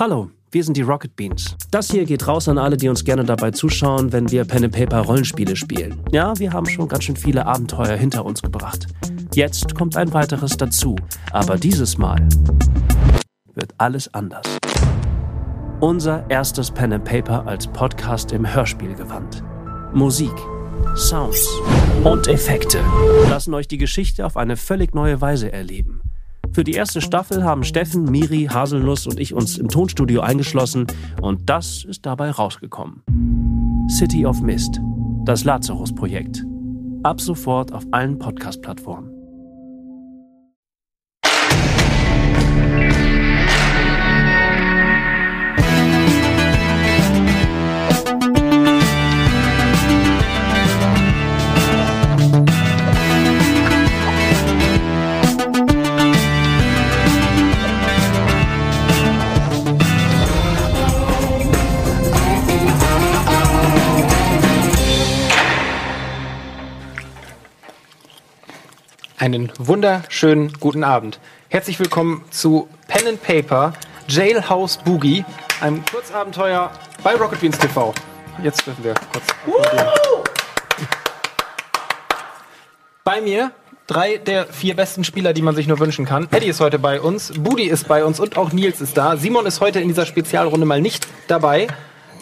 Hallo, wir sind die Rocket Beans. Das hier geht raus an alle, die uns gerne dabei zuschauen, wenn wir Pen and Paper Rollenspiele spielen. Ja, wir haben schon ganz schön viele Abenteuer hinter uns gebracht. Jetzt kommt ein weiteres dazu, aber dieses Mal wird alles anders. Unser erstes Pen and Paper als Podcast im Hörspielgewand. Musik, Sounds und Effekte lassen euch die Geschichte auf eine völlig neue Weise erleben. Für die erste Staffel haben Steffen, Miri, Haselnuss und ich uns im Tonstudio eingeschlossen und das ist dabei rausgekommen. City of Mist, das Lazarus-Projekt. Ab sofort auf allen Podcast-Plattformen. Einen wunderschönen guten Abend. Herzlich willkommen zu Pen and Paper Jailhouse Boogie, einem Kurzabenteuer bei Rocket Beans TV. Jetzt dürfen wir kurz. Bei mir drei der vier besten Spieler, die man sich nur wünschen kann. Eddie ist heute bei uns, Budi ist bei uns und auch Nils ist da. Simon ist heute in dieser Spezialrunde mal nicht dabei.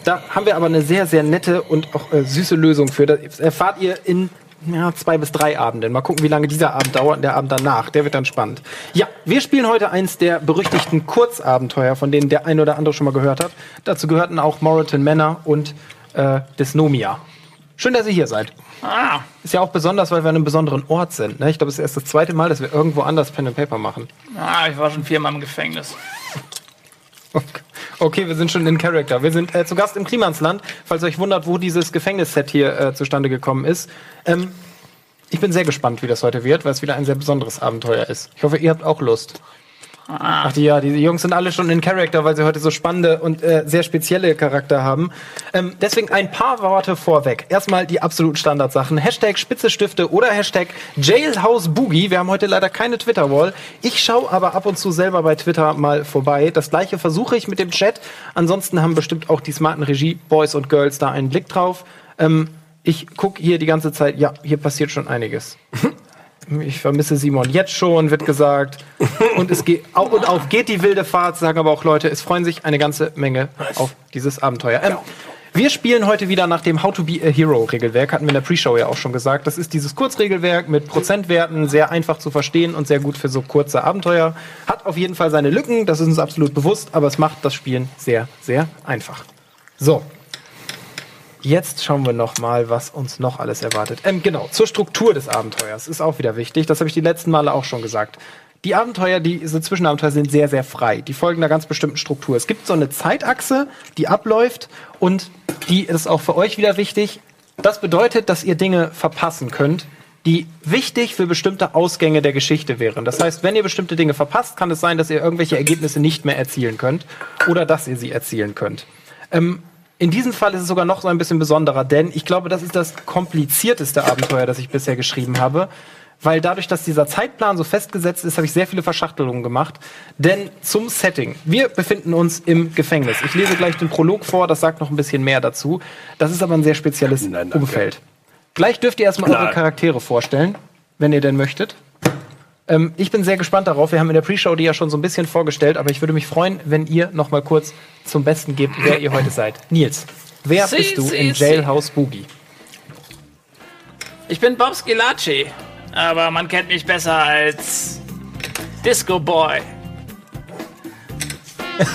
Da haben wir aber eine sehr, sehr nette und auch äh, süße Lösung für. Das erfahrt ihr in ja, zwei bis drei Abenden. Mal gucken, wie lange dieser Abend dauert und der Abend danach. Der wird dann spannend. Ja, wir spielen heute eins der berüchtigten Kurzabenteuer, von denen der ein oder andere schon mal gehört hat. Dazu gehörten auch Moreton Manor und äh, Dysnomia. Schön, dass ihr hier seid. Ah, Ist ja auch besonders, weil wir an einem besonderen Ort sind. Ne? Ich glaube, es ist erst das zweite Mal, dass wir irgendwo anders Pen and Paper machen. ah, ich war schon viermal im Gefängnis. Okay, wir sind schon in Character. Wir sind äh, zu Gast im Klimansland. Falls euch wundert, wo dieses Gefängnisset hier äh, zustande gekommen ist. Ähm, ich bin sehr gespannt, wie das heute wird, weil es wieder ein sehr besonderes Abenteuer ist. Ich hoffe, ihr habt auch Lust. Ach die, ja, die Jungs sind alle schon in Character, weil sie heute so spannende und äh, sehr spezielle Charakter haben. Ähm, deswegen ein paar Worte vorweg. Erstmal die absoluten Standardsachen. Hashtag Spitze Stifte oder Hashtag Jailhouse Boogie. Wir haben heute leider keine Twitter-Wall. Ich schaue aber ab und zu selber bei Twitter mal vorbei. Das gleiche versuche ich mit dem Chat. Ansonsten haben bestimmt auch die smarten Regie-Boys und Girls da einen Blick drauf. Ähm, ich gucke hier die ganze Zeit, ja, hier passiert schon einiges. Ich vermisse Simon jetzt schon, wird gesagt. Und es geht au- und auf geht die wilde Fahrt, sagen aber auch Leute, es freuen sich eine ganze Menge auf dieses Abenteuer. Ähm, wir spielen heute wieder nach dem How to be a Hero Regelwerk, hatten wir in der Pre-Show ja auch schon gesagt. Das ist dieses Kurzregelwerk mit Prozentwerten, sehr einfach zu verstehen und sehr gut für so kurze Abenteuer. Hat auf jeden Fall seine Lücken, das ist uns absolut bewusst, aber es macht das Spielen sehr, sehr einfach. So, Jetzt schauen wir noch mal, was uns noch alles erwartet. Ähm, genau, zur Struktur des Abenteuers ist auch wieder wichtig. Das habe ich die letzten Male auch schon gesagt. Die Abenteuer, diese Zwischenabenteuer sind sehr, sehr frei. Die folgen einer ganz bestimmten Struktur. Es gibt so eine Zeitachse, die abläuft und die ist auch für euch wieder wichtig. Das bedeutet, dass ihr Dinge verpassen könnt, die wichtig für bestimmte Ausgänge der Geschichte wären. Das heißt, wenn ihr bestimmte Dinge verpasst, kann es sein, dass ihr irgendwelche Ergebnisse nicht mehr erzielen könnt oder dass ihr sie erzielen könnt. Ähm, in diesem Fall ist es sogar noch so ein bisschen besonderer, denn ich glaube, das ist das komplizierteste Abenteuer, das ich bisher geschrieben habe. Weil dadurch, dass dieser Zeitplan so festgesetzt ist, habe ich sehr viele Verschachtelungen gemacht. Denn zum Setting. Wir befinden uns im Gefängnis. Ich lese gleich den Prolog vor, das sagt noch ein bisschen mehr dazu. Das ist aber ein sehr spezielles Nein. Umfeld. Gleich dürft ihr erstmal eure. Charaktere vorstellen, wenn ihr denn möchtet. Ähm, ich bin sehr gespannt darauf. Wir haben in der Pre-Show die ja schon so ein bisschen vorgestellt, aber ich würde mich freuen, wenn ihr noch mal kurz zum Besten gebt, wer ihr heute seid. Nils, wer Sie, bist du sie, in sie. Jailhouse Boogie? Ich bin Bob Skilacci, aber man kennt mich besser als Disco Boy.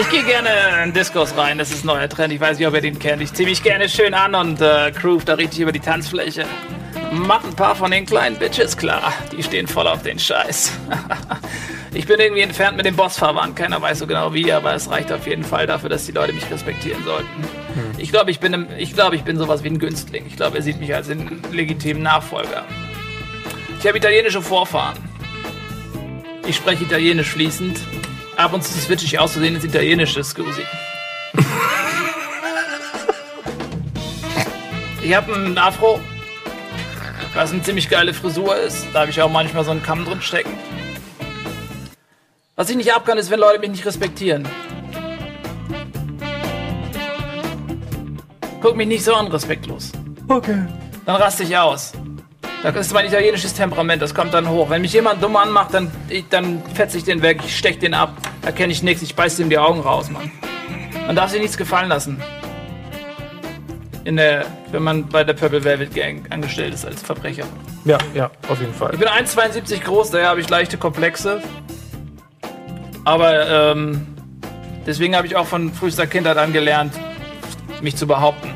Ich gehe gerne in Discos rein, das ist ein neuer Trend. Ich weiß nicht, ob ihr den kennt. Ich ziehe mich gerne schön an und äh, groove da richtig über die Tanzfläche. Mach ein paar von den kleinen Bitches klar. Die stehen voll auf den Scheiß. ich bin irgendwie entfernt mit dem Boss verwandt. Keiner weiß so genau wie, aber es reicht auf jeden Fall dafür, dass die Leute mich respektieren sollten. Ich glaube, ich bin, ich glaube, ich bin sowas wie ein Günstling. Ich glaube, er sieht mich als einen legitimen Nachfolger. Ich habe italienische Vorfahren. Ich spreche Italienisch fließend. Ab und zu switche ich auszusehen ins Italienische, scusi. Ich habe einen Afro, was eine ziemlich geile Frisur ist. Da habe ich auch manchmal so einen Kamm drin stecken. Was ich nicht ab kann, ist, wenn Leute mich nicht respektieren. Guck mich nicht so an, respektlos. Okay. Dann raste ich aus. Das ist mein italienisches Temperament, das kommt dann hoch. Wenn mich jemand dumm anmacht, dann, ich, dann fetze ich den weg, ich stech den ab. Da kenne ich nichts, ich beiß ihm die Augen raus, Mann. Man darf sich nichts gefallen lassen. In der, wenn man bei der Purple Velvet Gang angestellt ist als Verbrecher. Ja, ja, auf jeden Fall. Ich bin 1,72 groß, daher habe ich leichte Komplexe. Aber ähm, deswegen habe ich auch von frühester Kindheit an gelernt, mich zu behaupten.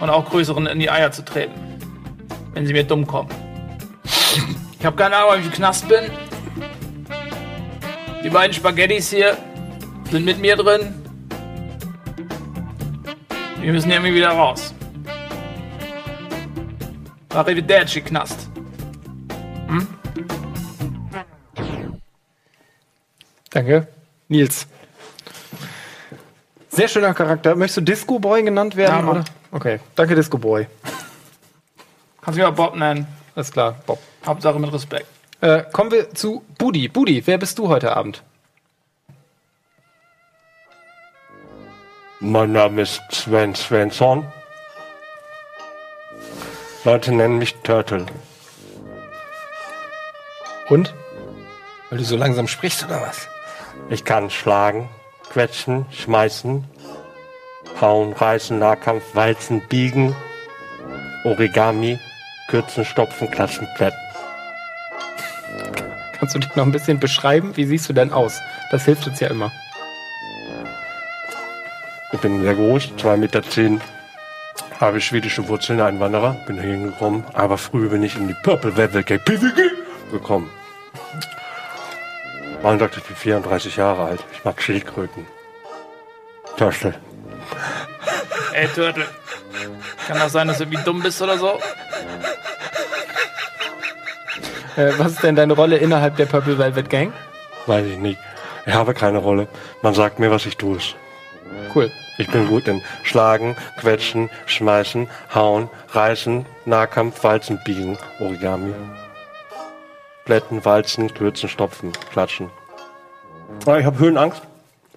Und auch Größeren in die Eier zu treten. Wenn sie mir dumm kommen. Ich habe keine Ahnung, ob ich im Knast bin. Die beiden Spaghettis hier sind mit mir drin. Wir müssen irgendwie wieder raus. Arrivederci, Knast. Danke. Nils. Sehr schöner Charakter. Möchtest du Disco Boy genannt werden? Ja, Mann. oder? Okay. Danke, Disco Boy. Kannst du mich auch Bob nennen. Alles klar, Bob. Hauptsache mit Respekt. Äh, kommen wir zu Budi. Budi, wer bist du heute Abend? Mein Name ist Sven Svensson. Leute nennen mich Turtle. Und? Weil du so langsam sprichst oder was? Ich kann schlagen, quetschen, schmeißen, hauen, reißen, Nahkampf, walzen, biegen, Origami, kürzen, stopfen, klatschen, plätten. Kannst du dich noch ein bisschen beschreiben? Wie siehst du denn aus? Das hilft uns ja immer. Ich bin sehr groß, 2,10 Meter, zehn, habe schwedische Wurzeln, Einwanderer, bin hier hingekommen, aber früh bin ich in die Purple Velvet Gang PvG gekommen. Man sagt, ich bin 34 Jahre alt. Ich mag Schildkröten. Turtle. Ey, Turtle. Kann das sein, dass du irgendwie dumm bist oder so? Äh, was ist denn deine Rolle innerhalb der Purple Velvet Gang? Weiß ich nicht. Ich habe keine Rolle. Man sagt mir, was ich tue. Cool. Ich bin gut in Schlagen, Quetschen, Schmeißen, Hauen, Reißen, Nahkampf, Walzen, Biegen, Origami. Blätten, Walzen, Kürzen, Stopfen, Klatschen. Ah, ich habe Höhenangst.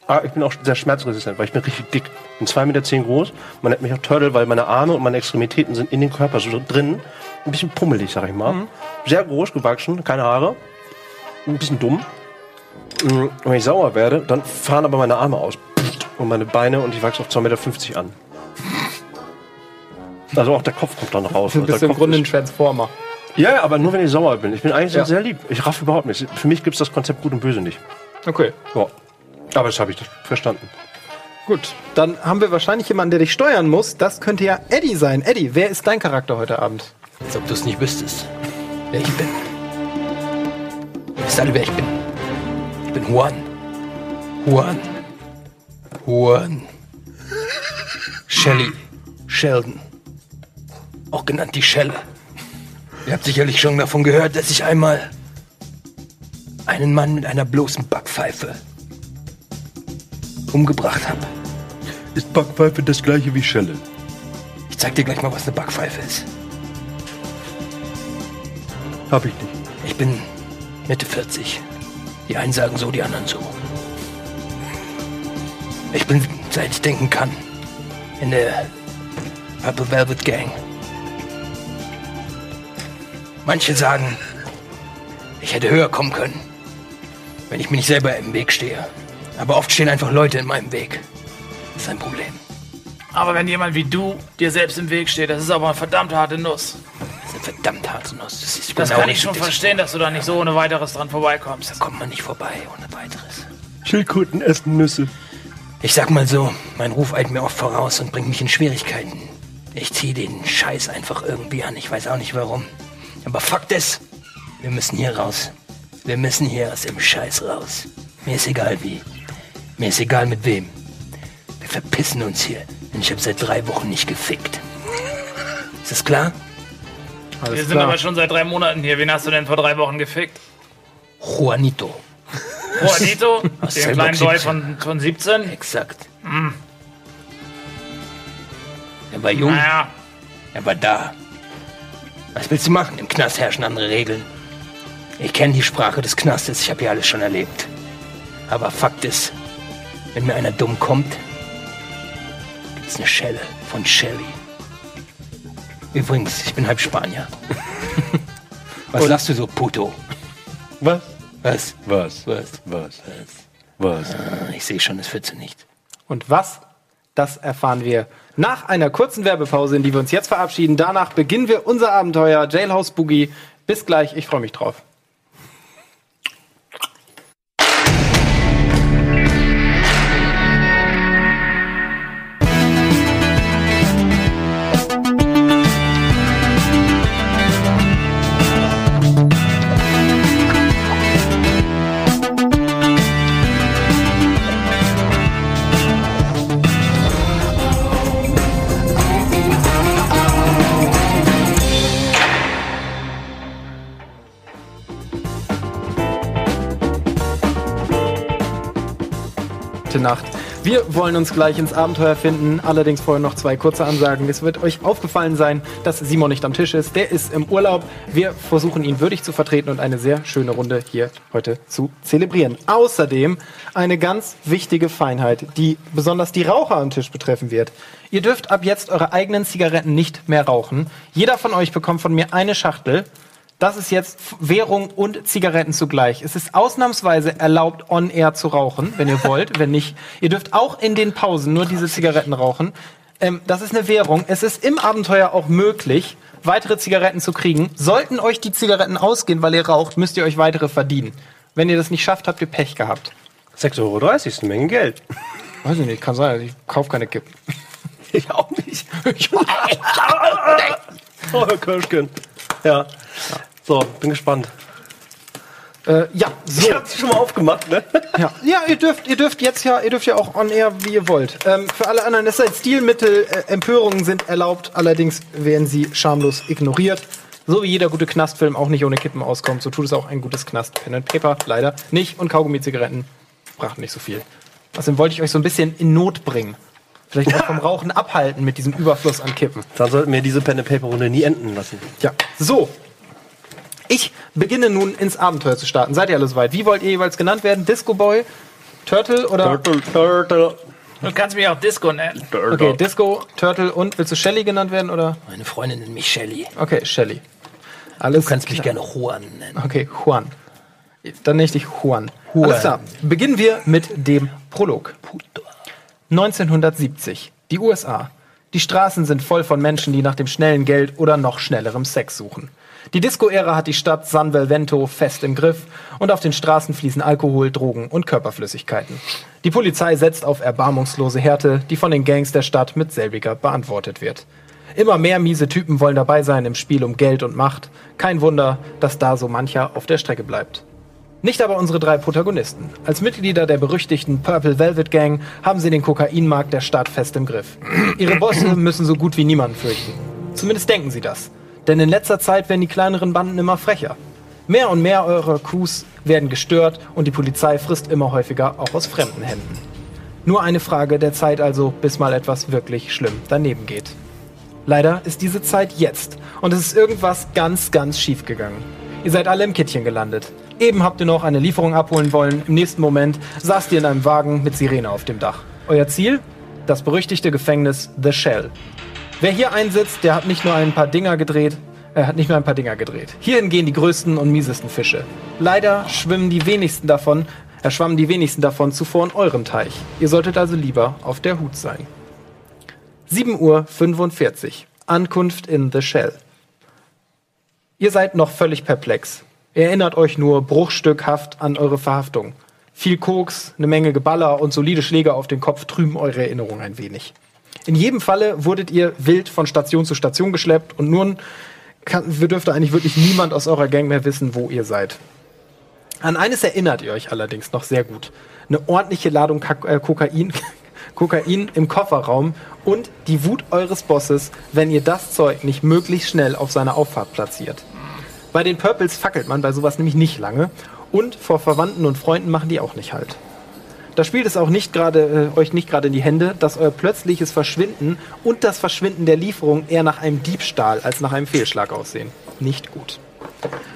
Ah, ich bin auch sehr schmerzresistent, weil ich bin richtig dick. Ich bin 2,10 Meter zehn groß. Man nennt mich auch Turtle, weil meine Arme und meine Extremitäten sind in den Körper so drin. Ein bisschen pummelig, sag ich mal. Sehr groß gewachsen, keine Haare. Ein bisschen dumm. Mm, Und wenn ich sauer werde, dann fahren aber meine Arme aus. Und meine Beine und ich wachse auf 2,50 Meter an. Also auch der Kopf kommt dann raus. Du Also bist der im Kopf Grunde ein Transformer. ja, ja, aber nur wenn ich sauer bin. Ich bin eigentlich Ja. sehr lieb. Ich raff überhaupt nicht. Für mich gibt es das Konzept Gut und Böse nicht. Okay. Ja. Aber das habe ich verstanden. Gut. Dann haben wir wahrscheinlich jemanden, der dich steuern muss. Das könnte ja Eddie sein. Eddie, wer ist dein Charakter heute Abend? Als ob du es nicht wüsstest, wer ich bin. Wisst alle, wer ich bin. Ich bin Juan. Juan. Juan. Shelly. Sheldon. Auch genannt die Schelle. Ihr habt sicherlich schon davon gehört, dass ich einmal einen Mann mit einer bloßen Backpfeife umgebracht habe. Ist Backpfeife das gleiche wie Schelle? Ich zeig dir gleich mal, was eine Backpfeife ist. Hab ich nicht. Ich bin Mitte 40. Die einen sagen so, die anderen so. Ich bin, seit ich denken kann, in der Purple Velvet Gang. Manche sagen, ich hätte höher kommen können, wenn ich mir nicht selber im Weg stehe. Aber oft stehen einfach Leute in meinem Weg. Das ist ein Problem. Aber wenn jemand wie du dir selbst im Weg steht, das ist aber eine verdammt harte Nuss. Das ist eine verdammt harte Nuss. Das, ist Das genau kann ich schon richtig. verstehen, dass du da nicht so ohne weiteres dran vorbeikommst. Da kommt man nicht vorbei ohne weiteres. Schildkröten essen Nüsse. Ich sag mal so, mein Ruf eilt mir oft voraus und bringt mich in Schwierigkeiten. Ich ziehe den Scheiß einfach irgendwie an. Ich weiß auch nicht warum. Aber Fakt ist, wir müssen hier raus. Wir müssen hier aus dem Scheiß raus. Mir ist egal wie. Mir ist egal mit wem. Wir verpissen uns hier. Denn ich habe seit drei Wochen nicht gefickt. Ist das klar? Alles Wir sind aber schon seit drei Monaten hier. Wen hast du denn vor drei Wochen gefickt? Juanito. Juanito, Cellbox kleinen Boy 17. von, von 17. Exakt. Er war jung. Naja, Er war da. Was willst du machen? Im Knast herrschen andere Regeln. Ich kenne die Sprache des Knastes, ich habe hier alles schon erlebt. Aber Fakt ist, wenn mir einer dumm kommt, gibt's eine Schelle von Shelly. Übrigens, ich bin halb Spanier. Was sagst du so, Puto? Was? Was? Was? Was? Was? Was? Ah, Ich sehe schon, es wird sie nicht. Und was? Das erfahren wir nach einer kurzen Werbepause, in die wir uns jetzt verabschieden. Danach beginnen wir unser Abenteuer Jailhouse Boogie. Bis gleich, ich freue mich drauf. Gute Nacht. Wir wollen uns gleich ins Abenteuer finden. Allerdings vorher noch zwei kurze Ansagen. Es wird euch aufgefallen sein, dass Simon nicht am Tisch ist. Der ist im Urlaub. Wir versuchen ihn würdig zu vertreten und eine sehr schöne Runde hier heute zu zelebrieren. Außerdem eine ganz wichtige Feinheit, die besonders die Raucher am Tisch betreffen wird. Ihr dürft ab jetzt eure eigenen Zigaretten nicht mehr rauchen. Jeder von euch bekommt von mir eine Schachtel. Das ist jetzt Währung und Zigaretten zugleich. Es ist ausnahmsweise erlaubt, on air zu rauchen, wenn ihr wollt. wenn nicht, ihr dürft auch in den Pausen nur diese Zigaretten rauchen. Ähm, das ist eine Währung. Es ist im Abenteuer auch möglich, weitere Zigaretten zu kriegen. Sollten euch die Zigaretten ausgehen, weil ihr raucht, müsst ihr euch weitere verdienen. Wenn ihr das nicht schafft, habt ihr Pech gehabt. 6,30 Euro ist eine Menge Geld. Weiß ich nicht, kann sein. Ich kaufe keine Kippen. Ich auch nicht. oh, Kirschken. Ja. So, bin gespannt. Äh, ja, so. Ich hab sie schon mal aufgemacht, ne? Ja, ja ihr, dürft, ihr dürft jetzt ja, ihr dürft ja auch on air, wie ihr wollt. Ähm, für alle anderen, es ist ein Stilmittel, äh, Empörungen sind erlaubt, allerdings werden sie schamlos ignoriert. So wie jeder gute Knastfilm auch nicht ohne Kippen auskommt, so tut es auch ein gutes Knast. Pen and Paper leider nicht und Kaugummi-Zigaretten brachten nicht so viel. Außerdem wollte ich euch so ein bisschen in Not bringen. Vielleicht auch vom Rauchen abhalten mit diesem Überfluss an Kippen. Dann sollten wir diese Pen-and-Paper-Runde nie enden lassen. Ja, so. Ich beginne nun ins Abenteuer zu starten. Seid ihr alle soweit? Wie wollt ihr jeweils genannt werden? Disco Boy, Turtle oder? Turtle. Du kannst mich auch Disco nennen. Okay, Disco, Turtle und willst du Shelly genannt werden oder? Meine Freundin nennt mich Shelly. Okay, Shelly. Alles Du kannst mich klar. gerne Juan nennen. Okay, Juan. Dann nenne ich dich Juan. Juan. Alles klar. Beginnen wir mit dem Prolog. 1970. Die USA. Die Straßen sind voll von Menschen, die nach dem schnellen Geld oder noch schnellerem Sex suchen. Die Disco-Ära hat die Stadt San Velvento fest im Griff und auf den Straßen fließen Alkohol, Drogen und Körperflüssigkeiten. Die Polizei setzt auf erbarmungslose Härte, die von den Gangs der Stadt mit selbiger beantwortet wird. Immer mehr miese Typen wollen dabei sein im Spiel um Geld und Macht. Kein Wunder, dass da so mancher auf der Strecke bleibt. Nicht aber unsere drei Protagonisten. Als Mitglieder der berüchtigten Purple Velvet Gang haben sie den Kokainmarkt der Stadt fest im Griff. Ihre Bosse müssen so gut wie niemanden fürchten. Zumindest denken sie das. Denn in letzter Zeit werden die kleineren Banden immer frecher. Mehr und mehr eurer Crews werden gestört und die Polizei frisst immer häufiger auch aus fremden Händen. Nur eine Frage der Zeit also, bis mal etwas wirklich schlimm daneben geht. Leider ist diese Zeit jetzt und es ist irgendwas ganz, ganz schief gegangen. Ihr seid alle im Kittchen gelandet. Eben habt ihr noch eine Lieferung abholen wollen. Im nächsten Moment saßt ihr in einem Wagen mit Sirene auf dem Dach. Euer Ziel? Das berüchtigte Gefängnis The Shell. Wer hier einsitzt, der hat nicht nur ein paar Dinger gedreht, er hat nicht nur ein paar Dinger gedreht. Hierhin gehen die größten und miesesten Fische. Leider schwimmen die wenigsten davon, äh, schwammen die wenigsten davon zuvor in eurem Teich. Ihr solltet also lieber auf der Hut sein. 7 Uhr 45. Ankunft in The Shell. Ihr seid noch völlig perplex. Ihr erinnert euch nur bruchstückhaft an eure Verhaftung. Viel Koks, eine Menge Geballer und solide Schläge auf den Kopf trüben eure Erinnerung ein wenig. In jedem Falle wurdet ihr wild von Station zu Station geschleppt und nun kann, dürfte eigentlich wirklich niemand aus eurer Gang mehr wissen, wo ihr seid. An eines erinnert ihr euch allerdings noch sehr gut. Eine ordentliche Ladung Kak äh, Kokain, Kokain im Kofferraum und die Wut eures Bosses, wenn ihr das Zeug nicht möglichst schnell auf seiner Auffahrt platziert. Bei den Purples fackelt man bei sowas nämlich nicht lange und vor Verwandten und Freunden machen die auch nicht halt. Da spielt es auch nicht gerade äh, euch nicht gerade in die Hände, dass euer plötzliches Verschwinden und das Verschwinden der Lieferung eher nach einem Diebstahl als nach einem Fehlschlag aussehen. Nicht gut.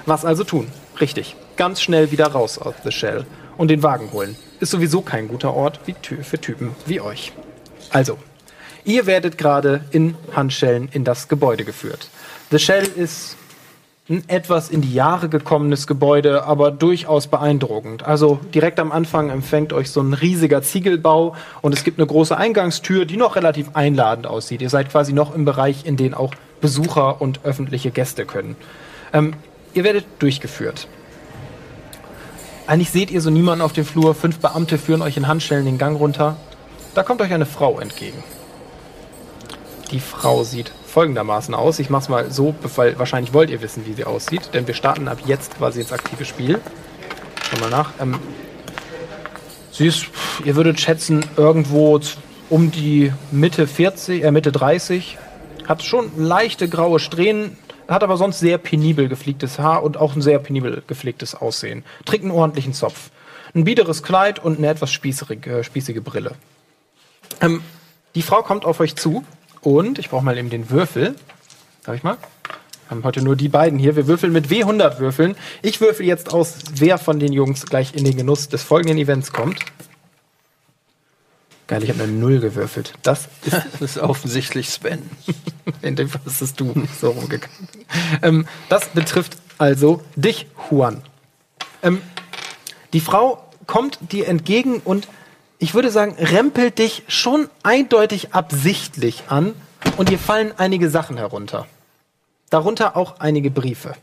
Was also tun? Richtig. Ganz schnell wieder raus aus The Shell und den Wagen holen. ist sowieso kein guter Ort für Typen wie euch. Also, ihr werdet gerade in Handschellen in das Gebäude geführt. The Shell ist ein etwas in die Jahre gekommenes Gebäude, aber durchaus beeindruckend. Also direkt am Anfang empfängt euch so ein riesiger Ziegelbau und es gibt eine große Eingangstür, die noch relativ einladend aussieht. Ihr seid quasi noch im Bereich, in den auch Besucher und öffentliche Gäste können. Ähm, ihr werdet durchgeführt. Eigentlich seht ihr so niemanden auf dem Flur. Fünf Beamte führen euch in Handschellen den Gang runter. Da kommt euch eine Frau entgegen. Die Frau sieht folgendermaßen aus. Ich mach's mal so, weil wahrscheinlich wollt ihr wissen, wie sie aussieht, denn wir starten ab jetzt quasi ins aktive Spiel. Schau mal nach. Ähm, sie ist, ihr würdet schätzen, irgendwo um die Mitte 40, äh, Mitte 30. Hat schon leichte graue Strähnen, hat aber sonst sehr penibel gepflegtes Haar und auch ein sehr penibel gepflegtes Aussehen. Trägt einen ordentlichen Zopf. Ein biederes Kleid und eine etwas spießige, spießige Brille. Ähm, die Frau kommt auf euch zu und ich brauche mal eben den Würfel. Darf ich mal? Wir haben heute nur die beiden hier. Wir würfeln mit W100 Würfeln. Ich würfel jetzt aus, wer von den Jungs gleich in den Genuss des folgenden Events kommt. Geil, ich habe eine Null gewürfelt. Das ist, Das ist offensichtlich Sven. in dem Fall ist es du, so rumgegangen. Ähm, das betrifft also dich, Juan. Ähm, die Frau kommt dir entgegen und ich würde sagen, rempelt dich schon eindeutig absichtlich an und dir fallen einige Sachen herunter. Darunter auch einige Briefe.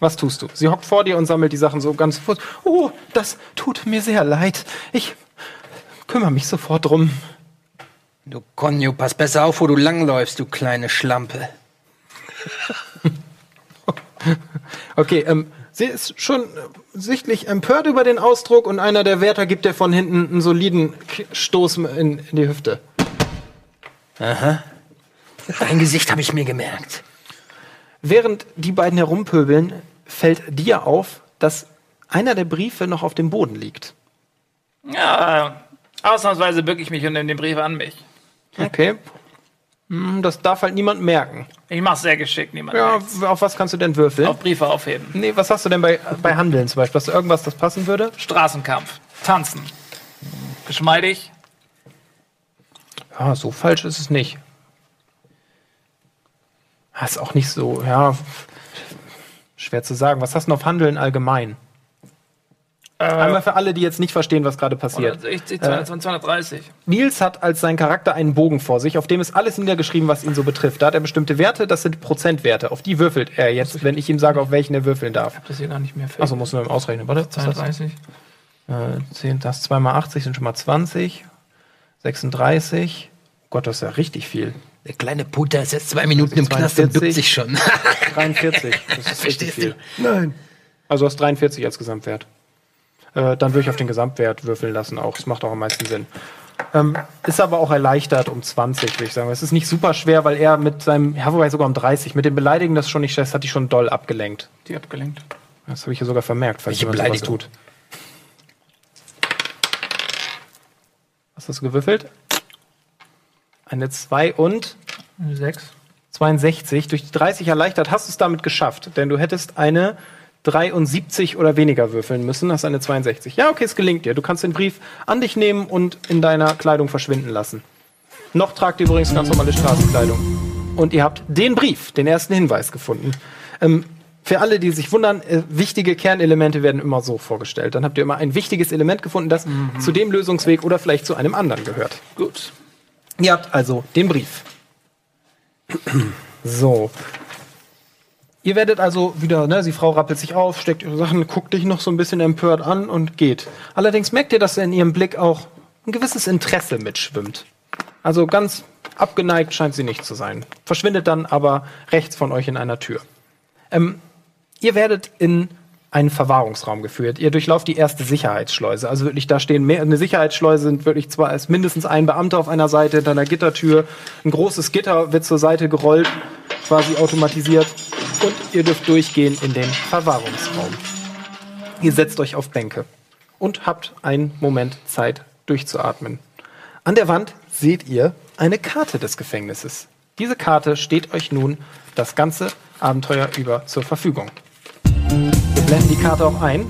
Was tust du? Sie hockt vor dir und sammelt die Sachen so ganz kurz. Oh, das tut mir sehr leid. Ich kümmere mich sofort drum. Du Konjo, pass besser auf, wo du langläufst, du kleine Schlampe. Okay, ähm, sie ist schon sichtlich empört über den Ausdruck und einer der Wärter gibt dir von hinten einen soliden K- Stoß in, in die Hüfte. Dein Gesicht habe ich mir gemerkt. Während die beiden herumpöbeln, fällt dir auf, dass einer der Briefe noch auf dem Boden liegt. Ja, ausnahmsweise bücke ich mich und nehme den Brief an mich. Okay. Hm, Das darf halt niemand merken. Ich mach's sehr geschickt, niemand Ja, merkt's. auf was kannst du denn würfeln? Auf Briefe aufheben. Nee, was hast du denn bei, bei Handeln zum Beispiel? Hast du irgendwas, das passen würde? Straßenkampf. Tanzen. Geschmeidig. Ja, so falsch ist es nicht. Ah, Ist auch nicht so, ja, schwer zu sagen. Was hast du denn auf Handeln allgemein? Einmal für alle, die jetzt nicht verstehen, was gerade passiert. 160, 220, 230. Nils hat als sein Charakter einen Bogen vor sich, auf dem ist alles niedergeschrieben, was ihn so betrifft. Da hat er bestimmte Werte, das sind Prozentwerte. Auf die würfelt er jetzt, wenn ich ihm sage, auf welchen er würfeln darf. Das hier gar nicht mehr. Achso, muss nur ausrechnen. Warte, was ist das? 32. Äh, 10, das 2 mal 80 sind schon mal 20. 36. Gott, das ist ja richtig viel. Der kleine Puter ist jetzt zwei Minuten im Knast und 42. bückt sich schon. 43. Das ist richtig viel. du? Nein. Also du hast 43 als Gesamtwert. Äh, dann würde ich auf den Gesamtwert würfeln lassen auch. Das macht auch am meisten Sinn. Ähm, ist aber auch erleichtert um 20, würde ich sagen. Es ist nicht super schwer, weil er mit seinem, ja, wobei sogar um 30, mit dem Beleidigen, das schon nicht, das hat die schon doll abgelenkt. Die abgelenkt. Das habe ich hier sogar vermerkt, falls Welche jemand sowas tut. Was hast du gewürfelt? Eine 2 und 6. 62. Durch die 30 erleichtert hast du es damit geschafft, denn du hättest eine 73 oder weniger würfeln müssen, hast eine 62. Ja, okay, es gelingt dir. Du kannst den Brief an dich nehmen und in deiner Kleidung verschwinden lassen. Noch tragt ihr übrigens ganz normale Straßenkleidung. Und ihr habt den Brief, den ersten Hinweis gefunden. Ähm, für alle, die sich wundern, äh, wichtige Kernelemente werden immer so vorgestellt. Dann habt ihr immer ein wichtiges Element gefunden, das zu dem Lösungsweg oder vielleicht zu einem anderen gehört. Gut. Ihr habt also den Brief. So. Ihr werdet also wieder, ne, die Frau rappelt sich auf, steckt ihre Sachen, guckt dich noch so ein bisschen empört an und geht. Allerdings merkt ihr, dass in ihrem Blick auch ein gewisses Interesse mitschwimmt. Also ganz abgeneigt scheint sie nicht zu sein. Verschwindet dann aber rechts von euch in einer Tür. Ähm, ihr werdet in einen Verwahrungsraum geführt. Ihr durchlauft die erste Sicherheitsschleuse. Also wirklich, da stehen mehr, eine Sicherheitsschleuse sind wirklich zwar ist mindestens ein Beamter auf einer Seite, hinter einer Gittertür. Ein großes Gitter wird zur Seite gerollt, quasi automatisiert. Und ihr dürft durchgehen in den Verwahrungsraum. Ihr setzt euch auf Bänke und habt einen Moment Zeit durchzuatmen. An der Wand seht ihr eine Karte des Gefängnisses. Diese Karte steht euch nun das ganze Abenteuer über zur Verfügung. Wir blenden die Karte auch ein.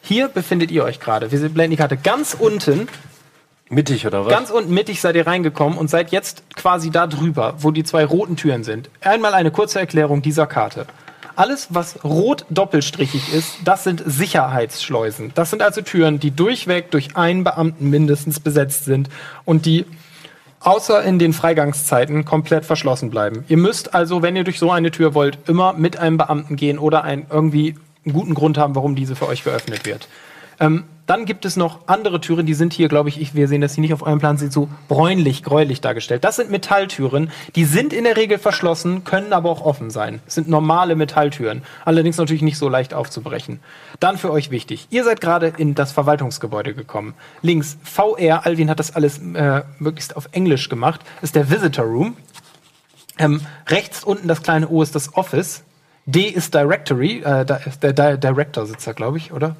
Hier befindet ihr euch gerade. Wir blenden die Karte ganz unten. Mittig oder was? Ganz unten mittig seid ihr reingekommen und seid jetzt quasi da drüber, wo die zwei roten Türen sind. Einmal eine kurze Erklärung dieser Karte. Alles, was rot doppelstrichig ist, das sind Sicherheitsschleusen. Das sind also Türen, die durchweg durch einen Beamten mindestens besetzt sind und die außer in den Freigangszeiten komplett verschlossen bleiben. Ihr müsst also, wenn ihr durch so eine Tür wollt, immer mit einem Beamten gehen oder einen irgendwie einen guten Grund haben, warum diese für euch geöffnet wird. Ähm, dann gibt es noch andere Türen, die sind hier, glaube ich, ich, wir sehen das hier nicht auf eurem Plan, sind so bräunlich, gräulich dargestellt. Das sind Metalltüren, die sind in der Regel verschlossen, können aber auch offen sein. Das sind normale Metalltüren, allerdings natürlich nicht so leicht aufzubrechen. Dann für euch wichtig, ihr seid gerade in das Verwaltungsgebäude gekommen. Links VR, Alvin hat das alles äh, möglichst auf Englisch gemacht, ist der Visitor Room. Ähm, rechts unten das kleine O ist das Office. D ist Directory, äh, der Di Director sitzt da, glaube ich, oder?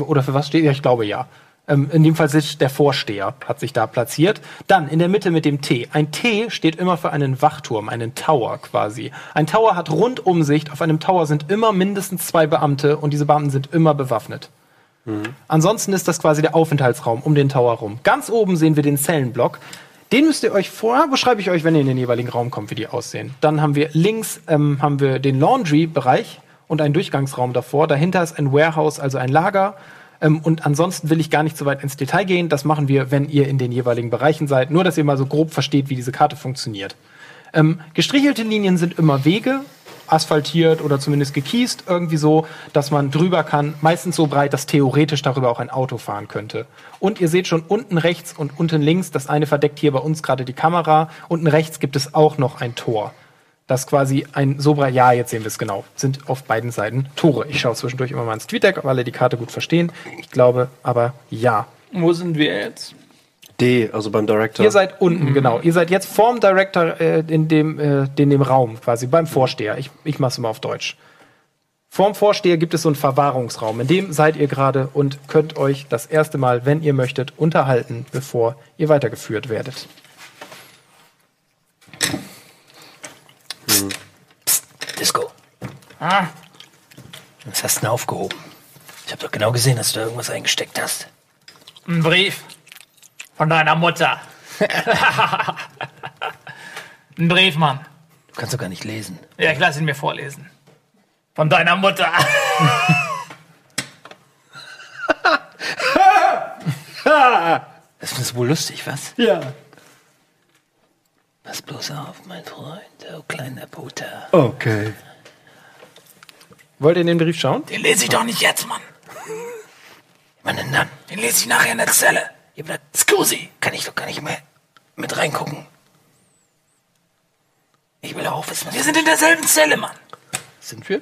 Oder für was steht er? Ich glaube ja. Ähm, in dem Fall sitzt der Vorsteher, hat sich da platziert. Dann in der Mitte mit dem T. Ein T steht immer für einen Wachturm, einen Tower quasi. Ein Tower hat Rundumsicht. Auf einem Tower sind immer mindestens zwei Beamte und diese Beamten sind immer bewaffnet. Ansonsten ist das quasi der Aufenthaltsraum um den Tower rum. Ganz oben sehen wir den Zellenblock. Den müsst ihr euch vorher, beschreibe ich euch, wenn ihr in den jeweiligen Raum kommt, wie die aussehen. Dann haben wir links ähm, haben wir den Laundry-Bereich und einen Durchgangsraum davor. Dahinter ist ein Warehouse, also ein Lager. Ähm, und ansonsten will ich gar nicht so weit ins Detail gehen. Das machen wir, wenn ihr in den jeweiligen Bereichen seid. Nur, dass ihr mal so grob versteht, wie diese Karte funktioniert. Ähm, gestrichelte Linien sind immer Wege, asphaltiert oder zumindest gekiest, irgendwie so, dass man drüber kann, meistens so breit, dass theoretisch darüber auch ein Auto fahren könnte. Und ihr seht schon unten rechts und unten links, das eine verdeckt hier bei uns gerade die Kamera, unten rechts gibt es auch noch ein Tor. Das quasi ein so breit, ja, jetzt sehen wir es genau, sind auf beiden Seiten Tore. Ich schaue zwischendurch immer mal ins TweetDeck, ob alle die Karte gut verstehen. Ich glaube aber ja. Wo sind wir jetzt? D, also beim Director. Ihr seid unten, genau. Ihr seid jetzt vorm Director äh, in, dem, äh, in dem Raum, quasi beim Vorsteher. Ich, ich mach's mal auf Deutsch. Vorm Vorsteher gibt es so einen Verwahrungsraum. In dem seid ihr gerade und könnt euch das erste Mal, wenn ihr möchtet, unterhalten, bevor ihr weitergeführt werdet. Disco, Ah, was hast du denn aufgehoben? Ich habe doch genau gesehen, dass du da irgendwas eingesteckt hast. ein Brief von deiner Mutter. ein Brief, Mann. Du kannst doch gar nicht lesen. Ja, ich lasse ihn mir vorlesen. Von deiner Mutter. Das du wohl lustig, was? Ja. Pass bloß auf, mein Freund, du kleiner Puter. Okay. Wollt ihr in den Brief schauen? Den lese ich doch nicht jetzt, Mann. Denn dann? Den lese ich nachher in der Zelle. Aber da Scusi. kann ich doch gar nicht mehr mit reingucken. Ich will auch wissen, was Wir sind in derselben Zelle, Mann. Sind wir?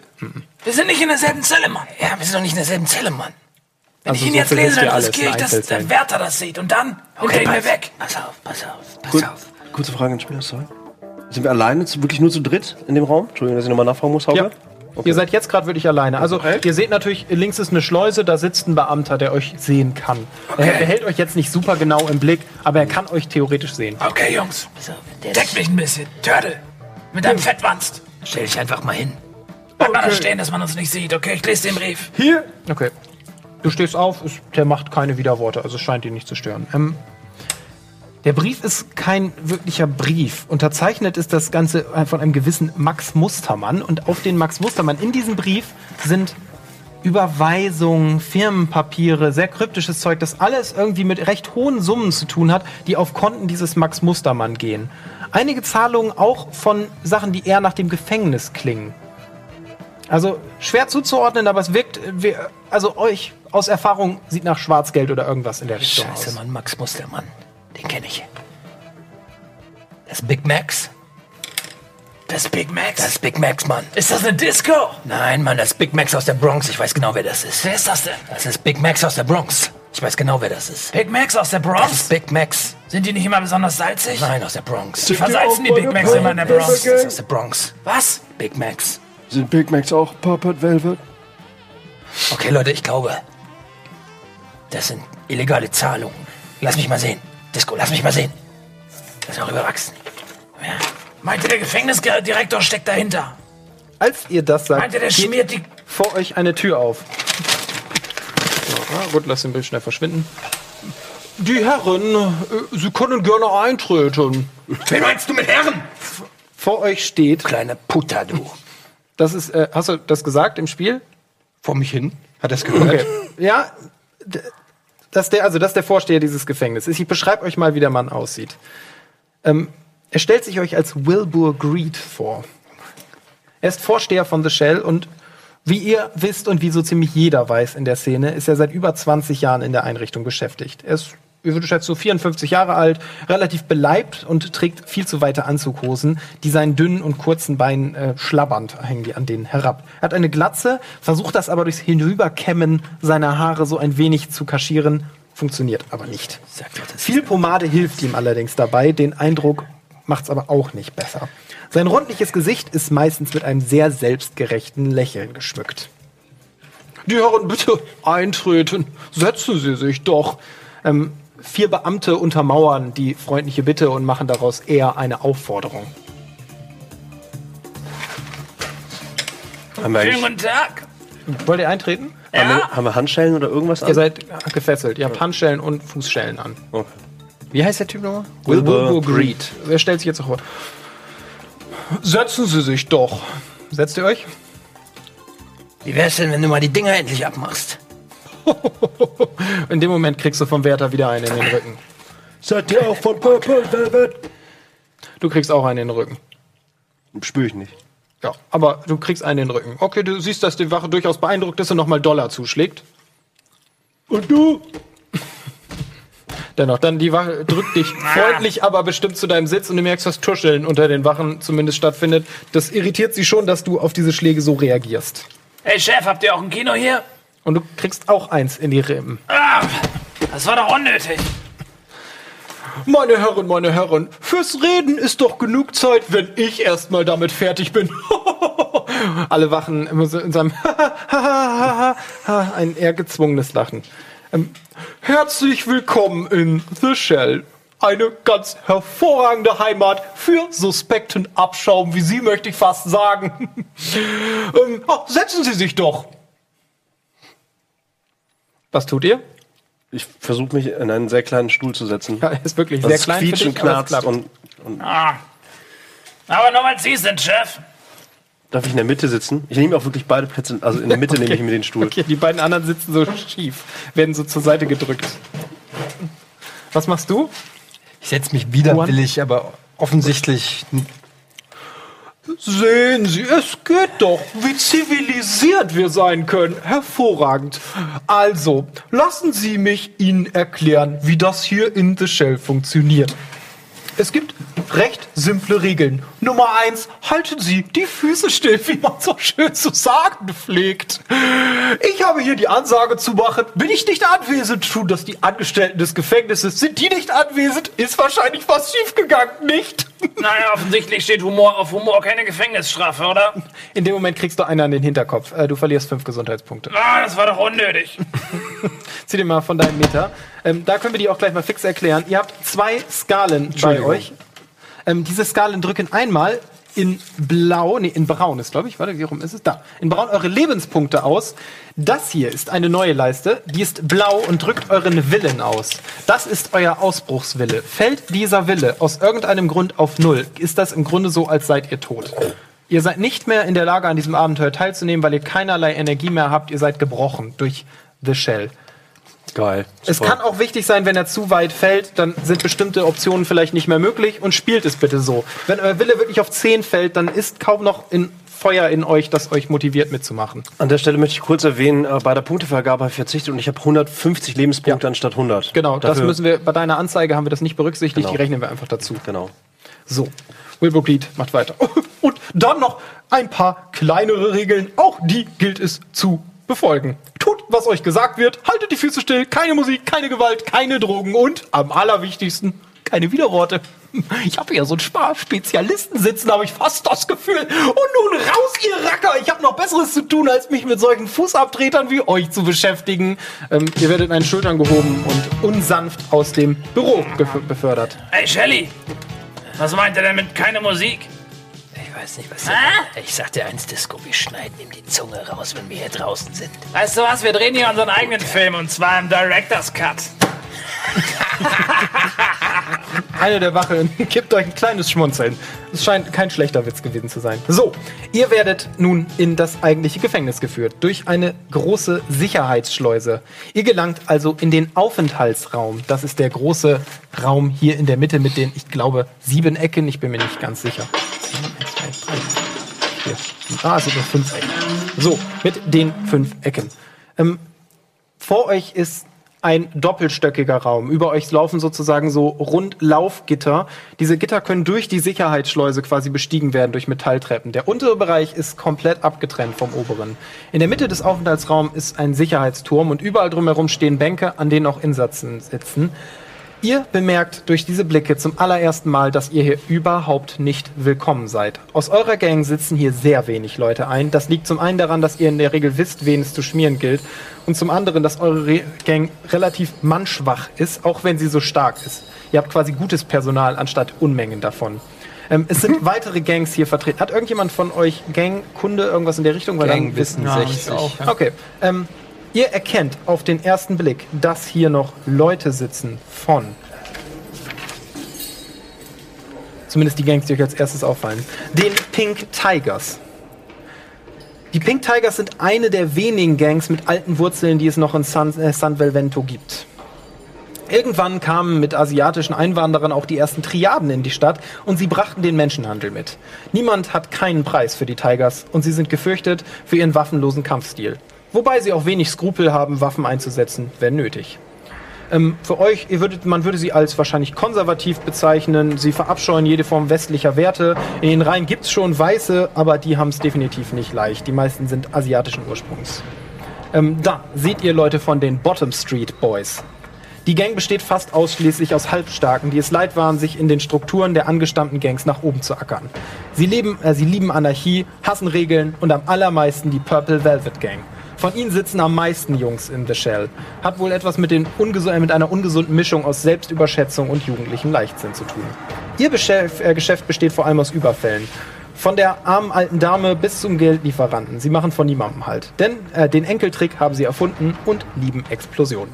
Wir sind nicht in derselben Zelle, Mann. Ja, wir sind doch nicht in derselben Zelle, Mann. Wenn Also ich ihn so jetzt lese, ihr dann riskiere ich, dass der. Wärter das sieht. Und dann okay, ihn mir weg. Pass auf, pass auf, pass Gut. auf. Kurze Frage an sorry. Sind wir alleine, zu- wirklich nur zu dritt in dem Raum? Entschuldigung, dass ich nochmal nachfragen muss, Hauke. Ja. Ihr seid jetzt gerade wirklich alleine. Also ihr seht natürlich, links ist eine Schleuse, da sitzt ein Beamter, der euch sehen kann. Er behält euch jetzt nicht super genau im Blick, aber er kann euch theoretisch sehen. Okay, Jungs. Der Deck mich ein bisschen. Turtle. Mit deinem Fettwanst. Stell dich einfach mal hin. Bleib mal da stehen, dass man uns nicht sieht. Okay, ich lese den Brief. Hier. Okay. Du stehst auf, es, der macht keine Widerworte, also es scheint ihn nicht zu stören. Ähm, der Brief ist kein wirklicher Brief. Unterzeichnet ist das Ganze von einem gewissen Max Mustermann. Und auf den Max Mustermann in diesem Brief sind Überweisungen, Firmenpapiere, sehr kryptisches Zeug, das alles irgendwie mit recht hohen Summen zu tun hat, die auf Konten dieses Max Mustermann gehen. Einige Zahlungen auch von Sachen, die eher nach dem Gefängnis klingen. Also schwer zuzuordnen, aber es wirkt, also euch aus Erfahrung sieht nach Schwarzgeld oder irgendwas in der Richtung Scheiße, aus. Mann, Max Mustermann. Den kenne ich. Das ist Big Max. Das ist Big Max. Das ist Big Max, Mann. ist das eine Disco? Nein, Mann, das ist Big Max aus der Bronx. Ich weiß genau, wer das ist. Wer ist das denn? Das ist Big Max aus der Bronx. Ich weiß genau, wer das ist. Big Macs aus der Das Bronx? ist Big Max. Sind die nicht immer besonders salzig? Nein, aus der Bronx. Die versalzen die Big Macs immer in der Bronx. Das ist aus der Bronx. Was? Big Max. Sind Big Macs auch Purple Velvet? Okay, Leute, ich glaube, das sind illegale Zahlungen. Lass mich mal sehen. Disco, lass mich mal sehen. Das ist auch überwachsen. Ja. Meinte der Gefängnisdirektor steckt dahinter. Als ihr das sagt, Meinte der geht schmiert die. vor euch eine Tür auf. Ja, gut, lass den Bild schnell verschwinden. Die Herren, äh, Sie können gerne eintreten. Wen meinst du mit Herren? Vor euch steht, Kleiner Putter, du. das ist, äh, hast du das gesagt im Spiel? Vor mich hin? Hat er es gehört? Okay. Ja, das der, also das ist der Vorsteher dieses Gefängnisses. Ich beschreibe euch mal, wie der Mann aussieht. Ähm, er stellt sich euch als Wilbur Greed vor. Er ist Vorsteher von The Shell und wie ihr wisst und wie so ziemlich jeder weiß in der Szene, ist er seit über 20 Jahren in der Einrichtung beschäftigt. Er ist, ich würde schätzen, so 54 Jahre alt, relativ beleibt und trägt viel zu weite Anzughosen, die seinen dünnen und kurzen Beinen äh, schlabbernd hängen die an denen herab. Er hat eine Glatze, versucht das aber durchs Hinüberkämmen seiner Haare so ein wenig zu kaschieren, funktioniert aber nicht. Viel Pomade hilft ihm allerdings dabei, den Eindruck macht's aber auch nicht besser. Sein rundliches Gesicht ist meistens mit einem sehr selbstgerechten Lächeln geschmückt. Die Herren, bitte eintreten. Setzen Sie sich doch. Ähm, vier Beamte untermauern die freundliche Bitte und machen daraus eher eine Aufforderung. Haben wir, Schönen guten Tag. Wollt ihr eintreten? haben, Ja? wir, haben wir Handschellen oder irgendwas an? Ihr seid gefesselt. Ihr habt Handschellen und Fußschellen an. Okay. Wie heißt der Typ nochmal? Wilbur Greed. Wer stellt sich jetzt auch vor? Setzen Sie sich doch. Setzt ihr euch? Wie wär's denn, wenn du mal die Dinger endlich abmachst? In dem Moment kriegst du vom Wärter wieder einen in den Rücken. Seid ihr auch von Purple Velvet? Du kriegst auch einen in den Rücken. Spür ich nicht. Ja, aber du kriegst einen in den Rücken. Okay, du siehst, dass die Wache durchaus beeindruckt ist und nochmal Dollar zuschlägt. Und du? Dennoch, dann die Wache drückt dich freundlich, aber bestimmt zu deinem Sitz und du merkst, dass Tuscheln unter den Wachen zumindest stattfindet. Das irritiert sie schon, dass du auf diese Schläge so reagierst. Hey Chef, habt ihr auch ein Kino hier? Und du kriegst auch eins in die Rippen. Ah, das war doch unnötig. Meine Herren, meine Herren, fürs Reden ist doch genug Zeit, wenn ich erstmal damit fertig bin. Alle Wachen immer so in seinem ein eher gezwungenes Lachen. Ähm, herzlich willkommen in The Shell. Eine ganz hervorragende Heimat für suspekten Abschaum, wie Sie möchte ich fast sagen. ähm, oh, setzen Sie sich doch. Was tut ihr? Ich versuche mich in einen sehr kleinen Stuhl zu setzen. Ja, er ist wirklich Das sehr klein für quietscht dich, und aber es knarzt und, und Ah. Aber nur weil Sie sind, Chef. darf ich in der Mitte sitzen? Ich nehme auch wirklich beide Plätze, also in der Mitte nehme ich mir den Stuhl. Okay, die beiden anderen sitzen so schief, werden so zur Seite gedrückt. Was machst du? Ich setz mich widerwillig, aber offensichtlich. Sehen Sie, es geht doch, wie zivilisiert wir sein können. Hervorragend. Also, lassen Sie mich Ihnen erklären, wie das hier in The Shell funktioniert. Es gibt recht simple Regeln. Nummer eins, halten Sie die Füße still, wie man so schön zu sagen pflegt. Ich habe hier die Ansage zu machen. Bin ich nicht anwesend, tun das die Angestellten des Gefängnisses. Sind die nicht anwesend, ist wahrscheinlich was schiefgegangen, nicht? Naja, offensichtlich steht Humor auf Humor keine Gefängnisstrafe, oder? In dem Moment kriegst du einen an den Hinterkopf. Äh, du verlierst fünf Gesundheitspunkte. Ah, das war doch unnötig. Zieh dir mal von deinem Meter. Ähm, da können wir die auch gleich mal fix erklären. Ihr habt zwei Skalen bei euch. Ähm, diese Skalen drücken einmal in blau, nee, in braun ist, glaube ich. Warte, wie rum ist es? Da. In braun eure Lebenspunkte aus. Das hier ist eine neue Leiste. Die ist blau und drückt euren Willen aus. Das ist euer Ausbruchswille. Fällt dieser Wille aus irgendeinem Grund auf Null, ist das im Grunde so, als seid ihr tot. Ihr seid nicht mehr in der Lage, an diesem Abenteuer teilzunehmen, weil ihr keinerlei Energie mehr habt. Ihr seid gebrochen durch The Shell. Geil. Es Super. kann auch wichtig sein, wenn er zu weit fällt, dann sind bestimmte Optionen vielleicht nicht mehr möglich und spielt es bitte so. Wenn euer Wille wirklich auf 10 fällt, dann ist kaum noch in Feuer in euch, das euch motiviert mitzumachen. An der Stelle möchte ich kurz erwähnen, äh, bei der Punktevergabe habe ich verzichtet und ich habe 150 Lebenspunkte Ja. anstatt 100. Genau, das Dafür- müssen wir, bei deiner Anzeige haben wir das nicht berücksichtigt, Genau. die rechnen wir einfach dazu. Genau. So, Wilbur Greed macht weiter. Und dann noch ein paar kleinere Regeln, auch die gilt es zu befolgen. Tut, was euch gesagt wird, haltet die Füße still, keine Musik, keine Gewalt, keine Drogen und am allerwichtigsten, keine Widerworte. Ich habe ja so einen Sparspezialisten sitzen, habe ich fast das Gefühl. Und nun raus, ihr Racker! Ich habe noch Besseres zu tun, als mich mit solchen Fußabtretern wie euch zu beschäftigen. Ähm, ihr werdet an den Schultern gehoben und unsanft aus dem Büro bef- befördert. Hey, Shelly. Was meint er denn mit keine Musik? Ich weiß nicht, was. Ich sagte eins, Disco, wir schneiden ihm die Zunge raus, wenn wir hier draußen sind. Weißt du was? Wir drehen hier unseren eigenen Film und zwar im Director's Cut. Eine der Wache gibt euch ein kleines Schmunzeln. Es scheint kein schlechter Witz gewesen zu sein. So, ihr werdet nun in das eigentliche Gefängnis geführt durch eine große Sicherheitsschleuse. Ihr gelangt also in den Aufenthaltsraum. Das ist der große Raum hier in der Mitte mit den, ich glaube, sieben Ecken. Ich bin mir nicht ganz sicher. Sieben, vier. Ah, es sind nur fünf Ecken. So, mit den fünf Ecken. Ähm, vor euch ist ein doppelstöckiger Raum. Über euch laufen sozusagen so Rundlaufgitter. Diese Gitter können durch die Sicherheitsschleuse quasi bestiegen werden durch Metalltreppen. Der untere Bereich ist komplett abgetrennt vom oberen. In der Mitte des Aufenthaltsraums ist ein Sicherheitsturm und überall drumherum stehen Bänke, an denen auch Insassen sitzen. Ihr bemerkt durch diese Blicke zum allerersten Mal, dass ihr hier überhaupt nicht willkommen seid. Aus eurer Gang sitzen hier sehr wenig Leute ein. Das liegt zum einen daran, dass ihr in der Regel wisst, wen es zu schmieren gilt. Und zum anderen, dass eure Re Gang relativ mannschwach ist, auch wenn sie so stark ist. Ihr habt quasi gutes Personal anstatt Unmengen davon. Ähm, es sind weitere Gangs hier vertreten. Hat irgendjemand von euch Gang-Kunde irgendwas in der Richtung? Weil dann Gangwissen wissen 60. Okay. Ähm, ihr erkennt auf den ersten Blick, dass hier noch Leute sitzen von. Zumindest die Gangs, die euch als erstes auffallen. Den Pink Tigers. Die Pink Tigers sind eine der wenigen Gangs mit alten Wurzeln, die es noch in San, äh, San Velvento gibt. Irgendwann kamen mit asiatischen Einwanderern auch die ersten Triaden in die Stadt und sie brachten den Menschenhandel mit. Niemand hat keinen Preis für die Tigers und sie sind gefürchtet für ihren waffenlosen Kampfstil. Wobei sie auch wenig Skrupel haben, Waffen einzusetzen, wenn nötig. Ähm, für euch, würdet, man würde sie als wahrscheinlich konservativ bezeichnen. Sie verabscheuen jede Form westlicher Werte. In den Reihen gibt's schon Weiße, aber die haben es definitiv nicht leicht. Die meisten sind asiatischen Ursprungs. Ähm, da seht ihr Leute von den Bottom Street Boys. Die Gang besteht fast ausschließlich aus Halbstarken, die es leid waren, sich in den Strukturen der angestammten Gangs nach oben zu ackern. Sie, leben, äh, sie lieben Anarchie, hassen Regeln und am allermeisten die Purple Velvet Gang. Von ihnen sitzen am meisten Jungs in The Shell. Hat wohl etwas mit, äh, mit einer ungesunden Mischung aus Selbstüberschätzung und jugendlichem Leichtsinn zu tun. Ihr Beschäf äh, Geschäft besteht vor allem aus Überfällen. Von der armen alten Dame bis zum Geldlieferanten. Sie machen von niemandem halt. Denn äh, den Enkeltrick haben sie erfunden und lieben Explosionen.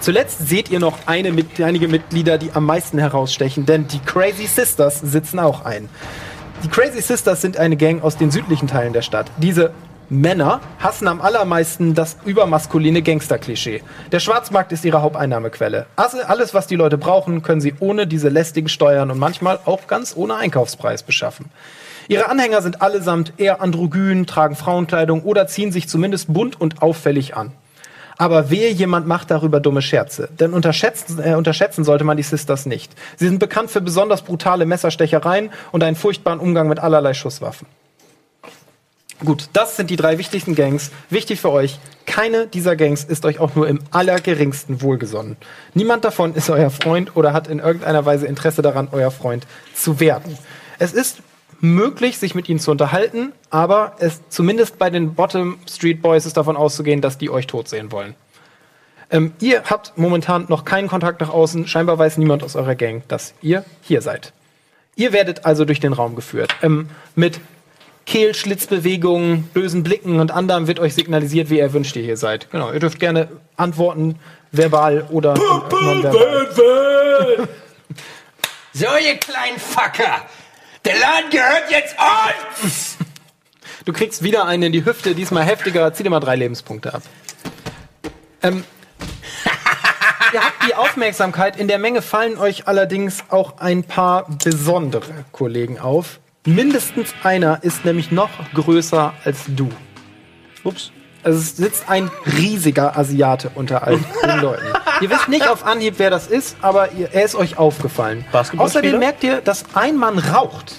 Zuletzt seht ihr noch eine, einige Mitglieder, die am meisten herausstechen, denn die Crazy Sisters sitzen auch ein. Die Crazy Sisters sind eine Gang aus den südlichen Teilen der Stadt. Diese Männer hassen am allermeisten das übermaskuline Gangster-Klischee. Der Schwarzmarkt ist ihre Haupteinnahmequelle. Also alles, was die Leute brauchen, können sie ohne diese lästigen Steuern und manchmal auch ganz ohne Einkaufspreis beschaffen. Ihre Anhänger sind allesamt eher androgyn, tragen Frauenkleidung oder ziehen sich zumindest bunt und auffällig an. Aber wehe, jemand macht darüber dumme Scherze. Denn unterschätzen, äh, unterschätzen sollte man die Sisters nicht. Sie sind bekannt für besonders brutale Messerstechereien und einen furchtbaren Umgang mit allerlei Schusswaffen. Gut, das sind die drei wichtigsten Gangs. Wichtig für euch, keine dieser Gangs ist euch auch nur im allergeringsten wohlgesonnen. Niemand davon ist euer Freund oder hat in irgendeiner Weise Interesse daran, euer Freund zu werden. Es ist möglich, sich mit ihnen zu unterhalten, aber es zumindest bei den Bottom Street Boys ist davon auszugehen, dass die euch tot sehen wollen. Ähm, ihr habt momentan noch keinen Kontakt nach außen. Scheinbar weiß niemand aus eurer Gang, dass ihr hier seid. Ihr werdet also durch den Raum geführt. Ähm, mit Kehlschlitzbewegungen, bösen Blicken und anderem wird euch signalisiert, wie ihr wünscht, ihr hier seid. Genau, ihr dürft gerne antworten, verbal oder nonverbal. So, ihr kleinen Fucker! Der Laden gehört jetzt uns! Du kriegst wieder einen in die Hüfte, diesmal heftiger. Zieh dir mal drei Lebenspunkte ab. Ähm, ihr habt die Aufmerksamkeit. In der Menge fallen euch allerdings auch ein paar besondere Kollegen auf. Mindestens einer ist nämlich noch größer als du. Ups. Also es sitzt ein riesiger Asiate unter all den Leuten. Ihr wisst nicht auf Anhieb, wer das ist, aber ihr, er ist euch aufgefallen. Außerdem merkt ihr, dass ein Mann raucht.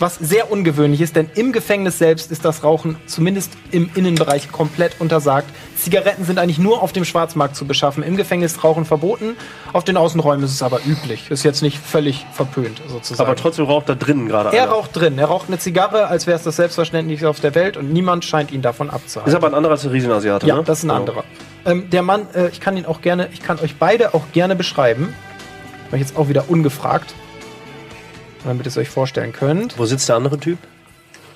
Was sehr ungewöhnlich ist, denn im Gefängnis selbst ist das Rauchen zumindest im Innenbereich komplett untersagt. Zigaretten sind eigentlich nur auf dem Schwarzmarkt zu beschaffen. Im Gefängnis ist Rauchen verboten. Auf den Außenräumen ist es aber üblich. Ist jetzt nicht völlig verpönt, sozusagen. Aber trotzdem raucht da drinnen gerade er einer. raucht drin. Er raucht eine Zigarre, als wäre es das Selbstverständlichste auf der Welt und niemand scheint ihn davon abzuhalten. Ist aber ein anderer als der Riesenasiate, Ja, ne? das ist ein anderer. Ähm, der Mann, äh, ich kann ihn auch gerne, ich kann euch beide auch gerne beschreiben. Mach ich jetzt auch wieder ungefragt. Damit ihr es euch vorstellen könnt. Wo sitzt der andere Typ?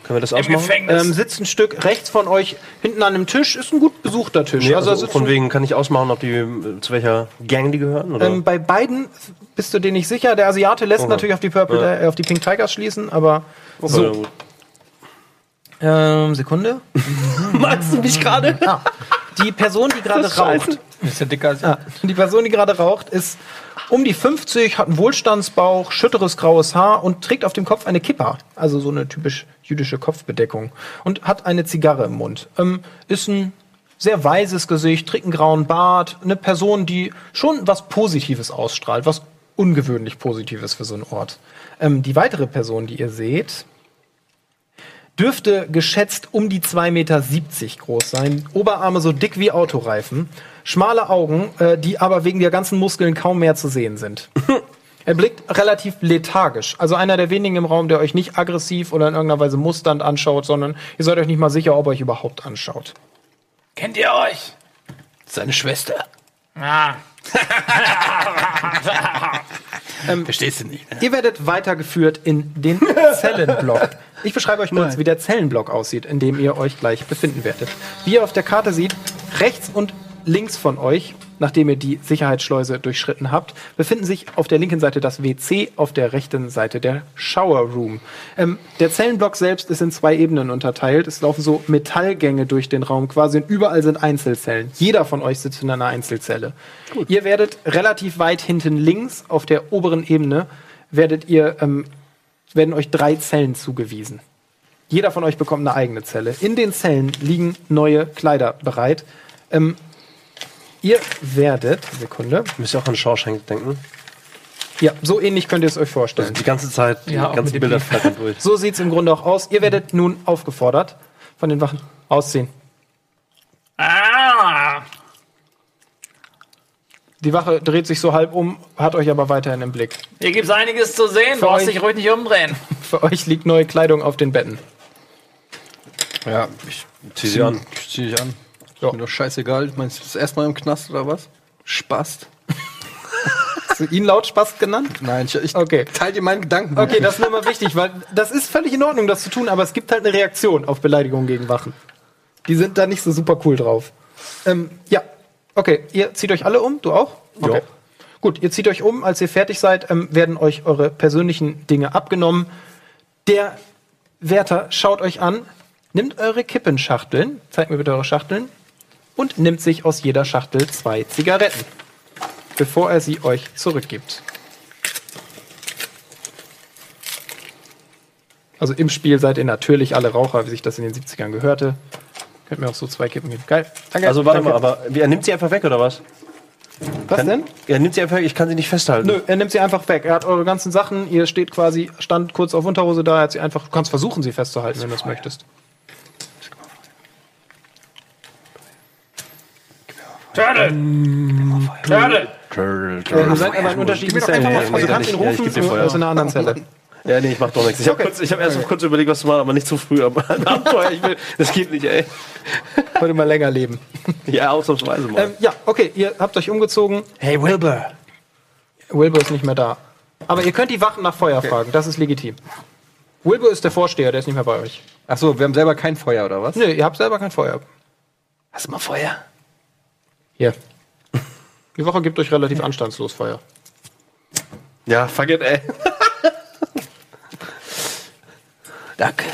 Können wir das Im ausmachen? Gefängnis. Ähm, sitzt ein Stück rechts von euch hinten an einem Tisch, ist ein gut besuchter Tisch. Nee, also, also, von wegen kann ich ausmachen, ob die äh, zu welcher Gang die gehören? Oder? ähm, bei beiden bist du dir nicht sicher. Der Asiate lässt Okay. natürlich auf die Purple, Ja. äh, auf die Pink Tigers schließen, aber Okay, so. gut. Ähm, Sekunde. Magst du mich gerade? Ah, die Person, die gerade raucht, Ist ja dicker als Ja, die Person, die gerade raucht, ist um die 50, hat einen Wohlstandsbauch, schütteres graues Haar und trägt auf dem Kopf eine Kippa, also so eine typisch jüdische Kopfbedeckung und hat eine Zigarre im Mund. Ähm, ist ein sehr weises Gesicht, trägt einen grauen Bart, eine Person, die schon was Positives ausstrahlt, was ungewöhnlich Positives für so einen Ort. Ähm, die weitere Person, die ihr seht, dürfte geschätzt um die 2,70 Meter groß sein. Oberarme so dick wie Autoreifen. Schmale Augen, äh, die aber wegen der ganzen Muskeln kaum mehr zu sehen sind. er blickt relativ lethargisch. Also einer der wenigen im Raum, der euch nicht aggressiv oder in irgendeiner Weise musternd anschaut, sondern ihr seid euch nicht mal sicher, ob er euch überhaupt anschaut. Kennt ihr euch? seine Schwester. Ah. Verstehst du nicht, ne? Ihr werdet weitergeführt in den Zellenblock. Ich beschreibe euch kurz, wie der Zellenblock aussieht, in dem ihr euch gleich befinden werdet. Wie ihr auf der Karte seht, rechts und links von euch, nachdem ihr die Sicherheitsschleuse durchschritten habt, befinden sich auf der linken Seite das WC, auf der rechten Seite der Shower Room. Ähm, der Zellenblock selbst ist in zwei Ebenen unterteilt. Es laufen so Metallgänge durch den Raum quasi und überall sind Einzelzellen. Jeder von euch sitzt in einer Einzelzelle. Ihr werdet relativ weit hinten links auf der oberen Ebene werdet ihr ähm, werden euch drei Zellen zugewiesen. Jeder von euch bekommt eine eigene Zelle. In den Zellen liegen neue Kleider bereit. Ähm, ihr werdet, Sekunde, Müsst ihr auch an Shawshank denken? ja, so ähnlich könnt ihr es euch vorstellen. Die ganze Zeit, die Ja, auch ganzen Bilder flattern durch. So sieht es im Grunde auch aus. Ihr werdet nun aufgefordert von den Wachen ausziehen. Ah. Die Wache dreht sich so halb um, hat euch aber weiterhin im Blick. Hier gibt's einiges zu sehen. Für Brauchst euch- dich ruhig nicht umdrehen. Für euch liegt neue Kleidung auf den Betten. Ja, ich Zieh sie an. Ich zieh dich an. Ja. Mir doch scheißegal. Meinst du das erste Mal im Knast oder was? Spast. Hast du ihn laut Spaß genannt? Nein, ich, ich Okay. teile dir meinen Gedanken. Okay, das ist nur mal wichtig, weil das ist völlig in Ordnung, das zu tun, aber es gibt halt eine Reaktion auf Beleidigungen gegen Wachen. Die sind da nicht so super cool drauf. Ähm, ja, okay, ihr zieht euch alle um, du auch? Okay. Ja. Gut, ihr zieht euch um, als ihr fertig seid, ähm, werden euch eure persönlichen Dinge abgenommen. Der Wärter schaut euch an, nimmt eure Kippenschachteln, zeigt mir bitte eure Schachteln, und nimmt sich aus jeder Schachtel zwei Zigaretten, bevor er sie euch zurückgibt. Also im Spiel seid ihr natürlich alle Raucher, wie sich das in den 70ern gehörte. Könnt mir auch so zwei Kippen geben. Geil. Danke. Also warte Danke. mal, aber er nimmt sie einfach weg, oder was? Was denn? Er nimmt sie einfach weg, ich kann sie nicht festhalten. Nö, er nimmt sie einfach weg. Er hat eure ganzen Sachen. Ihr steht quasi, stand kurz auf Unterhose da. Er hat sie einfach, du kannst versuchen, sie festzuhalten, wenn du das möchtest. Turtle! Turtle! Äh, ihr seid aber in unterschiedlichen Zellen. Also du kannst ihn Ja, rufen, in einer anderen Zelle. Ja, nee, ich mach doch nichts. Ich habe Okay. hab erst kurz überlegt, was zu machen, aber nicht zu früh. Aber ein ich will, das geht nicht, ey. Wollte mal länger leben. Ja, ausnahmsweise mal. Ähm, ja, okay, ihr habt euch umgezogen. Hey Wilbur. Wilbur ist nicht mehr da. Aber ihr könnt die Wachen nach Feuer fragen, das ist legitim. Wilbur ist der Vorsteher, der ist nicht mehr bei euch. Achso, wir haben selber kein Feuer, oder was? Nö, ihr habt selber kein Feuer. Hast du mal Feuer? Hier. Die Woche gibt euch relativ anstandslos Feuer. ja, fuck it, ey. Danke.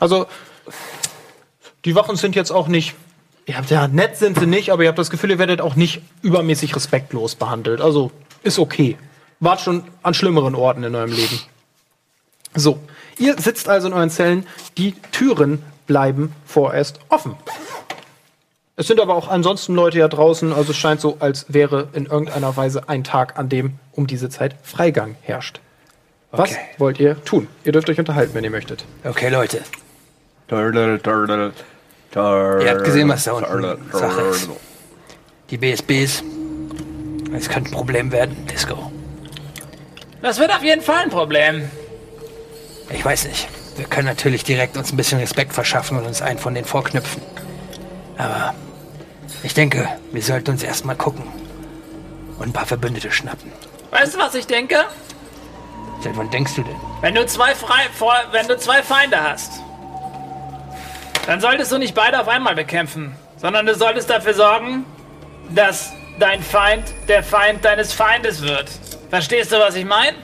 Also, die Wachen sind jetzt auch nicht. Ihr habt ja nett sind sie nicht, aber ihr habt das Gefühl, ihr werdet auch nicht übermäßig respektlos behandelt. Also, ist okay. Wart schon an schlimmeren Orten in eurem Leben. So, ihr sitzt also in euren Zellen. Die Türen bleiben vorerst offen. Es sind aber auch ansonsten Leute ja draußen, also es scheint so, als wäre in irgendeiner Weise ein Tag, an dem um diese Zeit Freigang herrscht. Was Okay. wollt ihr tun? Ihr dürft euch unterhalten, wenn ihr möchtet. Okay, Leute. Turtle, turtle, turtle. Ihr habt gesehen, was da unten turtle, Sache ist. Die BSBs. Es könnte ein Problem werden. Disco. Das wird auf jeden Fall ein Problem. Ich weiß nicht. Wir können natürlich direkt uns ein bisschen Respekt verschaffen und uns einen von denen vorknüpfen. Aber ich denke, wir sollten uns erstmal gucken und ein paar Verbündete schnappen. Weißt du, was ich denke? Seit wann denkst du denn? Wenn du zwei, frei, vor, wenn du zwei Feinde hast Dann solltest du nicht beide auf einmal bekämpfen, sondern du solltest dafür sorgen, dass dein Feind der Feind deines Feindes wird. Verstehst du, was ich meine?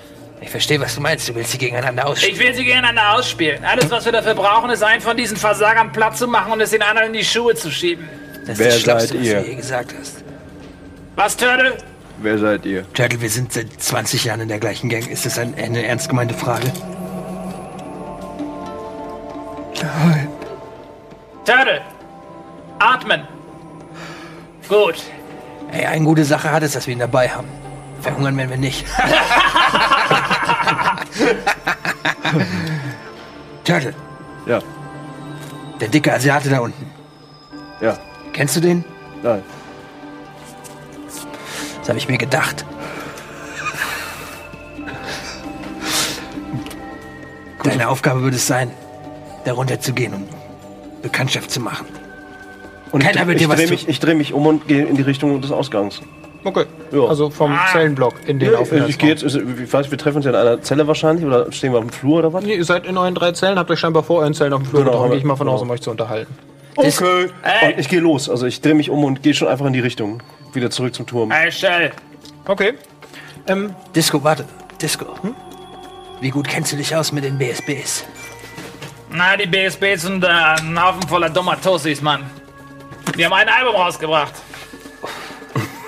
Ich verstehe, was du meinst. Du willst sie gegeneinander ausspielen. Ich will sie gegeneinander ausspielen. Alles, was wir dafür brauchen, ist einen von diesen Versagern platt zu machen und es den anderen in die Schuhe zu schieben. Das Wer ist das seid was ihr? du je gesagt hast. Was, Turtle? Wer seid ihr? Turtle, wir sind seit 20 Jahren in der gleichen Gang. Ist das ein, eine ernst gemeinte Frage? Turtle! Atmen! Gut. Ey, eine gute Sache hat es, dass wir ihn dabei haben. Verhungern werden wir nicht. Turtle, Ja. der dicke Asiate da unten. Ja. Kennst du den? Nein. Das habe ich mir gedacht. Deine Aufgabe wird es sein, darunter zu gehen und Bekanntschaft zu machen. Und Keiner ich, wird ich dir was drehe tun. mich, ich dreh mich um und gehe in die Richtung des Ausgangs. Okay. Ja. Also vom Zellenblock in den Ja, ich, Aufenthaltsraum. ich gehe jetzt, ich weiß, wir treffen uns ja in einer Zelle wahrscheinlich oder stehen wir auf dem Flur oder was? Nee, ihr seid in euren drei Zellen, habt euch scheinbar vor euren Zellen auf dem Flur Genau, getroffen. Gehe ich mal von aus, genau. um euch zu unterhalten. Okay. Ey. Und ich gehe los. Also ich drehe mich um und gehe schon einfach in die Richtung. Wieder zurück zum Turm. Hey, Shell. Okay. Ähm, Disco, warte. Disco. Wie gut kennst du dich aus mit den BSBs? Na, die BSBs sind äh, ein Haufen voller dummer Tussis, Mann. Die haben ein Album rausgebracht.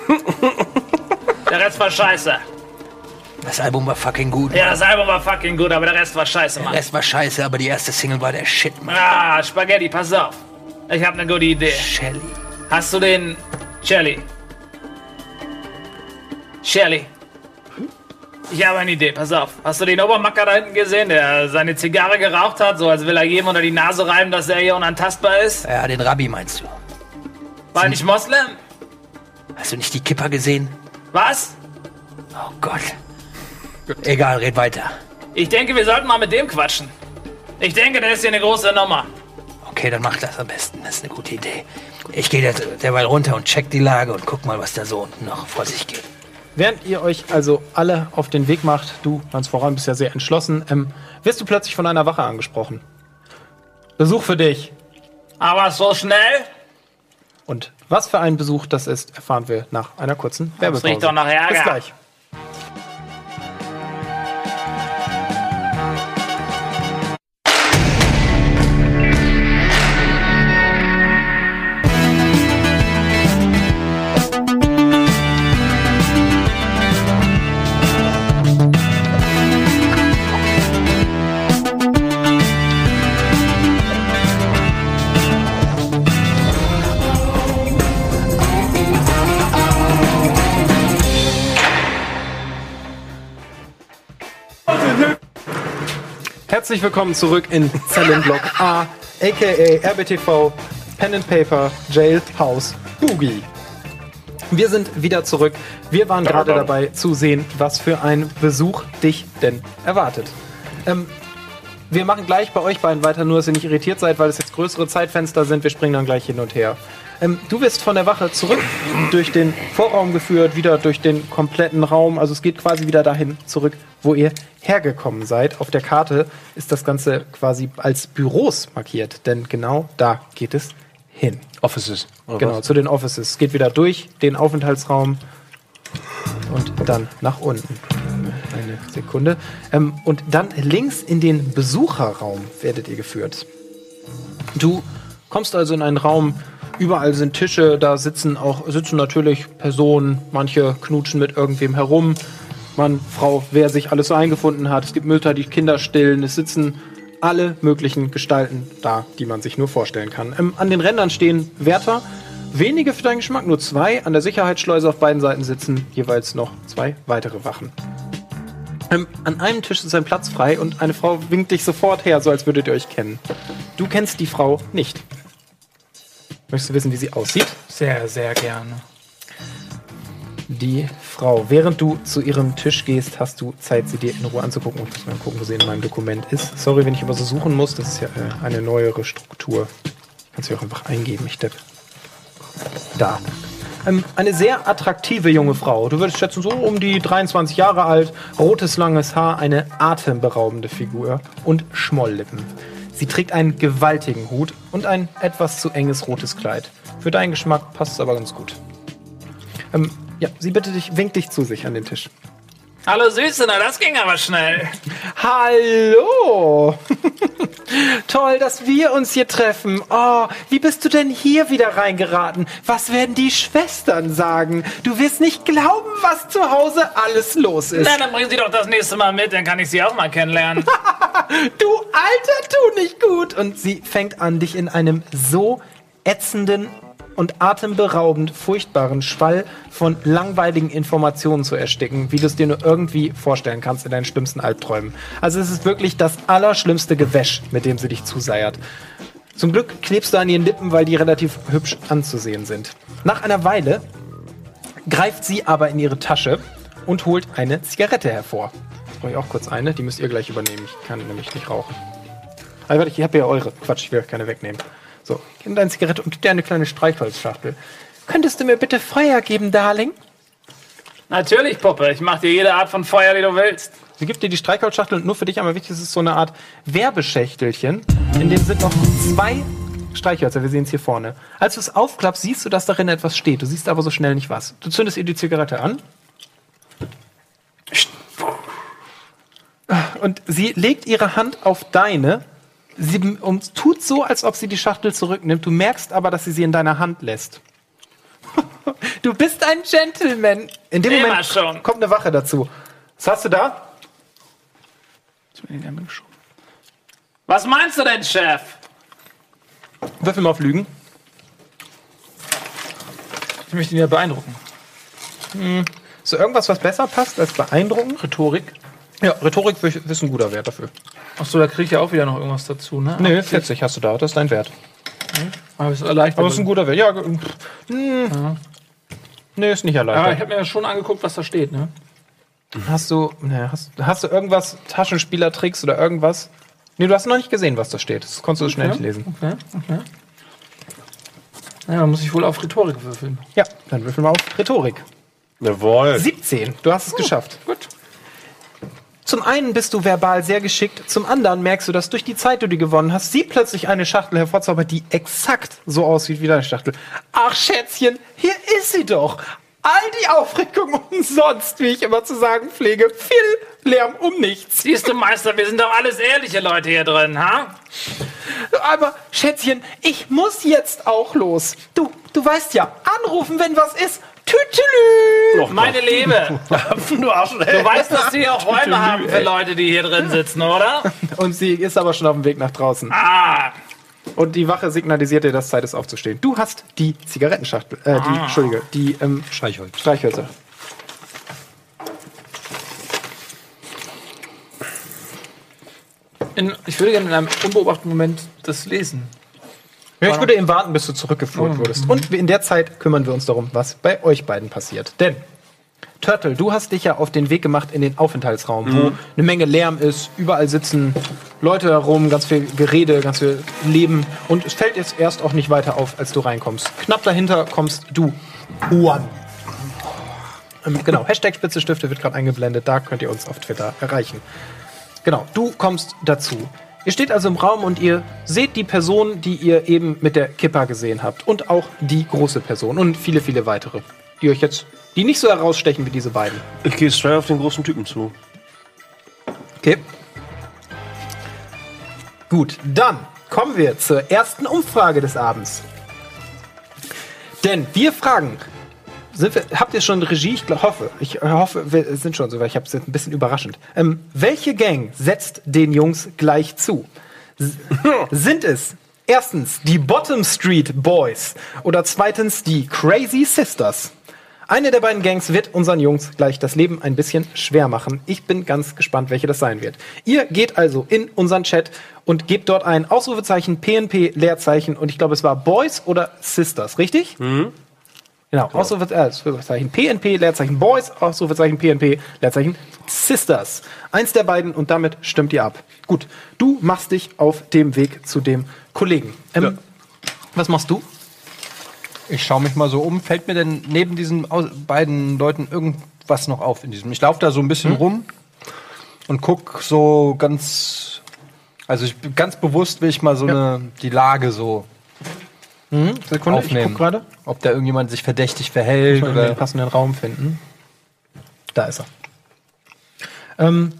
Der Rest war scheiße. Das Album war fucking gut. Ja, das Album war fucking gut, aber der Rest war scheiße, Der Mann. Rest war scheiße, aber die erste Single war der Shit, Mann. Ah, Spaghetti, pass auf. Ich habe eine gute Idee. Shelly. Hast du den Shelly? Shelly. Ich habe eine Idee, pass auf. Hast du den Obermacker da hinten gesehen, der seine Zigarre geraucht hat, so als will er jedem unter die Nase reiben, dass er hier unantastbar ist? Ja, den Rabbi meinst du. War nicht Moslem? Hast du nicht die Kipper gesehen? Was? Oh Gott. Egal, red weiter. Ich denke, wir sollten mal mit dem quatschen. Ich denke, der ist hier eine große Nummer. Okay, dann mach das am besten. Das ist eine gute Idee. Ich gehe der, derweil runter und check die Lage und guck mal, was da so unten noch vor sich geht. während ihr euch also alle auf den Weg macht, du ganz voran bist ja sehr entschlossen, ähm, wirst du plötzlich von einer Wache angesprochen. Besuch für dich. Aber so schnell? Und was für ein Besuch das ist, erfahren wir nach einer kurzen Werbepause. riecht doch nach Ärger. Bis gleich. Herzlich willkommen zurück in Zellenblock A, aka RBTV, Pen and Paper, Jailhouse, Boogie. Wir sind wieder zurück. Wir waren gerade dabei zu sehen, was für ein Besuch dich denn erwartet. Ähm, wir machen gleich bei euch beiden weiter, nur dass ihr nicht irritiert seid, weil es jetzt größere Zeitfenster sind. Wir springen dann gleich hin und her. Ähm, du wirst von der Wache zurück durch den Vorraum geführt, wieder durch den kompletten Raum. Also es geht quasi wieder dahin zurück, wo ihr hergekommen seid. Auf der Karte ist das Ganze quasi als Büros markiert, denn genau da geht es hin. Offices. Genau, was? zu den Offices. Es geht wieder durch den Aufenthaltsraum und dann nach unten. Eine Sekunde. Ähm, und dann links in den Besucherraum werdet ihr geführt. Du kommst also in einen Raum, überall sind Tische, da sitzen auch sitzen natürlich Personen, manche knutschen mit irgendwem herum. Mann, Frau, wer sich alles so eingefunden hat. Es gibt Mütter, die Kinder stillen. Es sitzen alle möglichen Gestalten da, die man sich nur vorstellen kann. Ähm, an den Rändern stehen Wärter. Wenige für deinen Geschmack, nur zwei. An der Sicherheitsschleuse auf beiden Seiten sitzen jeweils noch zwei weitere Wachen. Ähm, an einem Tisch ist ein Platz frei und eine Frau winkt dich sofort her, so als würdet ihr euch kennen. Du kennst die Frau nicht. Möchtest du wissen, wie sie aussieht? Sehr, sehr gerne. Die Frau. Während du zu ihrem Tisch gehst, hast du Zeit, sie dir in Ruhe anzugucken. Und ich muss mal gucken, wo sie in meinem Dokument ist. Sorry, wenn ich immer so suchen muss. Das ist ja äh, eine neuere Struktur. Kannst du auch einfach eingeben, ich depp. Da. Ähm, eine sehr attraktive junge Frau. Du würdest schätzen, so um die 23 Jahre alt, rotes langes Haar, eine atemberaubende Figur und Schmolllippen. Sie trägt einen gewaltigen Hut und ein etwas zu enges rotes Kleid. Für deinen Geschmack passt es aber ganz gut. Ähm, ja, sie bittet dich, winkt dich zu sich an den Tisch. Hallo Süße, na das ging aber schnell. Hallo! Toll, dass wir uns hier treffen. Oh, wie bist du denn hier wieder reingeraten? Was werden die Schwestern sagen? Du wirst nicht glauben, was zu Hause alles los ist. Na, dann bringen Sie doch das nächste Mal mit, dann kann ich Sie auch mal kennenlernen. Du Alter, tu nicht gut. Und sie fängt an, dich in einem so ätzenden und atemberaubend furchtbaren Schwall von langweiligen Informationen zu ersticken, wie du es dir nur irgendwie vorstellen kannst in deinen schlimmsten Albträumen. Also es ist wirklich das allerschlimmste Gewäsch, mit dem sie dich zuseiert. Zum Glück klebst du an ihren Lippen, weil die relativ hübsch anzusehen sind. Nach einer Weile greift sie aber in ihre Tasche und holt eine Zigarette hervor. Jetzt brauche ich auch kurz eine, die müsst ihr gleich übernehmen. Ich kann nämlich nicht rauchen. Also, warte, ich habe ja eure. Quatsch, ich will euch keine wegnehmen. So, nimm deine Zigarette und gib dir eine kleine Streichholzschachtel. Könntest du mir bitte Feuer geben, Darling? Natürlich, Puppe, ich mach dir jede Art von Feuer, die du willst. Sie gibt dir die Streichholzschachtel und nur für dich einmal wichtig, es ist so eine Art Werbeschächtelchen. In dem sind noch zwei Streichhölzer. Wir sehen es hier vorne. Als du es aufklappst, siehst du, dass darin etwas steht. Du siehst aber so schnell nicht was. Du zündest ihr die Zigarette an. Und sie legt ihre Hand auf deine. Sie und tut so, als ob sie die Schachtel zurücknimmt. Du merkst aber, dass sie sie in deiner Hand lässt. Du bist ein Gentleman. In dem Immer Moment schon. kommt eine Wache dazu. Was hast du da? Was meinst du denn, Chef? Würfel mal auf Lügen. Ich möchte ihn ja beeindrucken. Ist so irgendwas, was besser passt als beeindrucken? Rhetorik. Ja, Rhetorik ist ein guter Wert dafür. Achso, da kriege ich ja auch wieder noch irgendwas dazu, ne? Nee, 40 hast du da, das ist dein Wert. Aber es ist erleichtert. Aber es ist ein guter Wert. Ja, pff, hm. Nee, ist nicht Aber ich erleichtert. habe mir ja schon angeguckt, was da steht, ne? Hast du, nee, hast, hast du irgendwas, Taschenspielertricks oder irgendwas? Nee, du hast noch nicht gesehen, was da steht. Das konntest du schnell nicht lesen. Okay, okay. Ja, dann muss ich wohl auf Rhetorik würfeln. Ja, dann würfeln wir auf Rhetorik. Jawohl. 17, du hast es geschafft. Gut. Zum einen bist du verbal sehr geschickt, zum anderen merkst du, dass durch die Zeit, die du gewonnen hast, sie plötzlich eine Schachtel hervorzaubert, die exakt so aussieht wie deine Schachtel. Ach Schätzchen, hier ist sie doch. All die Aufregung umsonst, wie ich immer zu sagen pflege. Viel Lärm um nichts. Siehst du, Meister, wir sind doch alles ehrliche Leute hier drin, ha? Aber Schätzchen, ich muss jetzt auch los. Du, du weißt ja, anrufen, wenn was ist. Tütülü. Meine Liebe, du Arsch, du weißt, dass sie auch Räume haben für Leute, die hier drin sitzen, oder? Und sie ist aber schon auf dem Weg nach draußen. Ah, Und die Wache signalisiert dir, dass Zeit ist aufzustehen. Du hast die Zigarettenschachtel, äh, die, Entschuldige, die ähm, Streichholz. Streichhölzer. In, ich würde gerne in einem unbeobachteten Moment das lesen. Ja, ich würde eben warten, bis du zurückgeführt wurdest. Und in der Zeit kümmern wir uns darum, was bei euch beiden passiert. Denn, Turtle, du hast dich ja auf den Weg gemacht in den Aufenthaltsraum, wo eine Menge Lärm ist, überall sitzen Leute herum, ganz viel Gerede, ganz viel Leben. Und es fällt jetzt erst auch nicht weiter auf, als du reinkommst. Knapp dahinter kommst du, Juan. Ähm, genau, Hashtag Spitze wird gerade eingeblendet, da könnt ihr uns auf Twitter erreichen. Genau, du kommst dazu. Ihr steht also im Raum und ihr seht die Person, die ihr eben mit der Kippa gesehen habt. Und auch die große Person und viele, viele weitere, die euch jetzt, die nicht so herausstechen wie diese beiden. Ich gehe straight auf den großen Typen zu. Okay. Gut, dann kommen wir zur ersten Umfrage des Abends. Denn wir fragen, sind wir, habt ihr schon Regie? Ich glaub, hoffe. Ich hoffe, wir sind schon so, weil ich habe es jetzt ein bisschen überraschend. Ähm, welche Gang setzt den Jungs gleich zu? S sind es erstens die Bottom Street Boys oder zweitens die Crazy Sisters? Eine der beiden Gangs wird unseren Jungs gleich das Leben ein bisschen schwer machen. Ich bin ganz gespannt, welche das sein wird. Ihr geht also in unseren Chat und gebt dort ein Ausrufezeichen, PNP, Leerzeichen und ich glaube, es war Boys oder Sisters, richtig? Genau, Ausrufe, äh, Ausrufezeichen PNP, Leerzeichen Boys, Ausrufezeichen PNP, Leerzeichen Sisters. Eins der beiden und damit stimmt ihr ab. Gut, du machst dich auf dem Weg zu dem Kollegen. Ähm, Was machst du? Ich schaue mich mal so um. Fällt mir denn neben diesen beiden Leuten irgendwas noch auf in diesem? Ich laufe da so ein bisschen rum und guck so ganz Also ich ganz bewusst will ich mal so Ja. eine die Lage so Sekunde, ich aufnehmen. guck gerade. Ob da irgendjemand sich verdächtig Ich verhält mal oder den passenden Raum finden. Da ist er. Ähm,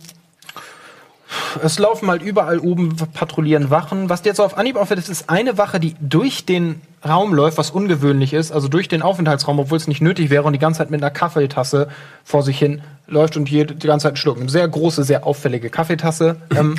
es laufen halt überall oben patrouillieren Wachen. Was dir jetzt so auf Anhieb auffällt, ist eine Wache, die durch den Raum läuft, was ungewöhnlich ist, also durch den Aufenthaltsraum, obwohl es nicht nötig wäre und die ganze Zeit mit einer Kaffeetasse vor sich hin läuft und hier die ganze Zeit schluckt. Eine sehr große, sehr auffällige Kaffeetasse. ähm,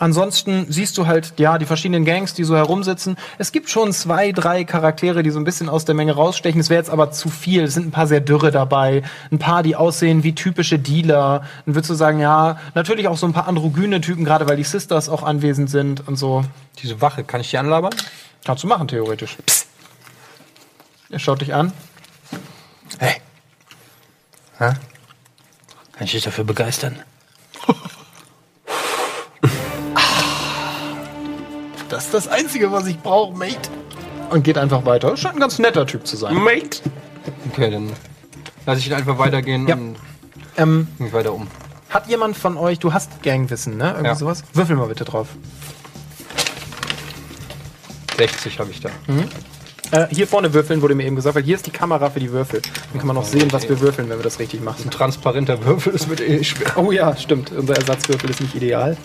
Ansonsten siehst du halt, ja, die verschiedenen Gangs, die so herumsitzen. Es gibt schon zwei, drei Charaktere, die so ein bisschen aus der Menge rausstechen. Es wäre jetzt aber zu viel. Es sind ein paar sehr dürre dabei. Ein paar, die aussehen wie typische Dealer. Dann würdest du sagen, ja, natürlich auch so ein paar androgyne Typen, gerade weil die Sisters auch anwesend sind und so. diese Wache, kann ich die anlabern? Kannst du machen, theoretisch. Psst. Er schaut dich an. Hey. Ha? Kann ich dich dafür begeistern? Das ist das Einzige, was ich brauche, Mate. Und geht einfach weiter. Scheint ein ganz netter Typ zu sein. Mate! Okay, dann lasse ich ihn einfach weitergehen Ja. und Ähm, mich weiter um. hat jemand von euch, du hast Gangwissen, ne? Irgendwie Ja. sowas? Würfel mal bitte drauf. 60 habe ich da. Äh, hier vorne würfeln, wurde mir eben gesagt, weil hier ist die Kamera für die Würfel. Dann kann man noch sehen, was wir würfeln, wenn wir das richtig machen. Ein transparenter Würfel, das wird eh schwer. Oh ja, stimmt. Unser Ersatzwürfel ist nicht ideal.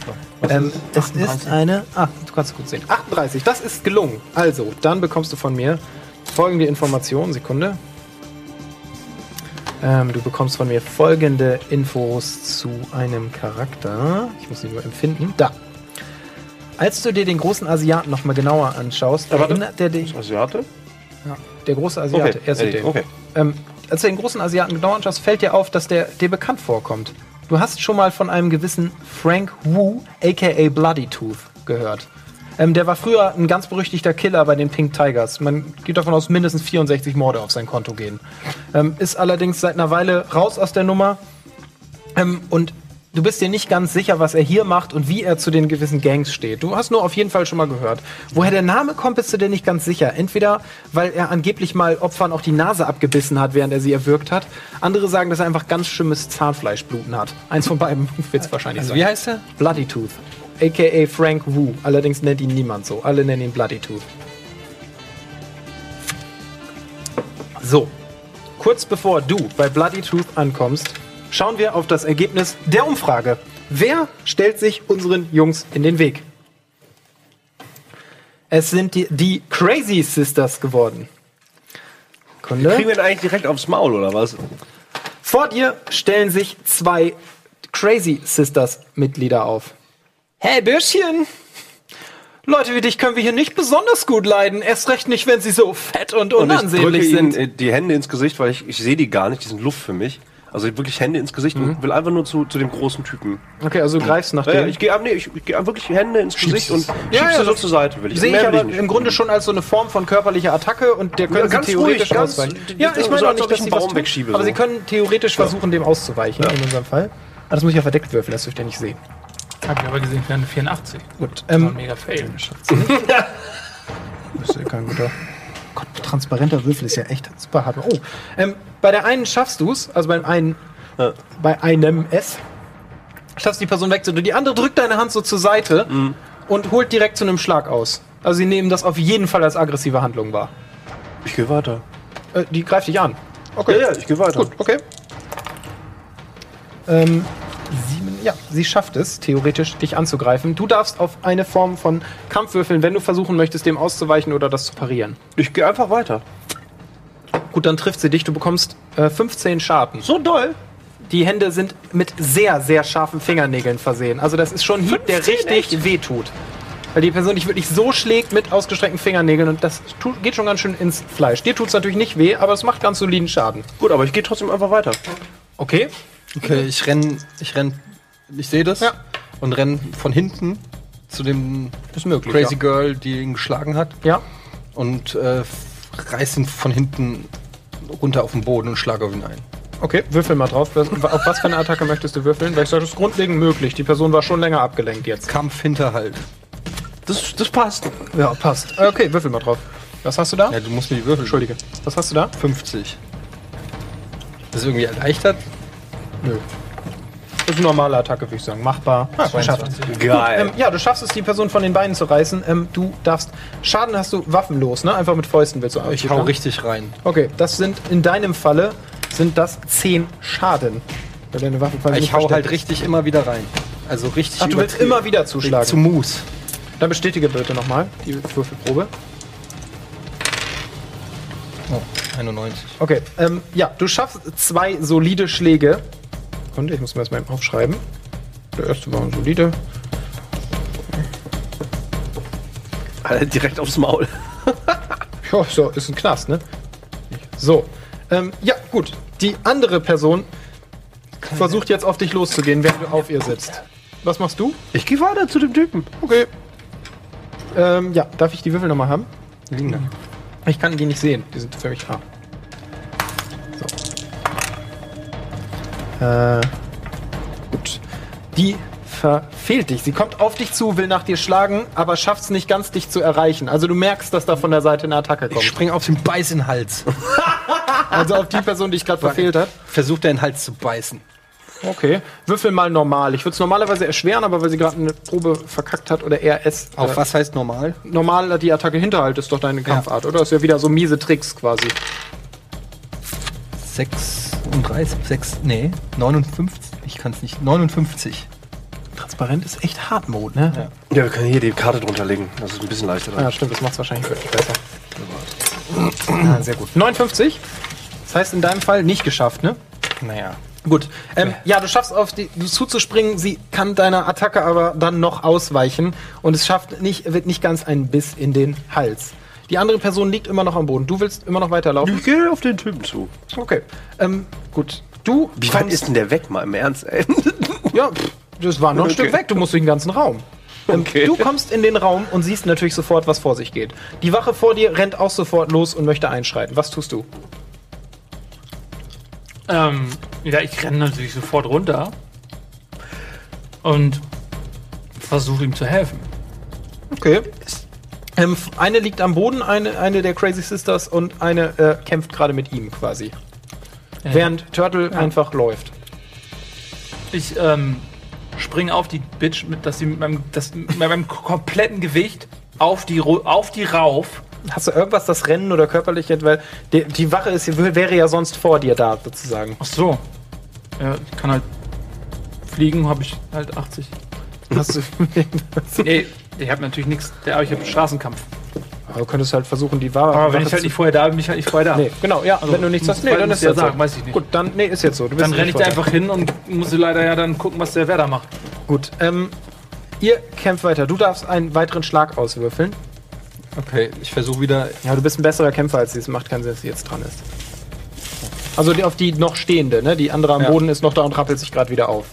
Ähm, es ist eine. Ah, du kannst es gut sehen. 38, das ist gelungen. Also, dann bekommst du von mir folgende Information. Sekunde. Ähm, du bekommst von mir folgende Infos zu einem Charakter. Ich muss sie nur empfinden. Da. Als du dir den großen Asiaten noch mal genauer anschaust, warte. erinnert der dich. Asiate? Der große Asiate, er sieht den. okay. Ähm, als du den großen Asiaten genau anschaust, fällt dir auf, dass der dir bekannt vorkommt. Du hast schon mal von einem gewissen Frank Wu, aka Bloody Tooth, gehört. Ähm, der war früher ein ganz berüchtigter Killer bei den Pink Tigers. Man geht davon aus, mindestens 64 Morde auf sein Konto gehen. Ähm, ist allerdings seit einer Weile raus aus der Nummer. Ähm, und du bist dir nicht ganz sicher, was er hier macht und wie er zu den gewissen Gangs steht. Du hast nur auf jeden Fall schon mal gehört. Woher der Name kommt, bist du dir nicht ganz sicher. Entweder, weil er angeblich mal Opfern auch die Nase abgebissen hat, während er sie erwürgt hat. Andere sagen, dass er einfach ganz schlimmes Zahnfleischbluten hat. Eins von beiden wird es wahrscheinlich Also sein. wie heißt er? Bloody Tooth. A.k.a. Frank Wu. Allerdings nennt ihn niemand so. Alle nennen ihn Bloody Tooth. So. Kurz bevor du bei Bloody Tooth ankommst, schauen wir auf das Ergebnis der Umfrage. Wer stellt sich unseren Jungs in den Weg? Es sind die, die Crazy Sisters geworden. Kunde. Kriegen wir den eigentlich direkt aufs Maul, oder was? Vor dir stellen sich zwei Crazy Sisters Mitglieder auf. Hey Bürschchen! Leute wie dich können wir hier nicht besonders gut leiden. Erst recht nicht, wenn sie so fett und Und ich drücke unansehnlich ihnen sind. äh, die Hände ins Gesicht, weil ich, ich sehe die gar nicht, die sind Luft für mich. Also wirklich Hände ins Gesicht und will einfach nur zu, zu dem großen Typen. Okay, also du greifst nach Ja, dem. ich gehe nee, ich, ich geh wirklich Hände ins Gesicht und Ja, schieb ja, sie so das zur Seite. Will ich. Sehe ich aber nicht. im Grunde schon als so eine Form von körperlicher Attacke und der können Ja, sie ganz theoretisch ruhig, ganz- ausweichen. die- Ja, ich so, meine auch als nicht, dass ich einen Baum tun, wegschiebe, aber so. sie können theoretisch versuchen, dem auszuweichen in unserem Fall. Aber das muss ich ja verdeckt würfeln, das dürft ihr nicht sehen. Hab ich aber gesehen, für eine 84. Gut, War ähm, ein mega Fail. Das ist ja kein guter. Gott, transparenter Würfel ist ja echt super hart. Oh, ähm, bei der einen schaffst du es, also beim einen, bei einem S, schaffst die Person wegzudrücken. Die andere drückt deine Hand so zur Seite und holt direkt zu einem Schlag aus. Also sie nehmen das auf jeden Fall als aggressive Handlung wahr. Ich gehe weiter. Äh, die greift dich an. Okay. Ja, ja, ich gehe weiter. Gut, okay. Ähm, ja, sie schafft es, theoretisch dich anzugreifen. Du darfst auf eine Form von Kampf würfeln, wenn du versuchen möchtest, dem auszuweichen oder das zu parieren. Ich gehe einfach weiter. Gut, dann trifft sie dich. Du bekommst äh, 15 Schaden. So doll. Die Hände sind mit sehr, sehr scharfen Fingernägeln versehen. Also das ist schon ein Hieb, der 15, richtig wehtut. Weil die Person dich wirklich so schlägt mit ausgestreckten Fingernägeln und das tut, geht schon ganz schön ins Fleisch. Dir tut es natürlich nicht weh, aber es macht ganz soliden Schaden. Gut, aber ich gehe trotzdem einfach weiter. Okay. Okay, ich renn, ich renn, ich sehe das Ja. und renn von hinten zu dem Ist möglich. Crazy ja. Girl, die ihn geschlagen hat Ja. und äh, reiß ihn von hinten runter auf den Boden und schlage auf ihn ein. Okay, würfel mal drauf. Auf was für eine Attacke möchtest du würfeln? Weil ich sage, das ist grundlegend möglich. Die Person war schon länger abgelenkt jetzt. Kampf Hinterhalt. Das, das passt. Ja, passt. Äh, Okay, würfel mal drauf. Was hast du da? Ja, du musst mir die Würfel. Entschuldige. Was hast du da? 50. Das ist irgendwie erleichtert. Nö. Das ist eine normale Attacke, würde ich sagen. Machbar. Ah, geschafft. Geil. Ähm, ja, du schaffst es, die Person von den Beinen zu reißen. Ähm, du darfst. Schaden hast du waffenlos, ne? Einfach mit Fäusten willst du Ich hau richtig rein. Okay, das sind in deinem Falle sind das 10 Schaden. Weil deine Waffe quasi Ich nicht hau versteckt halt richtig immer wieder rein. Also richtig Ach, du willst immer wieder zuschlagen. zu Mus. Dann bestätige bitte nochmal die Würfelprobe. Oh, 91. Okay, ähm, ja, du schaffst zwei solide Schläge. Und ich muss mir das mal eben aufschreiben. Der erste war ein solide. Alter, direkt aufs Maul. Ja, so, ist ein Knast, ne? So, ähm, ja, gut. Die andere Person versucht jetzt auf dich loszugehen, während du auf ihr sitzt. Was machst du? Ich gehe weiter zu dem Typen. Okay. Ähm, ja, darf ich die Würfel nochmal haben? Liegen da. Ich kann die nicht sehen. Die sind für mich. Ah. Äh, gut. Die verfehlt dich. Sie kommt auf dich zu, will nach dir schlagen, aber schafft es nicht ganz, dich zu erreichen. Also du merkst, dass da von der Seite eine Attacke Ich kommt. spring auf den Beiß in den Hals. Also auf die Person, die dich gerade verfehlt hat. Versucht er in den Hals zu beißen. Okay. Würfel mal normal. Ich würde es normalerweise erschweren, aber weil sie gerade eine Probe verkackt hat oder er es. Auf äh, was heißt normal? Normal die Attacke Hinterhalt ist doch deine Kampfart, oder? Ist ja wieder so miese Tricks quasi. 36, 6, nee, 59. Ich kann es nicht. 59. Transparent ist echt Hardmode, ne? Ja, wir können hier die Karte drunter legen. Das ist ein bisschen leichter. Ja, stimmt, das macht es wahrscheinlich wirklich besser. Ah, sehr gut. 59. Das heißt in deinem Fall nicht geschafft, ne? Naja. Gut. Ähm, ja, du schaffst auf die zuzuspringen, sie kann deiner Attacke aber dann noch ausweichen und es schafft nicht, wird nicht ganz einen Biss in den Hals. Die andere Person liegt immer noch am Boden. Du willst immer noch weiterlaufen? Ich gehe auf den Typen zu. Okay. Ähm, gut. Du Wie weit ist denn der weg, mal im Ernst, ey? Ja, pff, das war noch ein Okay. Stück weg. Du musst durch den ganzen Raum. Ähm, Okay. Du kommst in den Raum und siehst natürlich sofort, was vor sich geht. Die Wache vor dir rennt auch sofort los und möchte einschreiten. Was tust du? Ähm, ja, ich renne natürlich sofort runter und versuche ihm zu helfen. Okay. Ähm, eine liegt am Boden, eine, eine der Crazy Sisters und eine äh, kämpft gerade mit ihm quasi. Während Turtle einfach läuft. Ich ähm, springe auf die Bitch, mit, dass sie mit meinem, das, mit meinem kompletten Gewicht auf die, auf die rauf. Hast du irgendwas, das Rennen oder körperliche, weil die, die Wache ist, wäre ja sonst vor dir da, sozusagen. Ach so. Ja, ich kann halt fliegen, habe ich halt 80. Hast du, Nee, ich habe natürlich nichts, aber ich habe Straßenkampf. Aber du könntest halt versuchen, die Wache. Aber wenn ich halt nicht vorher da bin, bin ich halt nicht vorher da. Nee, genau, ja. wenn du nichts hast, nee, dann ist es ja sagen, so. weiß ich nicht. Gut, dann, nee, ist jetzt so. Du bist Dann renne ich da einfach hin und muss leider ja dann gucken, was der Werder macht. Gut, ähm, ihr kämpft weiter. Du darfst einen weiteren Schlag auswürfeln. Okay, ich versuche wieder. Ja, du bist ein besserer Kämpfer als sie. Es macht keinen Sinn, dass sie jetzt dran ist. Also die, auf die noch stehende, ne? Die andere am Ja. Boden ist noch da und rappelt sich gerade wieder auf.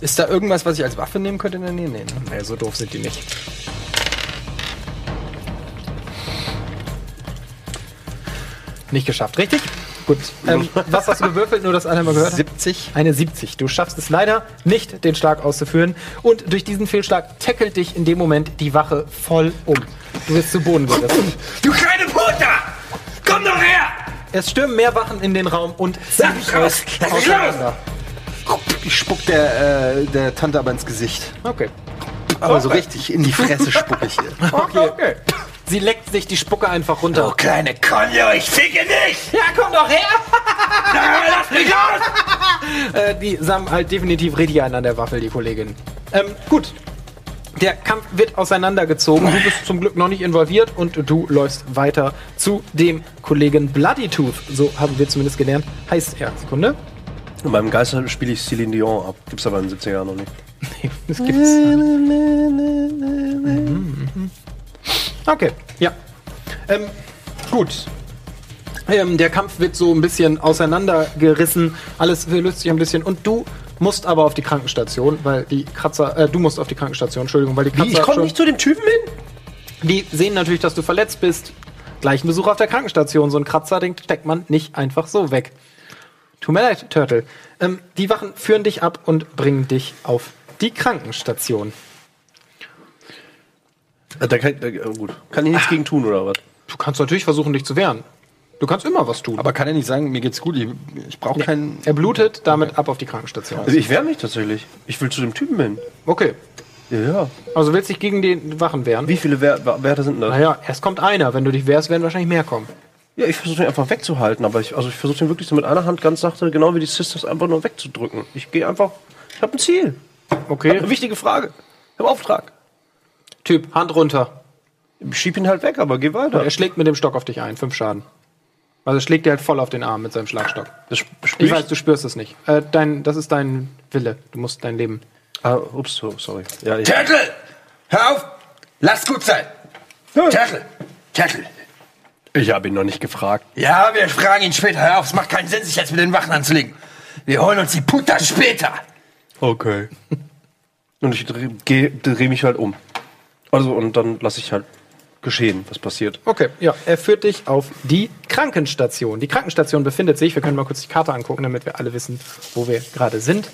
Ist da irgendwas, was ich als Waffe nehmen könnte in der Nähe? Nee, ne? Nee, so doof sind die nicht. Nicht geschafft, richtig? Gut. Ähm, was hast du gewürfelt, nur dass einer mal gehört hat? 70. Eine 70. Du schaffst es leider nicht, den Schlag auszuführen. Und durch diesen Fehlschlag tackelt dich in dem Moment die Wache voll um. Du wirst zu Boden gerissen. Du kleine Puta! Komm doch her! Es stürmen mehr Wachen in den Raum und ziehen raus! auseinander. Ich spuck der, äh, der Tante aber ins Gesicht. Okay. Aber so richtig in die Fresse spuck ich ihr. Okay. okay. Sie leckt sich die Spucke einfach runter. Du kleine Konjo, ich ficke dich! Ja, komm doch her! Lass mich raus! Äh, die haben halt definitiv richtig einen an der Waffel, die Kollegin. Ähm, gut. Der Kampf wird auseinandergezogen. Du bist zum Glück noch nicht involviert und du läufst weiter zu dem Kollegen Bloody Tooth. So haben wir zumindest gelernt. Heißt er. Sekunde. In meinem Geister spiele ich Celine Dion ab. Gibt's aber in den 70er Jahren noch nicht. Das gibt's. Mhm. Okay, ja. Ähm, gut. Ähm, der Kampf wird so ein bisschen auseinandergerissen. Alles löst sich ein bisschen. Und du musst aber auf die Krankenstation, weil die Kratzer, äh, du musst auf die Krankenstation, Entschuldigung, weil die Kratzer Ich komme nicht zu dem Typen hin? die sehen natürlich, dass du verletzt bist. Gleich ein Besuch auf der Krankenstation. So ein Kratzer, den steckt man nicht einfach so weg. Tut mir leid, Turtle. Ähm, die Wachen führen dich ab und bringen dich auf die Krankenstation. Äh, Da kann, da, äh, gut. kann ich nichts gegen tun, oder was? Du kannst natürlich versuchen, dich zu wehren. Du kannst immer was tun. Aber kann er nicht sagen, mir geht's gut, ich, ich brauche keinen. er blutet damit ab auf die Krankenstation. Also ich wehre mich tatsächlich. Ich will zu dem Typen hin. Okay. Ja, ja. Also willst dich gegen die Wachen wehren? Wie viele Werte sind das? Naja, erst kommt einer. Wenn du dich wehrst, werden wahrscheinlich mehr kommen. Ja, ich versuche ihn einfach wegzuhalten, aber ich, also ich versuche ihn wirklich so mit einer Hand ganz sachte, genau wie die Sisters, einfach nur wegzudrücken. Ich gehe einfach. Ich habe ein Ziel. Okay. Eine wichtige Frage. Ich habe Auftrag. Typ, Hand runter. Ich schieb ihn halt weg, aber geh weiter. Er schlägt mit dem Stock auf dich ein. Fünf Schaden. Also er schlägt dir halt voll auf den Arm mit seinem Schlagstock. Das Ich weiß, du spürst es nicht. Äh, dein, das ist dein Wille. Du musst dein Leben. Ah, ups, so, sorry. Ja, Turtle! Hör auf! Lass gut sein! Turtle! Turtle! Ich habe ihn noch nicht gefragt. Ja, wir fragen ihn später. Hör auf, es macht keinen Sinn, sich jetzt mit den Wachen anzulegen. Wir holen uns die Puta später. Okay. Und ich drehe dreh, dreh mich halt um. Also, und dann lasse ich halt geschehen, was passiert. Okay, ja. Er führt dich auf die Krankenstation. Die Krankenstation befindet sich, wir können mal kurz die Karte angucken, damit wir alle wissen, wo wir gerade sind.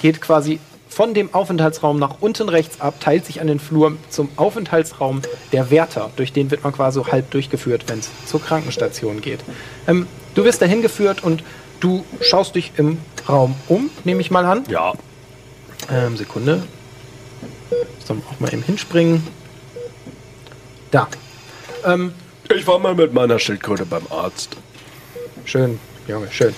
Geht quasi von dem Aufenthaltsraum nach unten rechts ab, teilt sich an den Flur zum Aufenthaltsraum der Wärter. Durch den wird man quasi halb durchgeführt, wenn es zur Krankenstation geht. Ähm, du wirst dahin geführt und du schaust dich im Raum um, nehme ich mal an. Ja. Ähm, Sekunde. Sollen auch mal eben hinspringen. Da. Ähm, Ich war mal mit meiner Schildkröte beim Arzt. schön, Junge, schön.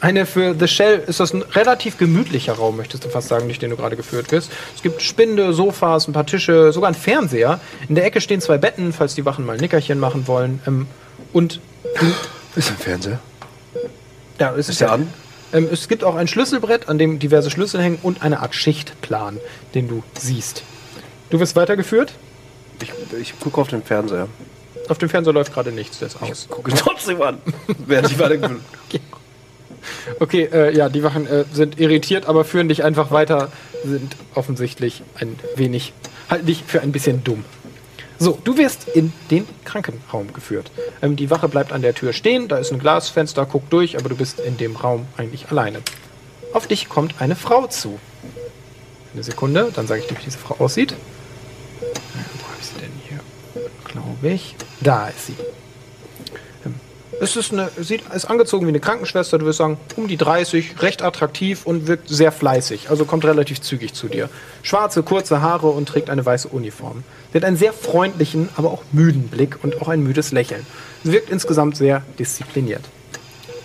Eine für The Shell ist das ein relativ gemütlicher Raum, möchtest du fast sagen, durch den du gerade geführt wirst. Es gibt Spinde, Sofas, ein paar Tische, sogar ein Fernseher. In der Ecke stehen zwei Betten, falls die Wachen mal ein Nickerchen machen wollen. Ähm, und Ist ein Fernseher? ja, es Ist der an? Ähm, es gibt auch ein Schlüsselbrett, an dem diverse Schlüssel hängen und eine Art Schichtplan, den du siehst. Du wirst weitergeführt. Ich, ich gucke auf den Fernseher. Auf dem Fernseher läuft gerade nichts, der ist aus. Gucke trotzdem an. Während ich weitergeführt Okay, äh, ja, die Wachen äh, sind irritiert, aber führen dich einfach weiter, sind offensichtlich ein wenig, halten dich für ein bisschen dumm. So, du wirst in den Krankenraum geführt. Ähm, die Wache bleibt an der Tür stehen, da ist ein Glasfenster, guckt durch, aber du bist in dem Raum eigentlich alleine. Auf dich kommt eine Frau zu. Eine Sekunde, dann sage ich dir, wie diese Frau aussieht. Wo habe ich sie denn hier? Glaube ich. Da ist sie. Es ist eine, sieht, ist angezogen wie eine Krankenschwester, du wirst sagen, um die 30, recht attraktiv und wirkt sehr fleißig, also kommt relativ zügig zu dir. Schwarze, kurze Haare und trägt eine weiße Uniform. Sie hat einen sehr freundlichen, aber auch müden Blick und auch ein müdes Lächeln. Sie wirkt insgesamt sehr diszipliniert.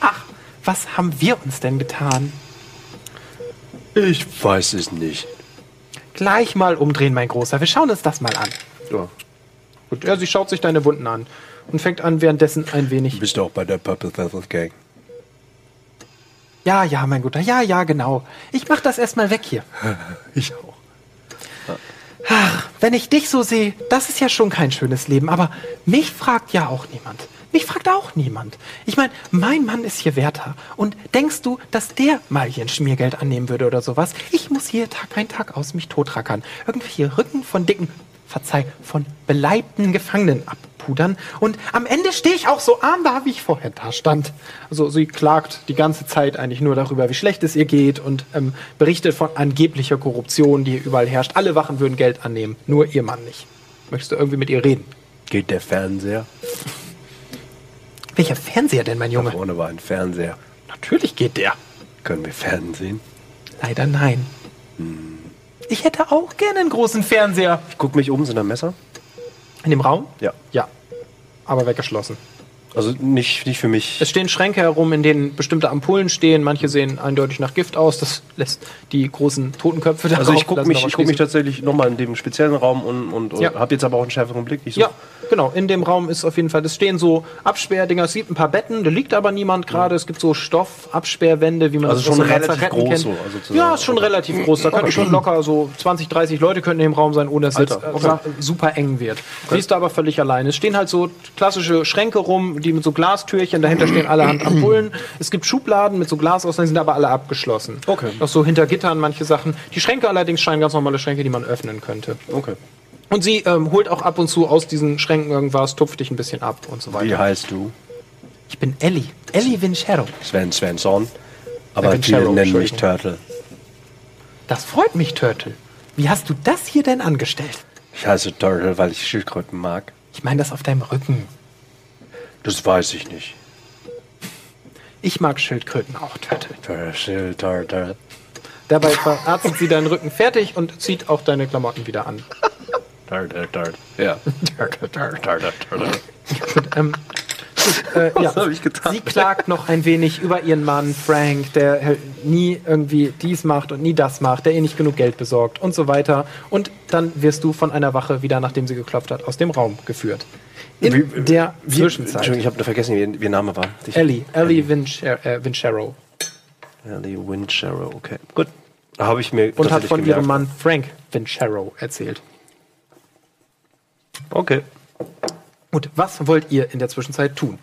Ach, was haben wir uns denn getan? Ich weiß es nicht. Gleich mal umdrehen, mein Großer. Wir schauen uns das mal an. Ja. Gut, ja, sie schaut sich deine Wunden an und fängt an, währenddessen ein wenig Bist du auch bei der Purple Feathers Gang? Ja, ja, mein Guter, ja, ja, genau. Ich mach das erstmal weg hier. Ich auch. Ach, wenn ich dich so sehe, das ist ja schon kein schönes Leben, aber mich fragt ja auch niemand. Mich fragt auch niemand. Ich meine, mein Mann ist hier Wärter. Und denkst du, dass der mal hier ein Schmiergeld annehmen würde oder sowas? Ich muss hier Tag ein, Tag aus mich totrackern. Irgendwelche Rücken von dicken, verzeih, von beleibten Gefangenen abpudern. Und am Ende stehe ich auch so arm da, wie ich vorher da stand. Also sie klagt die ganze Zeit eigentlich nur darüber, wie schlecht es ihr geht und ähm, berichtet von angeblicher Korruption, die überall herrscht. Alle Wachen würden Geld annehmen, nur ihr Mann nicht. Möchtest du irgendwie mit ihr reden? Geht der Fernseher? Welcher Fernseher denn, mein Da Junge? vorne war ein Fernseher. Natürlich geht der. Können wir Fernsehen? Leider nein. Ich hätte auch gerne einen großen Fernseher. Ich gucke mich um, sind da Messer? In dem Raum? Ja. Ja. Aber weggeschlossen. Also nicht, nicht für mich. Es stehen Schränke herum, in denen bestimmte Ampullen stehen. Manche sehen eindeutig nach Gift aus. Das lässt die großen Totenköpfe da Also ich gucke mich, ich guck mich tatsächlich nochmal in dem speziellen Raum und, und, Ja. und habe jetzt aber auch einen schärferen Blick. Such- Ja, genau. In dem Raum ist auf jeden Fall, es stehen so Absperrdinger. Es gibt ein paar Betten, da liegt aber niemand gerade. Es gibt so Stoffabsperrwände, wie man Also das schon so relativ groß kennt. so, also ja, ist schon relativ groß. Da könnten schon locker so 20, 30 Leute könnten im Raum sein, ohne dass es Alter, jetzt, okay. super eng wird. Siehst du aber völlig allein. Es stehen halt so klassische Schränke rum, die mit so Glastürchen, dahinter stehen allerhand Ampullen. Es gibt Schubladen mit so Glasauslässen, sind aber alle abgeschlossen. Okay. Noch so hinter Gittern manche Sachen. Die Schränke allerdings scheinen ganz normale Schränke, die man öffnen könnte. Okay. Und sie ähm, holt auch ab und zu aus diesen Schränken irgendwas, tupft dich ein bisschen ab und so Wie weiter. heißt du? Ich bin Ellie. Ellie Vincero. Sven Svensson. Aber Sven viele nennen mich. Turtle. Das freut mich, Turtle. Wie hast du das hier denn angestellt? Ich heiße Turtle, weil ich Schildkröten mag. Ich meine das auf deinem Rücken. Das weiß ich nicht. Ich mag Schildkröten auch, Turtle. Turtle, Turtle. Dabei verarztet sie deinen Rücken fertig und zieht auch deine Klamotten wieder an. Turtle, Turtle. Ja. Turtle, Turtle, Turtle. Ähm, äh, ja. hab ich getan? Sie klagt noch ein wenig über ihren Mann Frank, der halt nie irgendwie dies macht und nie das macht, der ihr nicht genug Geld besorgt und so weiter. Und dann wirst du von einer Wache wieder, nachdem sie geklopft hat, aus dem Raum geführt. In Wie- der Wie, Zwischenzeit. Entschuldigung, ich habe vergessen, wie, wie ihr Name war. Ich, Ellie, Ellie Vincher, äh. Ellie Winchero, okay. Gut. Da habe ich mir Und hat von gemerkt. ihrem Mann Frank Vincero erzählt. Okay. Gut, was wollt ihr in der Zwischenzeit tun?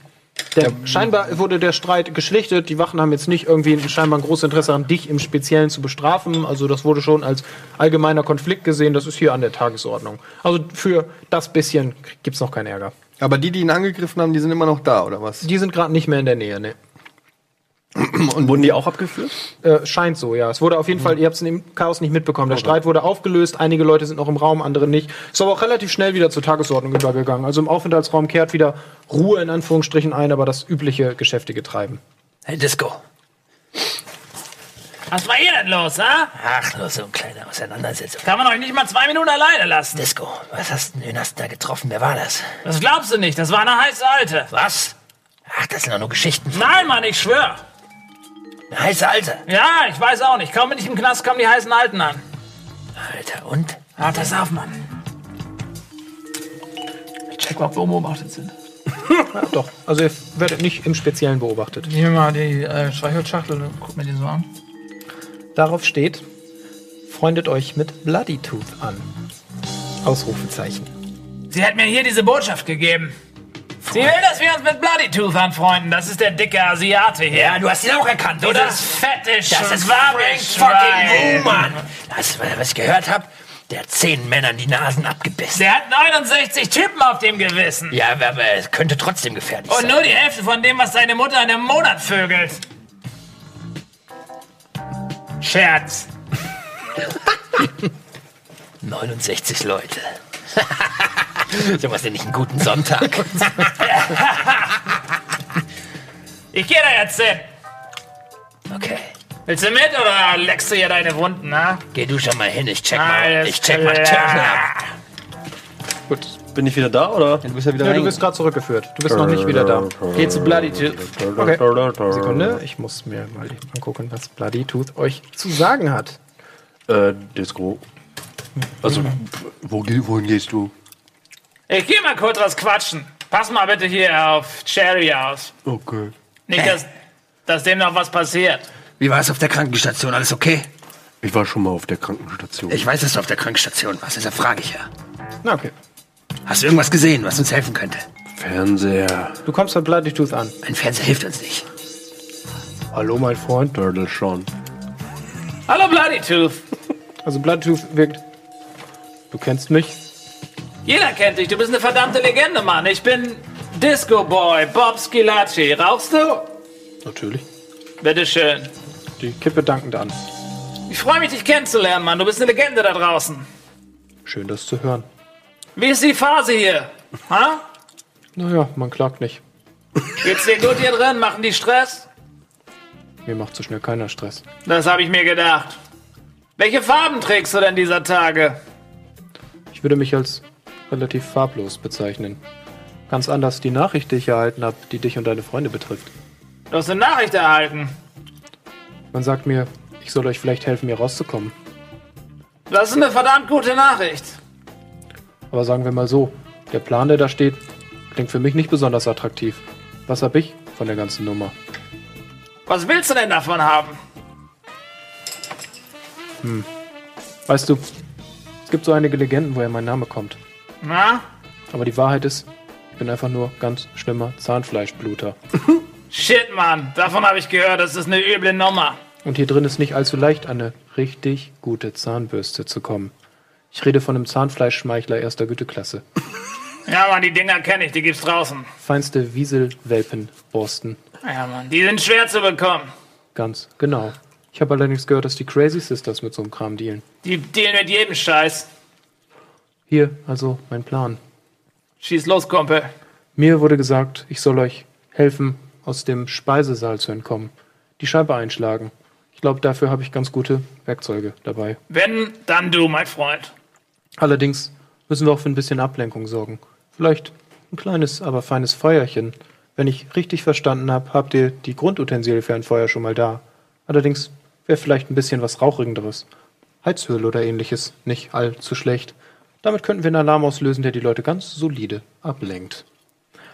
Denn scheinbar wurde der Streit geschlichtet. Die Wachen haben jetzt nicht irgendwie ein, scheinbar ein großes Interesse an dich im Speziellen zu bestrafen. Also das wurde schon als allgemeiner Konflikt gesehen. Das ist hier an der Tagesordnung. Also für das bisschen gibt's noch keinen Ärger. Aber die, die ihn angegriffen haben, die sind immer noch da, oder was? Die sind gerade nicht mehr in der Nähe, ne? Und wurden die auch abgeführt? Äh, scheint so, ja. Es wurde auf jeden Fall, ihr habt es im Chaos nicht mitbekommen. Der Streit wurde aufgelöst, einige Leute sind noch im Raum, andere nicht. Ist aber auch relativ schnell wieder zur Tagesordnung übergegangen. Also im Aufenthaltsraum kehrt wieder Ruhe in Anführungsstrichen ein, aber das übliche geschäftige Treiben. Hey, Disco. Was war hier denn los, ha? Ach, nur so eine kleine Auseinandersetzung. Kann man euch nicht mal zwei Minuten alleine lassen? Disco, was hast denn, wen hast du da getroffen? Wer war das? Das glaubst du nicht, das war eine heiße Alte. Was? Ach, das sind doch nur Geschichten. von- Nein, Mann, ich schwör. Heiße Alte. Ja, ich weiß auch nicht. Kaum bin ich im Knast, kommen die heißen Alten an. Alter, und? Ah, pass auf, Mann. Ich check, ob wir beobachtet sind. Ja, doch. Also ihr werdet nicht im Speziellen beobachtet. Ich nehme mal die äh, Streichholzschachtel und guck mir die so an. Darauf steht, freundet euch mit Bloody Tooth an. Ausrufezeichen. Sie hat mir hier diese Botschaft gegeben. Sie will, dass wir uns mit Bloody Tooth anfreunden. Das ist der dicke Asiate hier. Ja, du hast ihn auch erkannt, oder? Dieses fette Das ist Schwabenschwein. fucking Wuman. Das, was ich gehört habe, der hat zehn Männern die Nasen abgebissen. Der hat 69 Typen auf dem Gewissen. Ja, aber, es könnte trotzdem gefährlich Und sein. nur die Hälfte von dem, was deine Mutter in einem Monat vögelt. Scherz. 69 Leute. so was denn nicht einen guten Sonntag. Ich gehe da jetzt hin. Okay. Willst du mit oder leckst du hier deine Wunden, na? Geh du schon mal hin, ich check mal. Alles Ich check mal klar. Turtle ab. Gut. Bin ich wieder da, oder? Du bist ja wieder Ja, du bist gerade zurückgeführt. Du bist noch nicht wieder da. Geh zu Bloody Tooth. Okay. Sekunde, ich muss mir mal eben angucken, was Bloody Tooth euch zu sagen hat. Äh, Disco. Also, wo, wohin gehst du? Ich geh mal kurz was quatschen. Pass mal bitte hier auf Cherry aus. Okay. Nicht, dass, dass dem noch was passiert. Wie war es auf der Krankenstation? Alles okay? Ich war schon mal auf der Krankenstation. Ich weiß, dass du auf der Krankenstation warst, deshalb frage ich ja. Na, okay. Hast du irgendwas gesehen, was uns helfen könnte? Fernseher. Du kommst bei Bloody Tooth an. Ein Fernseher hilft uns nicht. Hallo, mein Freund. Turtle schon. Hallo Bloody Tooth. Also Bloody Tooth wirkt. Du kennst mich. Jeder kennt dich. Du bist eine verdammte Legende, Mann. Ich bin Disco Boy, Bob Skilacci. Rauchst du? Natürlich. Bitteschön. Die Kippe dankend an. Ich freue mich, dich kennenzulernen, Mann. Du bist eine Legende da draußen. Schön, das zu hören. Wie ist die Phase hier? Ha? Naja, man klagt nicht. Geht's dir gut hier drin? Machen die Stress? Mir macht so schnell keiner Stress. Das habe ich mir gedacht. Welche Farben trägst du denn dieser Tage? Ich würde mich als relativ farblos bezeichnen. Ganz anders die Nachricht, die ich erhalten habe, die dich und deine Freunde betrifft. Du hast eine Nachricht erhalten. Man sagt mir, ich soll euch vielleicht helfen, hier rauszukommen. Das ist eine verdammt gute Nachricht. Aber sagen wir mal so, der Plan, der da steht, klingt für mich nicht besonders attraktiv. Was hab ich von der ganzen Nummer? Was willst du denn davon haben? Weißt du, es gibt so einige Legenden, woher mein Name kommt. Na? Aber die Wahrheit ist, ich bin einfach nur ganz schlimmer Zahnfleischbluter. Shit, Mann. Davon habe ich gehört. Das ist eine üble Nummer. Und hier drin ist nicht allzu leicht, an eine richtig gute Zahnbürste zu kommen. Ich rede von einem Zahnfleischschmeichler erster Güteklasse. Ja, Mann, die Dinger kenne ich. Die gibt's draußen. Feinste Wiesel-Welpenborsten. Ja, Mann. Die sind schwer zu bekommen. Ganz genau. Ich habe allerdings gehört, dass die Crazy Sisters mit so einem Kram dealen. Die dealen mit jedem Scheiß. Hier, also mein Plan. Schieß los, Kumpel. Mir wurde gesagt, ich soll euch helfen, aus dem Speisesaal zu entkommen. Die Scheibe einschlagen. Ich glaube, dafür habe ich ganz gute Werkzeuge dabei. Wenn, dann du, mein Freund. Allerdings müssen wir auch für ein bisschen Ablenkung sorgen. Vielleicht ein kleines, aber feines Feuerchen. Wenn ich richtig verstanden habe, habt ihr die Grundutensilien für ein Feuer schon mal da. Allerdings wäre vielleicht ein bisschen was Rauchigenderes. Heizöl oder ähnliches. Nicht allzu schlecht. Damit könnten wir einen Alarm auslösen, der die Leute ganz solide ablenkt.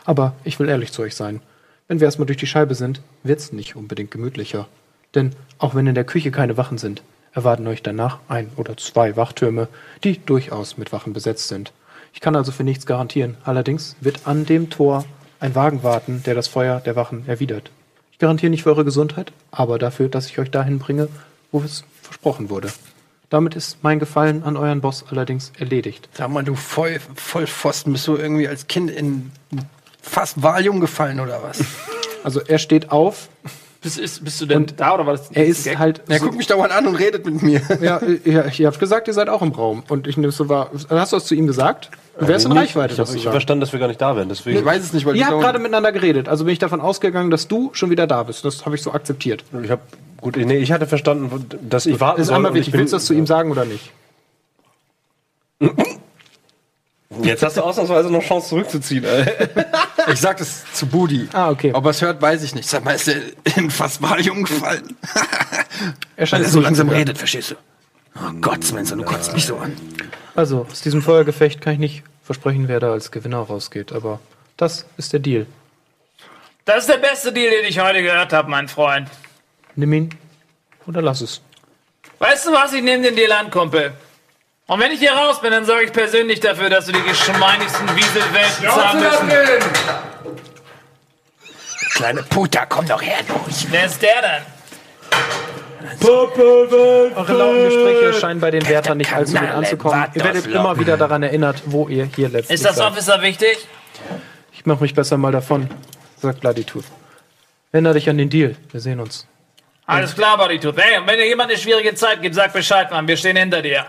Aber ich will ehrlich zu euch sein. Wenn wir erstmal durch die Scheibe sind, wird's nicht unbedingt gemütlicher. Denn auch wenn in der Küche keine Wachen sind, erwarten euch danach ein oder zwei Wachtürme, die durchaus mit Wachen besetzt sind. Ich kann also für nichts garantieren. Allerdings wird an dem Tor ein Wagen warten, der das Feuer der Wachen erwidert. Ich garantiere nicht für eure Gesundheit, aber dafür, dass ich euch dahin bringe, wo es versprochen wurde. Damit ist mein Gefallen an euren Boss allerdings erledigt. Sag mal, du voll, Vollpfosten, bist du irgendwie als Kind in fast Valium gefallen oder was? Also er steht auf, Bist, ist, bist du denn da oder war das er ist halt. Er so- guckt mich dauernd an und redet mit mir. ja, ja, ich habe gesagt, ihr seid auch im Raum. Und ich nehme es so wahr. Hast du das zu ihm gesagt? Du wärst in Nicht. Reichweite, Ich habe verstanden, dass wir gar nicht da wären. Deswegen. Ich weiß es nicht, weil Ihr habt gerade miteinander geredet, also bin ich davon ausgegangen, dass du schon wieder da bist. Das habe ich so akzeptiert. Ich habe gut, nee, ich hatte verstanden, dass ich warten Das ist soll. einmal und ich bin- Willst du das zu ihm sagen oder nicht? Jetzt hast du ausnahmsweise noch Chance zurückzuziehen. Ey. Ich sag das zu Budi. Ah, okay. Ob er es hört, weiß ich nicht. Sag mal, ist er in fast Valium gefallen? Er scheint Weil er so langsam redet, verstehst du? Oh Gott, Spencer, du kotzt mich so an. Also, aus diesem Feuergefecht kann ich nicht versprechen, wer da als Gewinner rausgeht. Aber das ist der Deal. Das ist der beste Deal, den ich heute gehört habe, mein Freund. Nimm ihn oder lass es. Weißt du was? Ich nehme den Deal an, Kumpel. Und wenn ich hier raus bin, dann sorge ich persönlich dafür, dass du die geschmeinigsten Wieselwelten zahlen müssen. Kleine Puta, komm doch her, du. Wer ist der denn? Eure lauten Gespräche scheinen bei den Wärtern nicht allzu gut anzukommen. Ihr werdet immer wieder daran erinnert, wo ihr hier letztlich Ist das seid. Officer wichtig? Ich mache mich besser mal davon, sagt Bloody Tooth. Erinnere dich an den Deal. Wir sehen uns. Alles klar, Bodytooth. Hey, und wenn dir jemand eine schwierige Zeit gibt, sag Bescheid, Mann. Wir stehen hinter dir.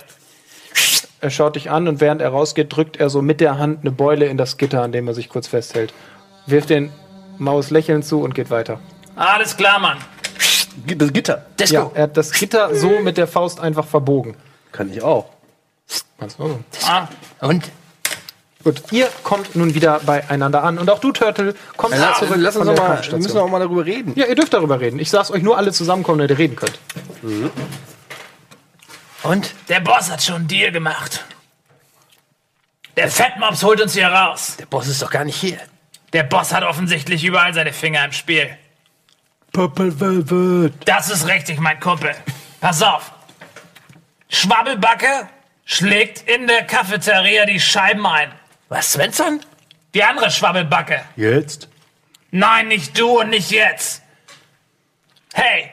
Er schaut dich an und während er rausgeht, drückt er so mit der Hand eine Beule in das Gitter, an dem er sich kurz festhält. Wirft den Maus lächelnd zu und geht weiter. Alles klar, Mann. Das Gitter. Disco. Ja, er hat das Gitter so mit der Faust einfach verbogen. Kann ich auch. Also, Ah, Und? Gut, ihr kommt nun wieder beieinander an. Und auch du, Turtle, kommst Lass, zurück lass uns von noch der mal, wir müssen auch mal darüber reden. Ja, ihr dürft darüber reden. Ich sag's euch nur alle zusammenkommen, damit ihr reden könnt. Und? der Boss hat schon einen Deal gemacht. Der Fettmops holt uns hier raus. Der Boss ist doch gar nicht hier. Der Boss hat offensichtlich überall seine Finger im Spiel. Purple Velvet. Das ist richtig, mein Kumpel. Pass auf. Schwabbelbacke schlägt in der Cafeteria die Scheiben ein. Was, Svensson? Die andere Schwabbelbacke. Jetzt? Nein, nicht du und nicht jetzt. Hey.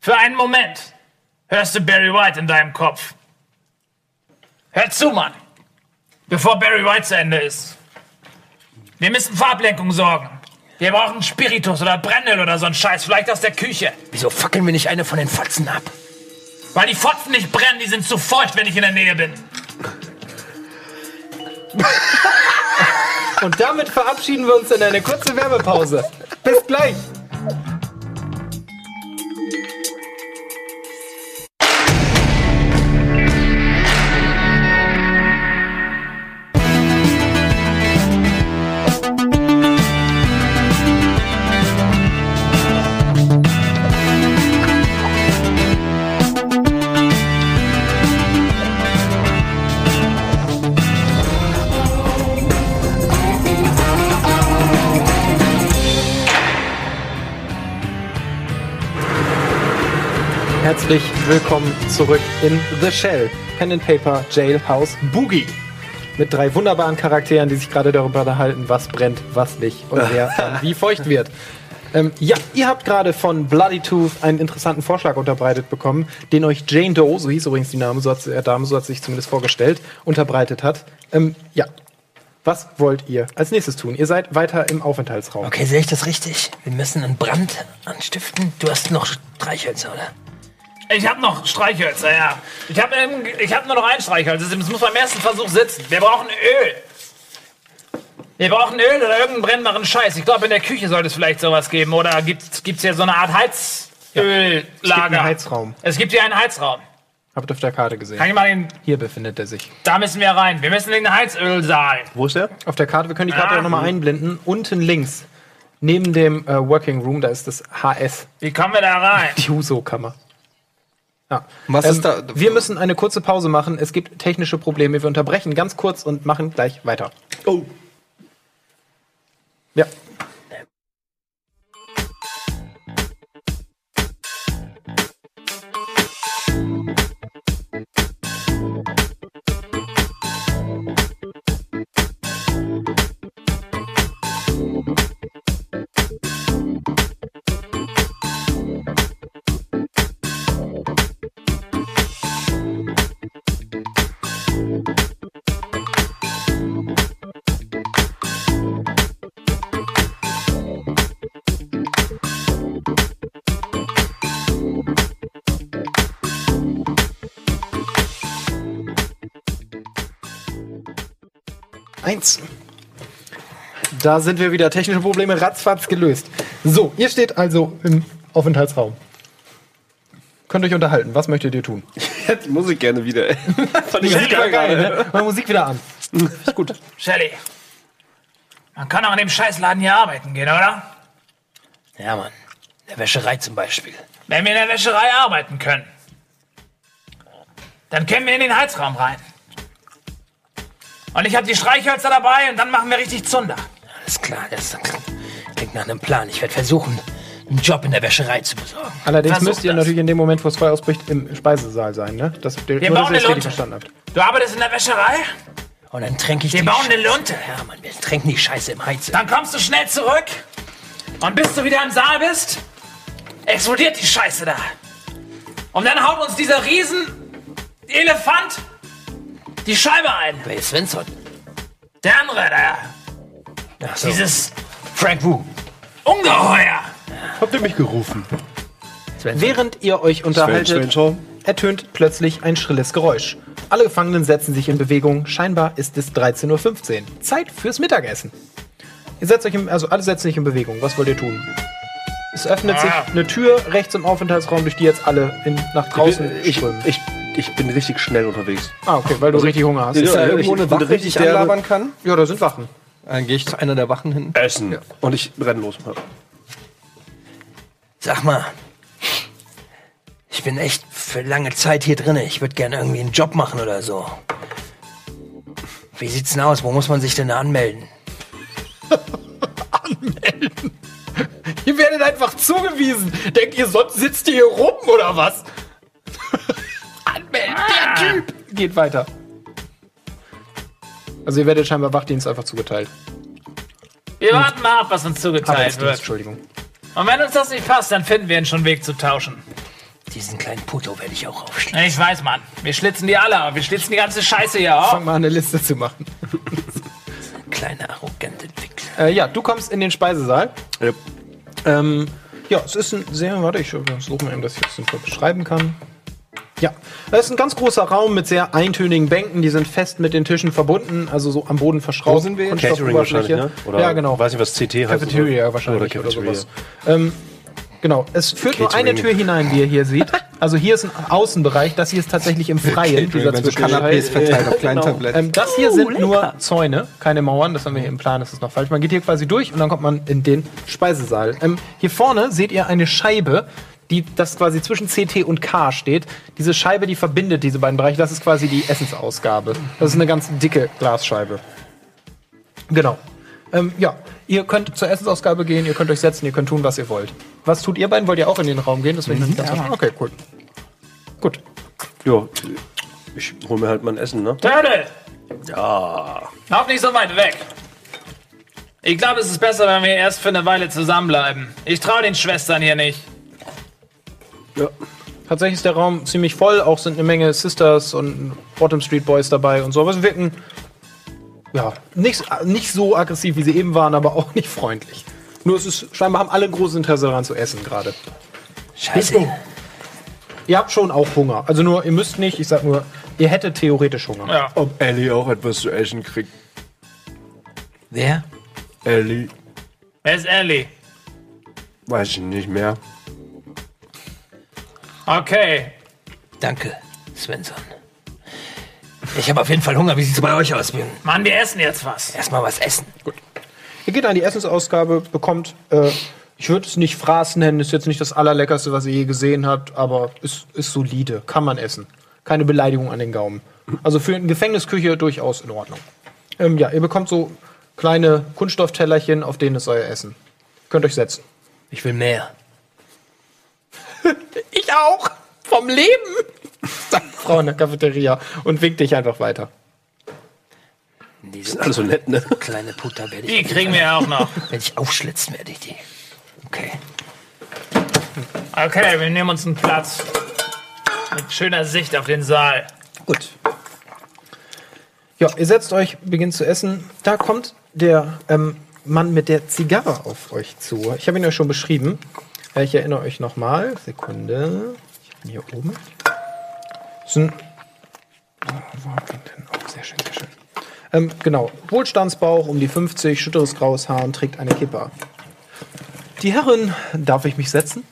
Für einen Moment hörst du Barry White in deinem Kopf. Hör zu, Mann. Bevor Barry White zu Ende ist. Wir müssen für Ablenkung sorgen. Wir brauchen Spiritus oder Brennöl oder so ein Scheiß, vielleicht aus der Küche. Wieso fackeln wir nicht eine von den Fotzen ab? Weil die Fotzen nicht brennen, die sind zu feucht, wenn ich in der Nähe bin. Und damit verabschieden wir uns in eine kurze Werbepause. Bis gleich. Herzlich willkommen zurück in The Shell, Pen and Paper Jailhouse Boogie. Mit drei wunderbaren Charakteren, die sich gerade darüber unterhalten, was brennt, was nicht und wer wie feucht wird. Ähm, ja, ihr habt gerade von Bloody Tooth einen interessanten Vorschlag unterbreitet bekommen, den euch Jane Doe, so hieß übrigens die Name, so hat, sie- äh, Dame, so hat sie sich zumindest vorgestellt, unterbreitet hat. Ähm, ja, was wollt ihr als nächstes tun? Ihr seid weiter im Aufenthaltsraum. Okay, sehe ich das richtig? Wir müssen einen Brand anstiften. Du hast noch Streichhölzer, oder? Ich habe noch Streichhölzer, ja. Ich habe ähm, ich hab nur noch ein Streichholz. Das muss beim ersten Versuch sitzen. Wir brauchen Öl. Wir brauchen Öl oder irgendeinen brennbaren Scheiß. Ich glaube, in der Küche sollte es vielleicht sowas geben. Oder gibt es hier so eine Art Heizöllager? einen Heizraum. Es gibt hier einen Heizraum. Habt ihr auf der Karte gesehen. Kann ich mal den. Hier befindet er sich. Da müssen wir rein. Wir müssen in den Heizölsaal. Wo ist der? Auf der Karte, wir können die Karte Ah. auch nochmal einblenden. Unten links, neben dem äh, Working Room, da ist das HS, Wie kommen wir da rein? die Huso-Kammer. Ja. Was Ähm, ist da? Wir müssen eine kurze Pause machen. Es gibt technische Probleme. Wir unterbrechen ganz kurz und machen gleich weiter. Oh. Ja. Eins. Da sind wir wieder. Technische Probleme ratzfatz gelöst. So, ihr steht also im Aufenthaltsraum. Könnt euch unterhalten. Was möchtet ihr tun? Ich hätte die Musik gerne wieder. ey. Fand ich Musik geil ne? Mal Musik wieder an. Ist gut. Shelly. Man kann auch in dem Scheißladen hier arbeiten gehen, oder? Ja, Mann. In der Wäscherei zum Beispiel. Wenn wir in der Wäscherei arbeiten können, dann können wir in den Heizraum rein. Und ich habe die Streichhölzer dabei und dann machen wir richtig Zunder. Alles klar, das klingt nach einem Plan. Ich werde versuchen, einen Job in der Wäscherei zu besorgen. Allerdings Versuch müsst ihr das. natürlich in dem Moment, wo es Feuer ausbricht, im Speisesaal sein, ne? Das, nur, dass bauen ihr das eine richtig Lunte. verstanden habt. Du arbeitest in der Wäscherei? Und dann tränke ich Wir die bauen eine Scheiße- Lunte. Ja, Mann, wir tränken die Scheiße im Heizen. Dann kommst du schnell zurück und bis du wieder im Saal bist, explodiert die Scheiße da. Und dann haut uns dieser riesen Elefant die Scheibe ein. Wer ist Svensson? Der andere, der, Ach so. dieses Frank Wu. Ungeheuer. Habt ihr mich gerufen? Svensson. Während ihr euch unterhaltet, Sven, ertönt plötzlich ein schrilles Geräusch. Alle Gefangenen setzen sich in Bewegung. Scheinbar ist es 13.15 Uhr. Zeit fürs Mittagessen. Ihr setzt euch im, also alle setzen sich in Bewegung. Was wollt ihr tun? Es öffnet sich Ah. eine Tür rechts im Aufenthaltsraum, durch die jetzt alle in, nach draußen Ich, strömen. ich, ich bin richtig schnell unterwegs. ah, okay, weil du richtig Hunger hast. Ja, Ist da ja, irgendwo ich eine bin Wache, die richtig ich derbe- anlabern kann? Ja, da sind Wachen. Dann gehe ich zu einer der Wachen hin. Essen. Und ich renn los. Sag mal, ich bin echt für lange Zeit hier drin. Ich würde gerne irgendwie einen Job machen oder so. Wie sieht's denn aus? Wo muss man sich denn da anmelden? Ihr werdet einfach zugewiesen. Denkt ihr, sonst sitzt ihr hier rum oder was? Anmelden, der Typ. Geht weiter. Also ihr werdet scheinbar Wachdienst einfach zugeteilt. Wir warten mal ab, was uns zugeteilt wird. Entschuldigung. Und wenn uns das nicht passt, dann finden wir schon Weg zu tauschen. Diesen kleinen Puto werde ich auch aufschneiden. Ich weiß, Mann. Wir schlitzen die alle auf. Wir schlitzen die ganze Scheiße hier auf. Fang mal an, eine Liste zu machen. Kleiner arrogante Entwickler. Äh, ja, du kommst in den Speisesaal. Ja. Ähm, ja, es ist ein sehr, warte, ich suche mal eben, dass ich das beschreiben kann. Ja, das ist ein ganz großer Raum mit sehr eintönigen Bänken, die sind fest mit den Tischen verbunden, also so am Boden verschraubt. Wo sind wir jetzt? Catering wahrscheinlich, ne? Oder ja, genau. Weiß nicht, was CT heißt. Cafeteria oder- wahrscheinlich Oder oder, Cafeteria. sowas. Ähm, genau, es führt nur eine Catering. Tür hinein, wie ihr hier seht. Also hier ist ein Außenbereich, das hier ist tatsächlich im Freien, dieser Wenn so. Canapés verteilt auf kleinen Tabletten. Ähm, das hier sind nur Zäune, keine Mauern. Das haben wir hier im Plan, das ist noch falsch. Man geht hier quasi durch und dann kommt man in den Speisesaal. Ähm, hier vorne seht ihr eine Scheibe, die das quasi zwischen CT und K steht. Diese Scheibe, die verbindet diese beiden Bereiche. Das ist quasi die Essensausgabe. Das ist eine ganz dicke Glasscheibe. Genau. Ähm, ja, ihr könnt zur Essensausgabe gehen, ihr könnt euch setzen, ihr könnt tun, was ihr wollt. Was tut ihr beiden? Wollt ihr auch in den Raum gehen? Noch nicht ganz verstanden. Okay, cool. Gut. Ja, ich hol mir halt mein Essen, ne? Turtle! Ja. Lauf nicht so weit weg. Ich glaube, es ist besser, wenn wir erst für eine Weile zusammenbleiben. Ich traue den Schwestern hier nicht. Ja. Tatsächlich ist der Raum ziemlich voll, auch sind eine Menge Sisters und Bottom Street Boys dabei und so, aber sie wirken ja, nicht, nicht so aggressiv, wie sie eben waren, aber auch nicht freundlich. Nur es ist, scheinbar haben alle großes Interesse daran zu essen gerade. Scheiße. Ihr habt schon auch Hunger. Also nur, ihr müsst nicht, ich sag nur, ihr hättet theoretisch Hunger. Ja. Ob Ellie auch etwas zu essen kriegt. Wer? Ellie, Wer ist Ellie? weiß ich nicht mehr. Okay. Danke, Svensson. Ich habe auf jeden Fall Hunger. Wie sieht's bei euch aus? Wir Mann, wir essen jetzt was. Erstmal was essen. Ihr geht an die Essensausgabe, bekommt, äh, ich würde es nicht Fraß nennen, ist jetzt nicht das allerleckerste, was ihr je gesehen habt, aber ist, ist solide, kann man essen. Keine Beleidigung an den Gaumen. Also für eine Gefängnisküche durchaus in Ordnung. Ähm, ja, ihr bekommt so kleine Kunststofftellerchen, auf denen ist euer Essen. Könnt euch setzen. Ich will mehr. Ich auch! Vom Leben! Sagt die Frau in der Cafeteria und winkt dich einfach weiter. Diese Alles so nett, ne? kleine Putter werde Die ich. kriegen wir ja auch noch. Wenn ich aufschlitzen werde ich die. Okay. Okay, wir nehmen uns einen Platz. Mit schöner Sicht auf den Saal. Gut. Ja, ihr setzt euch, beginnt zu essen. Da kommt der ähm, Mann mit der Zigarre auf euch zu. Ich habe ihn euch schon beschrieben. Ich erinnere euch nochmal. Sekunde. Ich bin hier oben. Das ist ein. Oh, wo hab ich ihn denn? Oh, sehr schön, sehr schön. Ähm, genau. Wohlstandsbauch, um die 50, schütteres graues Haar und trägt eine Kippa. Die Herren, darf ich mich setzen?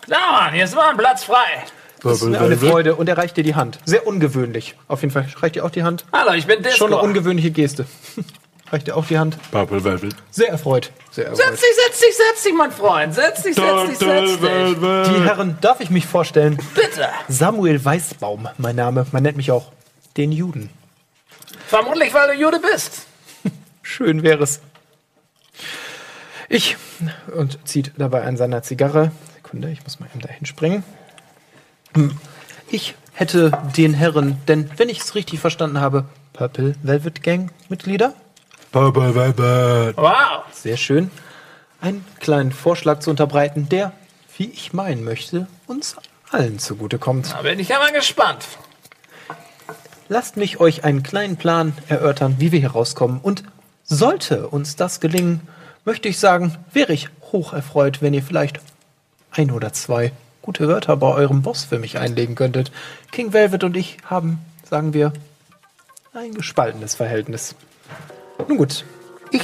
Klar, Mann, hier ist mal ein Platz frei. Das ist mir eine Freude und er reicht dir die Hand. Sehr ungewöhnlich. Auf jeden Fall reicht dir auch die Hand. Hallo, ich bin Disco. Schon eine ungewöhnliche Geste. Reicht dir auch die Hand? Purple Velvet. Sehr erfreut. Sehr erfreut. Setz dich, setz dich, setz dich, mein Freund. Setz dich, setz dich, setz dich. Die Herren, darf ich mich vorstellen? Bitte. Samuel Weißbaum, mein Name. Man nennt mich auch den Juden. Vermutlich, weil du Jude bist. Schön wäre es. Ich, und zieht dabei an seiner Zigarre. Sekunde, ich muss mal eben dahin springen. Hm. Ich hätte den Herren, denn wenn ich es richtig verstanden habe, Purple Velvet Gang Mitglieder. Wow. sehr schön, einen kleinen Vorschlag zu unterbreiten, der, wie ich meinen möchte, uns allen zugutekommt. Da bin ich ja mal gespannt. Lasst mich euch einen kleinen Plan erörtern, wie wir hier rauskommen. Und sollte uns das gelingen, möchte ich sagen, wäre ich hoch erfreut, wenn ihr vielleicht ein oder zwei gute Wörter bei eurem Boss für mich einlegen könntet. King Velvet und ich haben, sagen wir, ein gespaltenes Verhältnis. Nun gut, ich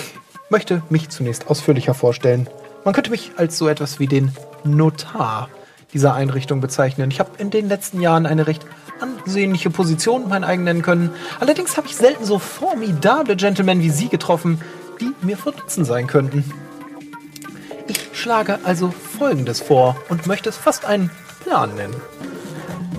möchte mich zunächst ausführlicher vorstellen. Man könnte mich als so etwas wie den Notar dieser Einrichtung bezeichnen. Ich habe in den letzten Jahren eine recht ansehnliche Position mein eigen nennen können. Allerdings habe ich selten so formidable Gentlemen wie Sie getroffen, die mir von Nutzen sein könnten. Ich schlage also Folgendes vor und möchte es fast einen Plan nennen.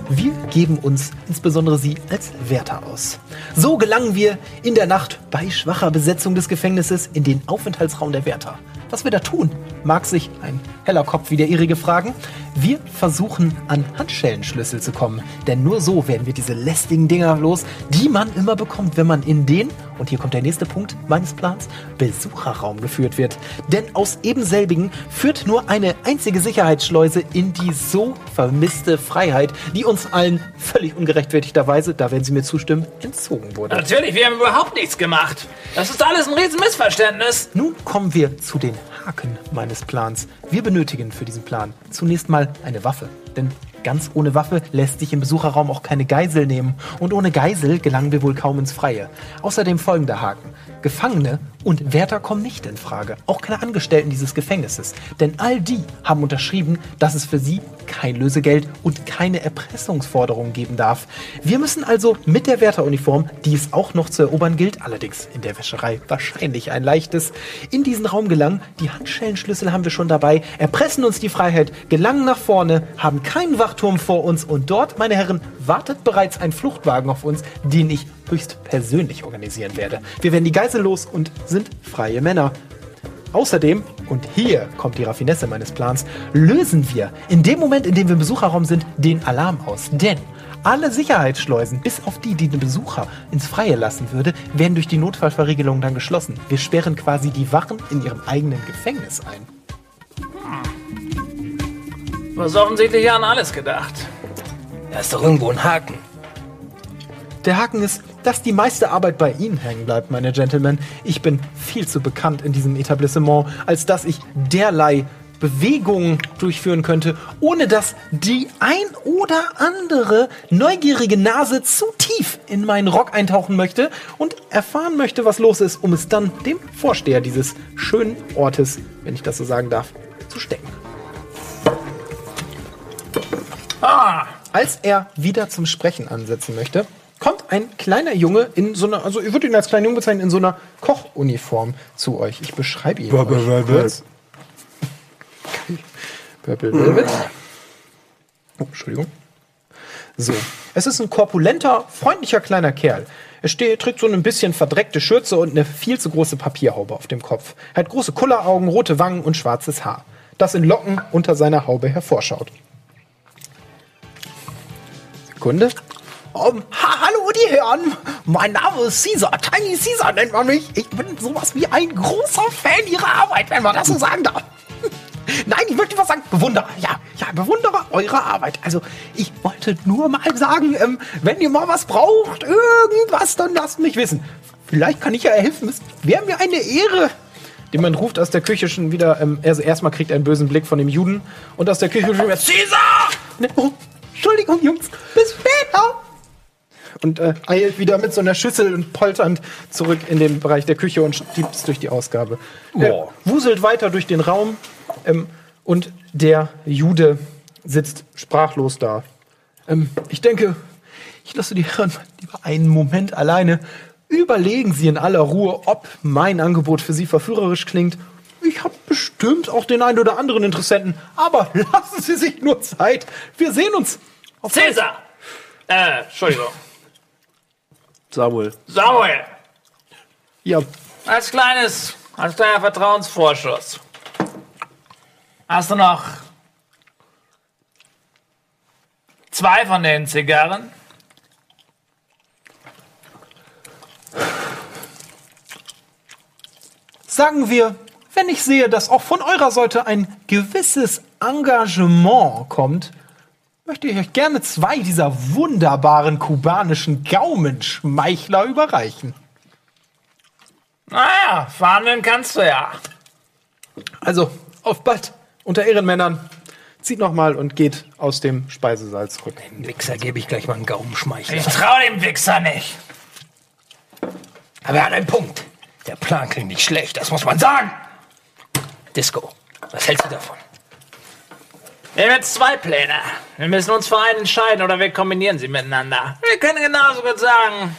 Wir geben uns, insbesondere Sie, als Wärter aus. So gelangen wir in der Nacht bei schwacher Besetzung des Gefängnisses in den Aufenthaltsraum der Wärter. Was wir da tun, mag sich ein heller Kopf wie der Ihrige fragen. Wir versuchen an Handschellenschlüssel zu kommen, denn nur so werden wir diese lästigen Dinger los, die man immer bekommt, wenn man in den, und hier kommt der nächste Punkt meines Plans, Besucherraum geführt wird. Denn aus ebenselbigen führt nur eine einzige Sicherheitsschleuse in die so vermisste Freiheit, die uns allen völlig ungerechtfertigterweise, da werden Sie mir zustimmen, entzogen wurde. Natürlich, wir haben überhaupt nichts gemacht. Das ist alles ein riesen Missverständnis. Nun kommen wir zu den Haken meines Plans. Wir benötigen für diesen Plan zunächst mal eine Waffe. Denn ganz ohne Waffe lässt sich im Besucherraum auch keine Geisel nehmen. Und ohne Geisel gelangen wir wohl kaum ins Freie. Außerdem folgende Haken. Gefangene und Wärter kommen nicht in Frage. Auch keine Angestellten dieses Gefängnisses. Denn all die haben unterschrieben, dass es für sie kein Lösegeld und keine Erpressungsforderungen geben darf. Wir müssen also mit der Wärteruniform, die es auch noch zu erobern gilt, allerdings in der Wäscherei wahrscheinlich ein leichtes, in diesen Raum gelangen. Die Handschellenschlüssel haben wir schon dabei, erpressen uns die Freiheit, gelangen nach vorne, haben keinen Wachturm vor uns und dort, meine Herren, wartet bereits ein Fluchtwagen auf uns, den ich höchst persönlich organisieren werde. Wir werden die Geisel los und sind freie Männer. Außerdem, und hier kommt die Raffinesse meines Plans, lösen wir in dem Moment, in dem wir im Besucherraum sind, den Alarm aus. Denn alle Sicherheitsschleusen, bis auf die, die den Besucher ins Freie lassen würde, werden durch die Notfallverriegelung dann geschlossen. Wir sperren quasi die Wachen in ihrem eigenen Gefängnis ein. Du hast offensichtlich an alles gedacht. Da ist doch irgendwo ein Haken. Der Haken ist, dass die meiste Arbeit bei Ihnen hängen bleibt, meine Gentlemen. Ich bin viel zu bekannt in diesem Etablissement, als dass ich derlei Bewegungen durchführen könnte, ohne dass die ein oder andere neugierige Nase zu tief in meinen Rock eintauchen möchte und erfahren möchte, was los ist, um es dann dem Vorsteher dieses schönen Ortes, wenn ich das so sagen darf, zu stecken. Als er wieder zum Sprechen ansetzen möchte, kommt ein kleiner Junge in so einer, also ich würde ihn als kleinen Junge bezeichnen, in so einer Kochuniform zu euch. Ich beschreibe ihn euch kurz. Purple Velvet. Oh, Entschuldigung. So. Es ist ein korpulenter, freundlicher kleiner Kerl. Er steht, trägt so ein bisschen verdreckte Schürze und eine viel zu große Papierhaube auf dem Kopf. Er hat große Kulleraugen, rote Wangen und schwarzes Haar, das in Locken unter seiner Haube hervorschaut. Sekunde. Um, ha, hallo, die Herren. Mein Name ist Caesar. Tiny Caesar nennt man mich. Ich bin sowas wie ein großer Fan Ihrer Arbeit, wenn man das so sagen darf. Nein, ich möchte was sagen. Bewunderer. Ja, ja, Bewunderer eurer Arbeit. Also, ich wollte nur mal sagen, ähm, wenn ihr mal was braucht, irgendwas, dann lasst mich wissen. Vielleicht kann ich ja helfen. Es wäre mir eine Ehre. Jemand ruft aus der Küche schon wieder, ähm, also erstmal kriegt er einen bösen Blick von dem Juden und aus der Küche schon wieder, Caesar! Ne, Oh, Entschuldigung, Jungs, bis später! Und äh, eilt wieder mit so einer Schüssel und polternd zurück in den Bereich der Küche und stiebt durch die Ausgabe. Er wuselt weiter durch den Raum ähm, und der Jude sitzt sprachlos da. Ähm, ich denke, ich lasse die Herren lieber einen Moment alleine. Überlegen Sie in aller Ruhe, ob mein Angebot für Sie verführerisch klingt. Ich habe bestimmt auch den einen oder anderen Interessenten, aber lassen Sie sich nur Zeit. Wir sehen uns. Auf. Cäsar! Äh, Entschuldigung. Samuel. Samuel! Ja, Als kleines, als kleiner Vertrauensvorschuss. Hast du noch zwei von den Zigarren? sagen wir, wenn ich sehe, dass auch von eurer Seite ein gewisses Engagement kommt, möchte ich euch gerne zwei dieser wunderbaren kubanischen Gaumenschmeichler überreichen. Naja, verhandeln kannst du ja. Also, auf bald, unter Ehrenmännern. Zieht nochmal und geht aus dem Speisesaal zurück. Dem Wichser gebe ich gleich mal einen Gaumenschmeichler. Ich trau dem Wichser nicht. Aber er hat einen Punkt. Der Plan klingt nicht schlecht, das muss man sagen. Disco, was hältst du davon? Wir haben jetzt zwei Pläne. Wir müssen uns für einen entscheiden oder wir kombinieren sie miteinander. Wir können genauso gut sagen,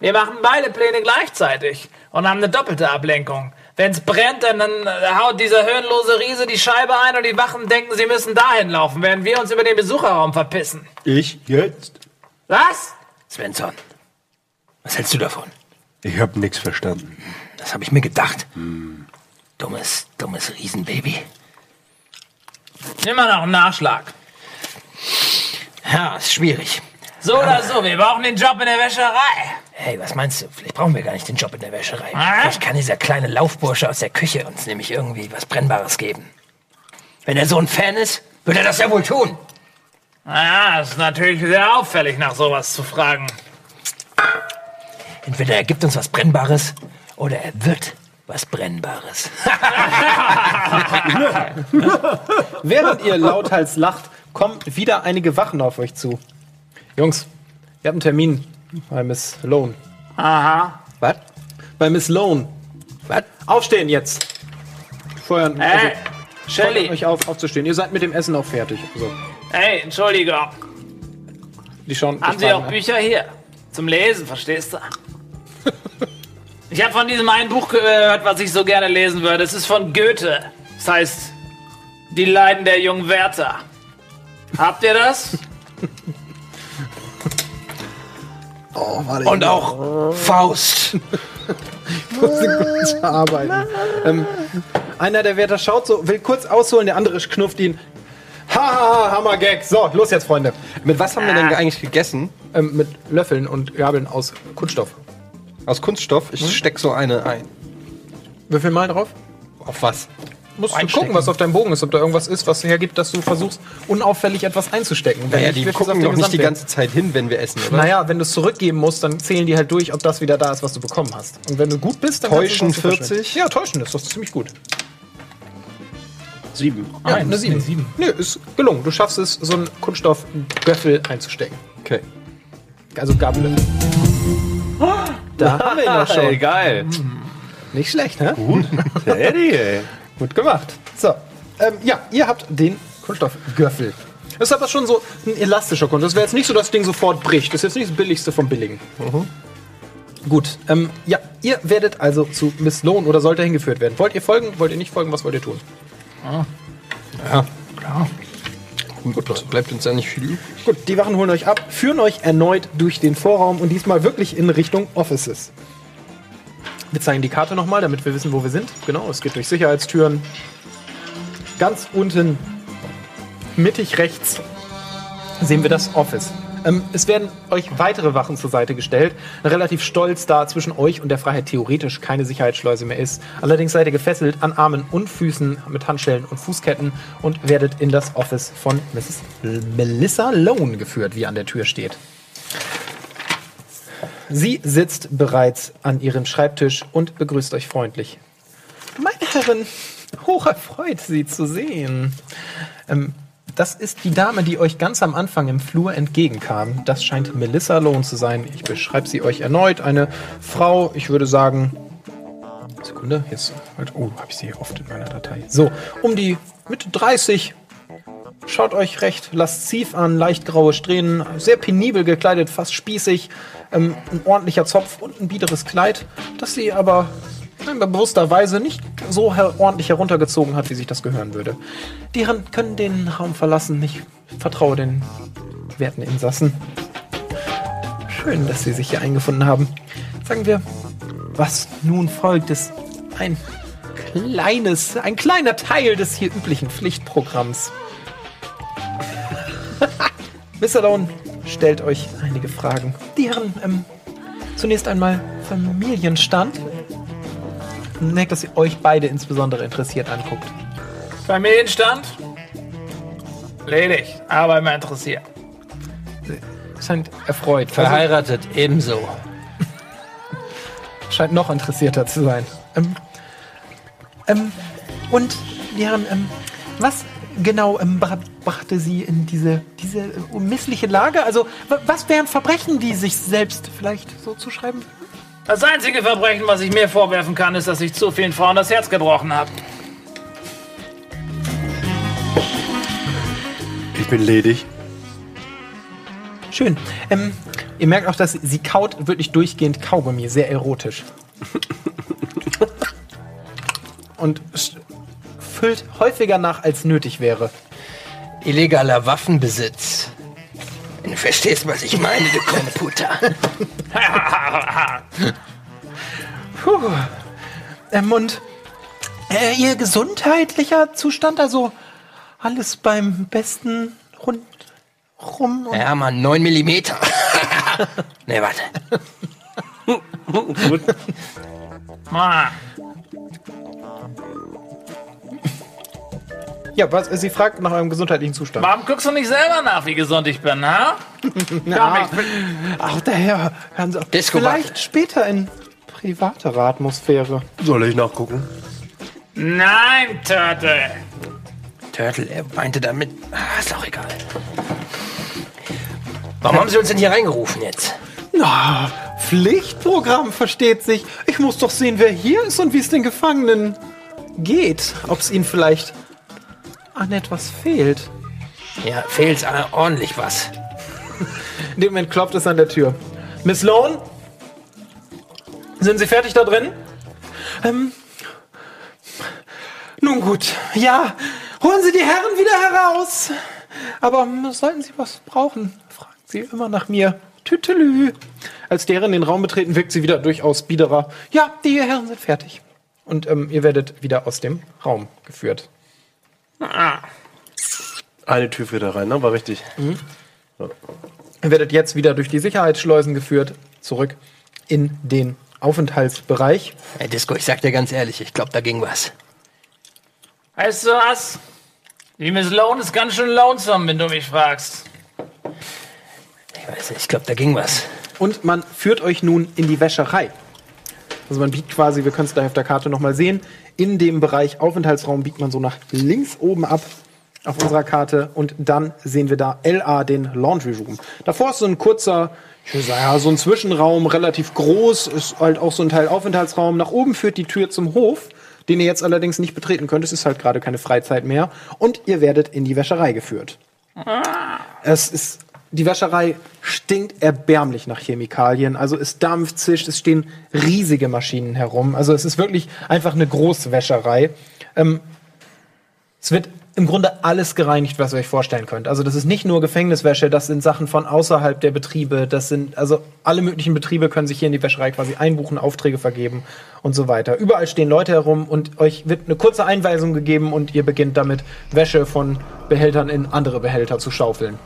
wir machen beide Pläne gleichzeitig und haben eine doppelte Ablenkung. Wenn's brennt, dann, dann haut dieser höhenlose Riese die Scheibe ein und die Wachen denken, sie müssen dahin laufen, während wir uns über den Besucherraum verpissen. Ich jetzt? Was? Svensson, was hältst du davon? Ich hab nichts verstanden. Das habe ich mir gedacht. Dummes, dummes Riesenbaby. Mal noch einen Nachschlag. Ja, ist schwierig. So oder so, wir brauchen den Job in der Wäscherei. Hey, was meinst du? Vielleicht brauchen wir gar nicht den Job in der Wäscherei. Ah? Vielleicht kann dieser kleine Laufbursche aus der Küche uns nämlich irgendwie was Brennbares geben. Wenn er so ein Fan ist, wird er das ja wohl tun. Naja, es ist natürlich sehr auffällig, nach sowas zu fragen. Entweder er gibt uns was Brennbares oder er wird was Brennbares. Während ihr lauthals lacht, kommen wieder einige Wachen auf euch zu. Jungs, ihr habt einen Termin bei Miss Lone. Aha. Was? Bei Miss Lone. was? Aufstehen jetzt. Feuern. Hey, fordert Shelly. euch auf, aufzustehen. Ihr seid mit dem Essen auch fertig. Also, Hey, Entschuldigung. die schauen. Haben Sie auch an. Bücher hier? Zum Lesen, verstehst du? Ich habe von diesem einen Buch gehört, was ich so gerne lesen würde. Es ist von Goethe. Das heißt, Die Leiden der jungen Wärter. Habt ihr das? Und auch Faust. musste kurz verarbeiten. ähm, einer der Wärter schaut so, will kurz ausholen, der andere knufft ihn. Haha, Hammer-Gag. So, los jetzt, Freunde. Mit was haben wir denn eigentlich gegessen? Ähm, mit Löffeln und Gabeln aus Kunststoff. Aus Kunststoff? Ich steck so eine ein. Würfel mal drauf. Auf was? Musst du Einstecken. gucken, was auf deinem Bogen ist, ob da irgendwas ist, was hergibt, dass du versuchst, unauffällig etwas einzustecken. Wenn Naja, nicht, die auf gucken den doch nicht die Gesamtwert. ganze Zeit hin, wenn wir essen, oder? Naja, wenn du es zurückgeben musst, dann zählen die halt durch, ob das wieder da ist, was du bekommen hast. Und wenn du gut bist, dann kannst Täuschen auch so verschwenden. 40? Ja, täuschen ist das ist ziemlich gut. Sieben. Ja, eine 7. Nö, ist gelungen. Du schaffst es, so einen Kunststoffgöffel einzustecken. Okay. Also Gabel. Da haben wir ihn doch schon. geil. Nicht schlecht, ne? Der Eddie, ey. Gut gemacht. So, ähm, ja, ihr habt den Kunststoffgöffel. Das ist aber schon so ein elastischer Kunststoff. Das wäre jetzt nicht so, dass das Ding sofort bricht. Das ist jetzt nicht das Billigste vom Billigen. Gut, ähm, ja, ihr werdet also zu Miss Lohn oder sollt ihr hingeführt werden. Wollt ihr folgen? Wollt ihr nicht folgen? Was wollt ihr tun? Ja, klar. Gut, bleibt uns ja nicht viel übrig. Gut, die Wachen holen euch ab, führen euch erneut durch den Vorraum und diesmal wirklich in Richtung Offices. Wir zeigen die Karte nochmal, damit wir wissen, wo wir sind. Genau, es geht durch Sicherheitstüren. Ganz unten, mittig rechts, sehen wir das Office. Ähm, es werden euch weitere Wachen zur Seite gestellt. Relativ stolz, da zwischen euch und der Freiheit theoretisch keine Sicherheitsschleuse mehr ist. Allerdings seid ihr gefesselt an Armen und Füßen mit Handschellen und Fußketten und werdet in das Office von Mrs. Melissa Lone geführt, wie an der Tür steht. Sie sitzt bereits an ihrem Schreibtisch und begrüßt euch freundlich. Meine Herren, hoch erfreut, Sie zu sehen. Ähm, das ist die Dame, die euch ganz am Anfang im Flur entgegenkam. Das scheint Melissa Lohn zu sein. Ich beschreibe sie euch erneut. Eine Frau, ich würde sagen. Sekunde, jetzt. Oh, habe ich sie hier oft in meiner Datei. So, um die Mitte 30. Schaut euch recht lasziv an, leicht graue Strähnen, sehr penibel gekleidet, fast spießig, ähm, ein ordentlicher Zopf und ein biederes Kleid, das sie aber in bewusster Weise nicht so her ordentlich heruntergezogen hat, wie sich das gehören würde. Die Herren können den Raum verlassen. Ich vertraue den werten Insassen. Schön, dass Sie sich hier eingefunden haben. Sagen wir, was nun folgt, ist ein kleines, ein kleiner Teil des hier üblichen Pflichtprogramms. Mr. Lone stellt euch einige Fragen. Die Herren, ähm, zunächst einmal Familienstand. Merkt, dass ihr euch beide insbesondere interessiert anguckt. Familienstand? Ledig, aber immer interessiert. Scheint erfreut. Verheiratet ebenso. scheint noch interessierter zu sein. Ähm, ähm, und die Herren, ähm, was genau ähm, bra- brachte Sie in diese, diese äh, missliche Lage? Also, wa- was wären Verbrechen, die sich selbst vielleicht so zuschreiben würden? Das einzige Verbrechen, was ich mir vorwerfen kann, ist, dass ich zu vielen Frauen das Herz gebrochen habe. Ich bin ledig. Schön. Ähm, ihr merkt auch, dass sie, kaut wirklich durchgehend Kaugummi, sehr erotisch. Und füllt häufiger nach, als nötig wäre. Illegaler Waffenbesitz. Du verstehst, was ich meine, du Puta. Puh. Ähm, und äh, ihr gesundheitlicher Zustand, also alles beim besten rundrum. Und Ja, Mann, 9 Millimeter. ne, warte. Ah, Ja, was, sie fragt nach eurem gesundheitlichen Zustand. Warum guckst du nicht selber nach, wie gesund ich bin, ha? Ja, ach, daher, hören Sie auf. Disco Vielleicht später in privatere Atmosphäre. Soll ich nachgucken? Nein, Turtle. Turtle, er meinte damit. Ah, ist auch egal. Warum haben Sie uns denn hier reingerufen jetzt? Na, Pflichtprogramm versteht sich. Ich muss doch sehen, wer hier ist und wie es den Gefangenen geht. Ob es ihnen vielleicht an etwas fehlt. Ja, fehlt's äh, ordentlich was. In dem Moment klopft es an der Tür. Miss Lone? Sind Sie fertig da drin? Ähm. Nun gut. Ja, holen Sie die Herren wieder heraus. Aber sollten Sie was brauchen, fragen Sie immer nach mir. Tütelü. Als die Herren den Raum betreten, wirkt sie wieder durchaus biederer. Ja, die Herren sind fertig. Und ähm, ihr werdet wieder aus dem Raum geführt. Eine Tür führt da rein, ne? War richtig. Ihr werdet jetzt wieder durch die Sicherheitsschleusen geführt, zurück in den Aufenthaltsbereich. Hey, Disco, ich sag dir ganz ehrlich, ich glaube, da ging was. Weißt du was? Die Miss Lone ist ganz schön lonesome, wenn du mich fragst. Ich weiß nicht, ich glaube, da ging was. Und man führt euch nun in die Wäscherei. Also man biegt quasi, wir können es gleich auf der Karte nochmal sehen, in dem Bereich Aufenthaltsraum biegt man so nach links oben ab auf unserer Karte und dann sehen wir da LA, den Laundry Room. Davor ist so ein kurzer, ich würde sagen, ja, so ein Zwischenraum, relativ groß, ist halt auch so ein Teil Aufenthaltsraum. Nach oben führt die Tür zum Hof, den ihr jetzt allerdings nicht betreten könnt. Es ist halt gerade keine Freizeit mehr. Und ihr werdet in die Wäscherei geführt. Es ist, die Wäscherei stinkt erbärmlich nach Chemikalien. Also es dampft, zischt, es stehen riesige Maschinen herum. Also es ist wirklich einfach eine Großwäscherei. Ähm, es wird im Grunde alles gereinigt, was ihr euch vorstellen könnt. Also das ist nicht nur Gefängniswäsche, das sind Sachen von außerhalb der Betriebe, das sind also alle möglichen Betriebe können sich hier in die Wäscherei quasi einbuchen, Aufträge vergeben und so weiter. Überall stehen Leute herum und euch wird eine kurze Einweisung gegeben und ihr beginnt damit Wäsche von Behältern in andere Behälter zu schaufeln.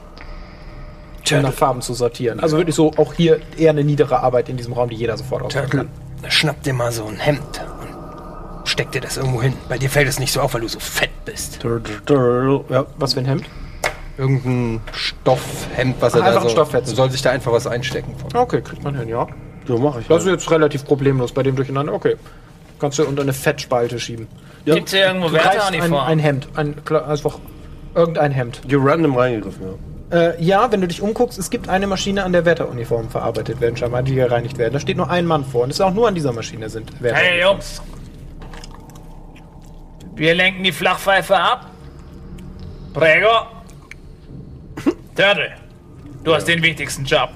Und nach Farben zu sortieren. Also wirklich so auch hier eher eine niedere Arbeit in diesem Raum, die jeder sofort ausführen Turtle, kann. schnapp dir mal so ein Hemd und steck dir das irgendwo hin. Bei dir fällt es nicht so auf, weil du so fett bist. Ja, was für ein Hemd? Irgendein Stoffhemd, was er Ach, einfach da ein so... Stofffetzen. Soll sich da einfach was einstecken von. Okay, kriegt man hin, ja. So mache ich. Das ist jetzt relativ problemlos bei dem Durcheinander. Okay. Kannst du unter eine Fettspalte schieben. Gibt's hier irgendwo Du greifst ein, Wärteruniform? ein Hemd. Ein, einfach irgendein Hemd. Hier random reingegriffen, ja. Äh, ja, wenn du dich umguckst, es gibt eine Maschine, an der Wärteruniformen verarbeitet werden, scheinbar, die gereinigt werden. Da steht nur ein Mann vor. Und es ist auch nur an dieser Maschine sind Wärter. Hey Jungs. Wir lenken die Flachpfeife ab. Prego. Turtle, du hast den wichtigsten Job.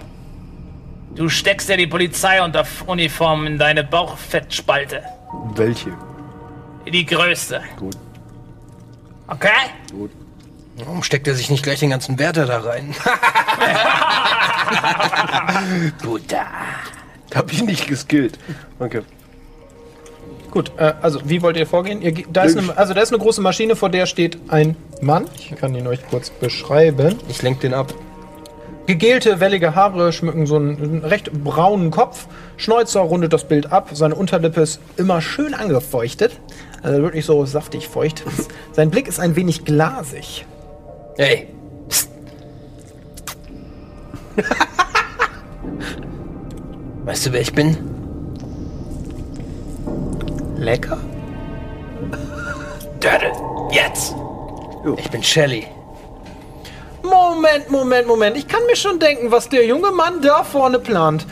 Du steckst dir die Polizeiuniform in deine Bauchfettspalte. Welche? Die größte. Gut. Okay? Warum steckt er sich nicht gleich den ganzen Wärter da rein? Guter. Hab ich nicht geskillt. Okay. Gut, äh, also wie wollt ihr vorgehen? Ihr, da ist eine, also da ist eine große Maschine, vor der steht ein Mann. Ich kann ihn euch kurz beschreiben. Ich lenk den ab. Gegelte, wellige Haare schmücken so einen, einen recht braunen Kopf. Schnäuzer rundet das Bild ab. Seine Unterlippe ist immer schön angefeuchtet. Also wirklich so saftig feucht. Sein Blick ist ein wenig glasig. Hey. Psst. weißt du, wer ich bin? Lecker? Turtle. Jetzt. Ich bin Shelly. Moment, Moment, Moment. Ich kann mir schon denken, was der junge Mann da vorne plant.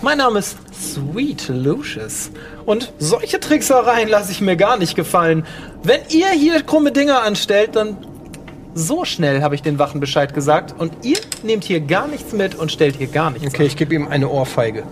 Mein Name ist Sweet Lucius. Und solche Tricksereien lasse ich mir gar nicht gefallen. Wenn ihr hier krumme Dinger anstellt, dann so schnell habe ich den Wachen Bescheid gesagt. Und ihr nehmt hier gar nichts mit und stellt hier gar nichts Okay, ich gebe ihm eine Ohrfeige. an.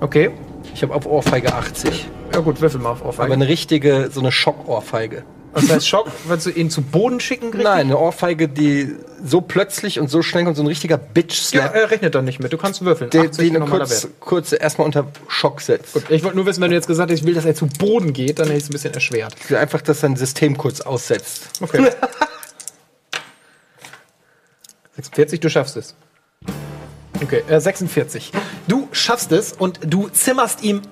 Okay. Ich habe auf Ohrfeige 80. Ja gut, würfel mal auf Aber Ohrfeige. eine richtige, so eine Schockohrfeige. Was heißt Schock? Willst du ihn zu Boden schicken? richtig? Nein, eine Ohrfeige, die so plötzlich und so schnell kommt, so ein richtiger Ja, Bitch-Slap, er rechnet dann nicht mit. Du kannst würfeln. der 80 die eine normaler kurz, kurz erstmal unter Schock setzt. Ich wollte nur wissen, wenn du jetzt gesagt hast, ich will, dass er zu Boden geht, dann hätte ich es ein bisschen erschwert. Ich will einfach, dass sein System kurz aussetzt. Okay. 46, du schaffst es. Okay, äh, 46. Du schaffst es und du zimmerst ihm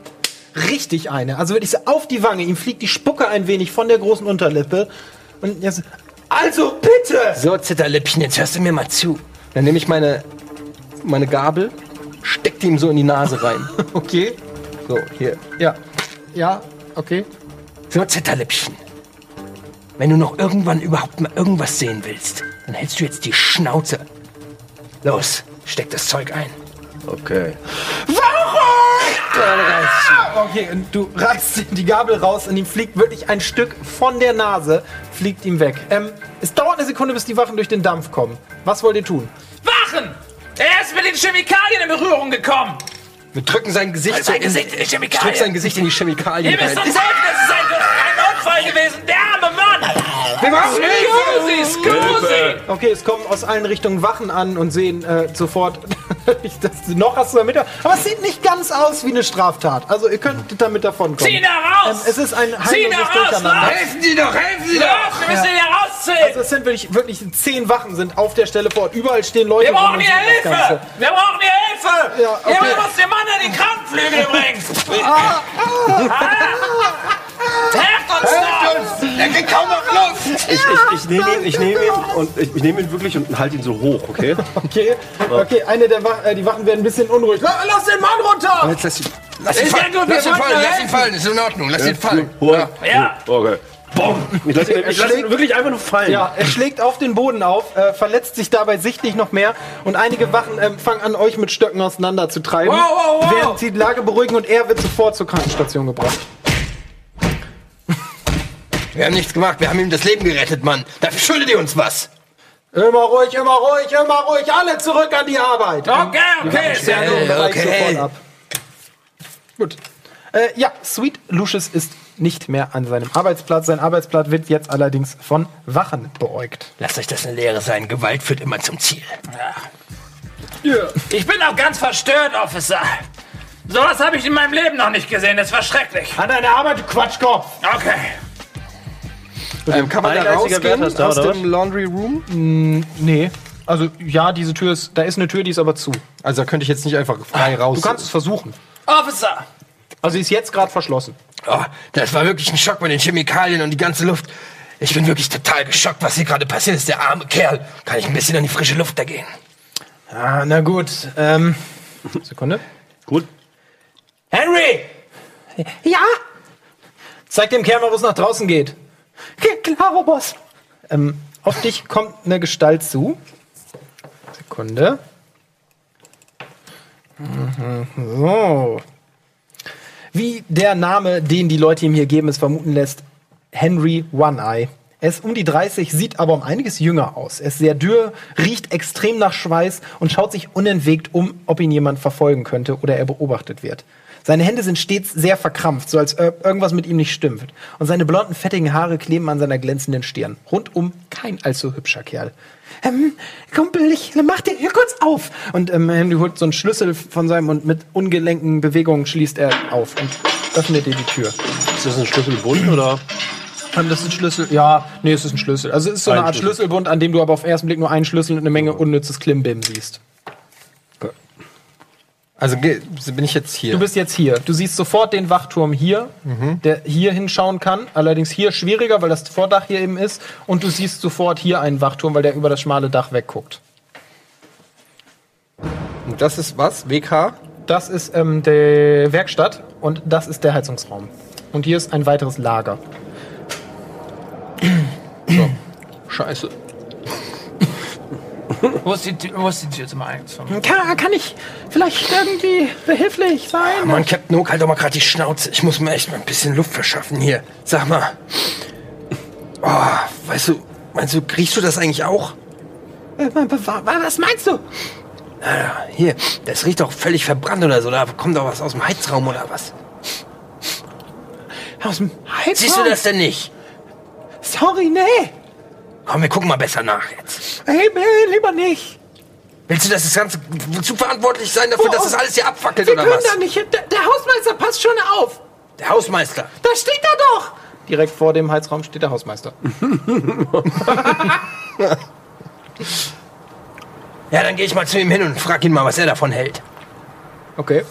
richtig eine. Also wirklich so auf die Wange. Ihm fliegt die Spucke ein wenig von der großen Unterlippe. Und jetzt. Also bitte! So, Zitterlippchen, jetzt hörst du mir mal zu. Dann nehme ich meine, meine Gabel, steck die ihm so in die Nase rein. Okay. So, hier. Ja. Ja, okay. So, Zitterlippchen. Wenn du noch irgendwann überhaupt mal irgendwas sehen willst, dann hältst du jetzt die Schnauze. Los, steck das Zeug ein. Okay. Okay, und du reißt die Gabel raus und ihm fliegt wirklich ein Stück von der Nase, fliegt ihm weg. Ähm, es dauert eine Sekunde, bis die Wachen durch den Dampf kommen. Was wollt ihr tun? Wachen! Er ist mit den Chemikalien in Berührung gekommen! Wir drücken sein Gesicht, Halt sein in- Gesicht in die Ich drück Chemikalien. sein Gesicht in die Chemikalien Ihr müsst uns helfen, das ist ein, ein Unfall gewesen! Der arme Mann! Wir brauchen Scusi, Scusi! Okay, es kommen aus allen Richtungen Wachen an und sehen äh, sofort, das, noch hast du damit, aber es sieht nicht ganz aus wie eine Straftat. Also ihr könnt damit davon kommen. Zieh da raus! Ähm, es ist ein Zieh da raus! Helfen Sie doch, helfen Sie doch! wir müssen hier rausziehen! Also es sind wirklich, wirklich zehn Wachen sind auf der Stelle vor Ort. Überall stehen Leute wir brauchen hier Hilfe! Wir brauchen hier Hilfe! Ja, okay. Jemand muss den Mann an die Krankenflügel bringen! Ah, Helft uns doch! Der kriegt kaum noch Luft! Ich, ich, ich nehme ihn, ich nehme ihn und ich, ich nehme ihn wirklich und halte ihn so hoch, okay? Okay, okay, eine der Wachen, äh, die Wachen werden ein bisschen unruhig. La- Lass den Mann runter! Jetzt lass ihn. Lass ihn fallen, gut, wir lass ihn fallen, lass ihn helfen. fallen, ist in Ordnung, lass ihn fallen. Ja. Ja. Okay. Boom. Ich lasse ihn, ich lass ihn wirklich einfach nur fallen. Ja, er schlägt auf den Boden auf, äh, verletzt sich dabei sichtlich noch mehr und einige Wachen ähm, fangen an, euch mit Stöcken auseinanderzutreiben, Wow, wow, wow. während sie die Lage beruhigen und er wird sofort zur Krankenstation gebracht. Wir haben nichts gemacht, wir haben ihm das Leben gerettet, Mann. Dafür schuldet ihr uns was. Immer ruhig, immer ruhig, immer ruhig, alle zurück an die Arbeit. Okay, okay. Der Äh, Bereich okay. sofort ab. Gut. Äh, ja, Sweet Lucius ist nicht mehr an seinem Arbeitsplatz. Sein Arbeitsplatz wird jetzt allerdings von Wachen beäugt. Lasst euch das eine Lehre sein, Gewalt führt immer zum Ziel. Ich bin auch ganz verstört, Officer. Sowas habe ich in meinem Leben noch nicht gesehen. Das war schrecklich. An deine Arbeit, du Quatschkopf! Okay. Ähm, kann man da rausgehen aus oder dem Laundry Room? Nee. Also, ja, diese Tür ist, da ist eine Tür, die ist aber zu. Also da könnte ich jetzt nicht einfach frei raus. Du kannst es versuchen. Officer. Also, sie ist jetzt gerade verschlossen. Oh, das war wirklich ein Schock mit den Chemikalien und die ganze Luft. Ich bin wirklich total geschockt, was hier gerade passiert ist. Der arme Kerl. Kann ich ein bisschen an die frische Luft da gehen? Ah, na gut. Ähm, Sekunde. Gut. Henry! Ja? Zeig dem Kerl mal, wo es nach draußen geht. Klaro, Boss. Ähm, auf dich kommt eine Gestalt zu. Sekunde. Mhm, So. Wie der Name, den die Leute ihm hier geben, es vermuten lässt, Henry One-Eye. Er ist um die 30, sieht aber um einiges jünger aus. Er ist sehr dürr, riecht extrem nach Schweiß und schaut sich unentwegt um, ob ihn jemand verfolgen könnte oder er beobachtet wird. Seine Hände sind stets sehr verkrampft, so als irgendwas mit ihm nicht stimmt. Und seine blonden, fettigen Haare kleben an seiner glänzenden Stirn. Rundum kein allzu hübscher Kerl. Ähm, Kumpel, ich mach den hier kurz auf. Und ähm, Henry holt so einen Schlüssel von seinem und mit ungelenken Bewegungen schließt er auf und öffnet dir die Tür. Ist das ein Schlüsselbund oder? Ähm, Das ist ein Schlüssel. Ja, nee, es ist ein Schlüssel. Also es ist so Ein eine Art Schlüssel. Schlüsselbund, an dem du aber auf den ersten Blick nur einen Schlüssel und eine Menge unnützes Klimbim siehst. Also bin ich jetzt hier. Du bist jetzt hier. Du siehst sofort den Wachturm hier, der hier hinschauen kann. Allerdings hier schwieriger, weil das Vordach hier eben ist. Und du siehst sofort hier einen Wachturm, weil der über das schmale Dach wegguckt. Und das ist was? WK? Das ist ähm, die Werkstatt und das ist der Heizungsraum. Und hier ist ein weiteres Lager. Scheiße. Wo ist die, Tür- wo ist die Tür zum Eingangsraum? Kann, kann ich vielleicht irgendwie behilflich sein? Mann, Captain Hook, halt doch mal gerade die Schnauze. Ich muss mir echt mal ein bisschen Luft verschaffen hier. Sag mal. Oh, weißt du, meinst du, riechst du das eigentlich auch? Äh, Was meinst du? Ja, hier, das riecht doch völlig verbrannt oder so. Da kommt doch was aus dem Heizraum oder was? Aus dem Heizraum? Siehst du das denn nicht? Sorry, nee. Komm, wir gucken mal besser nach jetzt. Hey, lieber nicht. Willst du, dass das Ganze du verantwortlich sein dafür, Oh, dass das alles hier abfackelt Wir oder können was? da nicht. hin. Der, der Hausmeister passt schon auf. Der Hausmeister. Da steht er doch. Direkt vor dem Heizraum steht der Hausmeister. Ja, dann gehe ich mal zu ihm hin und frag ihn mal, was er davon hält. Okay.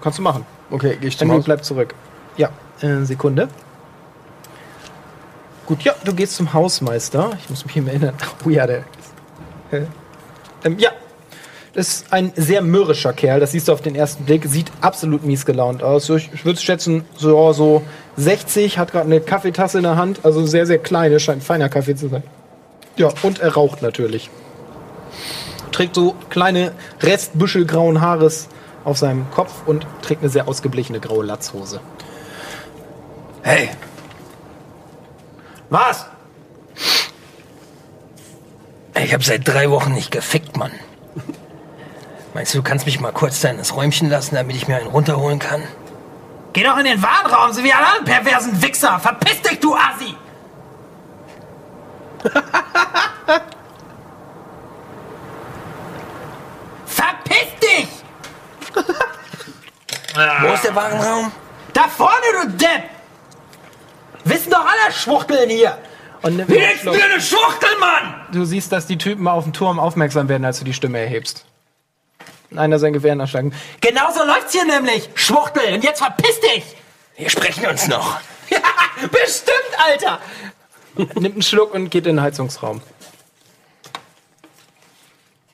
Kannst du machen. Okay, geh ich zum Henry Haus. bleibt zurück. Ja, äh, Sekunde. Gut, ja, du gehst zum Hausmeister. Ich muss mich mal erinnern. Oh ja, der. Äh, ähm, ja. Das ist ein sehr mürrischer Kerl, das siehst du auf den ersten Blick. Sieht absolut mies gelaunt aus. Ich würde schätzen, so, so 60, hat gerade eine Kaffeetasse in der Hand. Also sehr, sehr kleine, scheint feiner Kaffee zu sein. Ja, und er raucht natürlich. Trägt so kleine Restbüschel grauen Haares auf seinem Kopf und trägt eine sehr ausgeblichene graue Latzhose. Hey, Was? ich habe seit drei Wochen nicht gefickt, Mann. Meinst du, du kannst mich mal kurz da in das Räumchen lassen, damit ich mir einen runterholen kann? Geh doch in den Warnraum, so wie alle anderen perversen Wichser. Verpiss dich, du Assi! Verpiss dich! Wo ist der Warenraum? Da vorne, du Depp! Wissen doch alle Schwuchteln hier! Und Wie ist Schluck. mir eine Schwuchtel, Mann? du siehst, dass die Typen auf dem Turm aufmerksam werden, als du die Stimme erhebst. Einer sein Gewehr nachschlagen. Genau so läuft's hier nämlich, Schwuchtel. Und jetzt verpiss dich! Wir sprechen uns noch. Ja, bestimmt, Alter! Nimmt einen Schluck und geht in den Heizungsraum.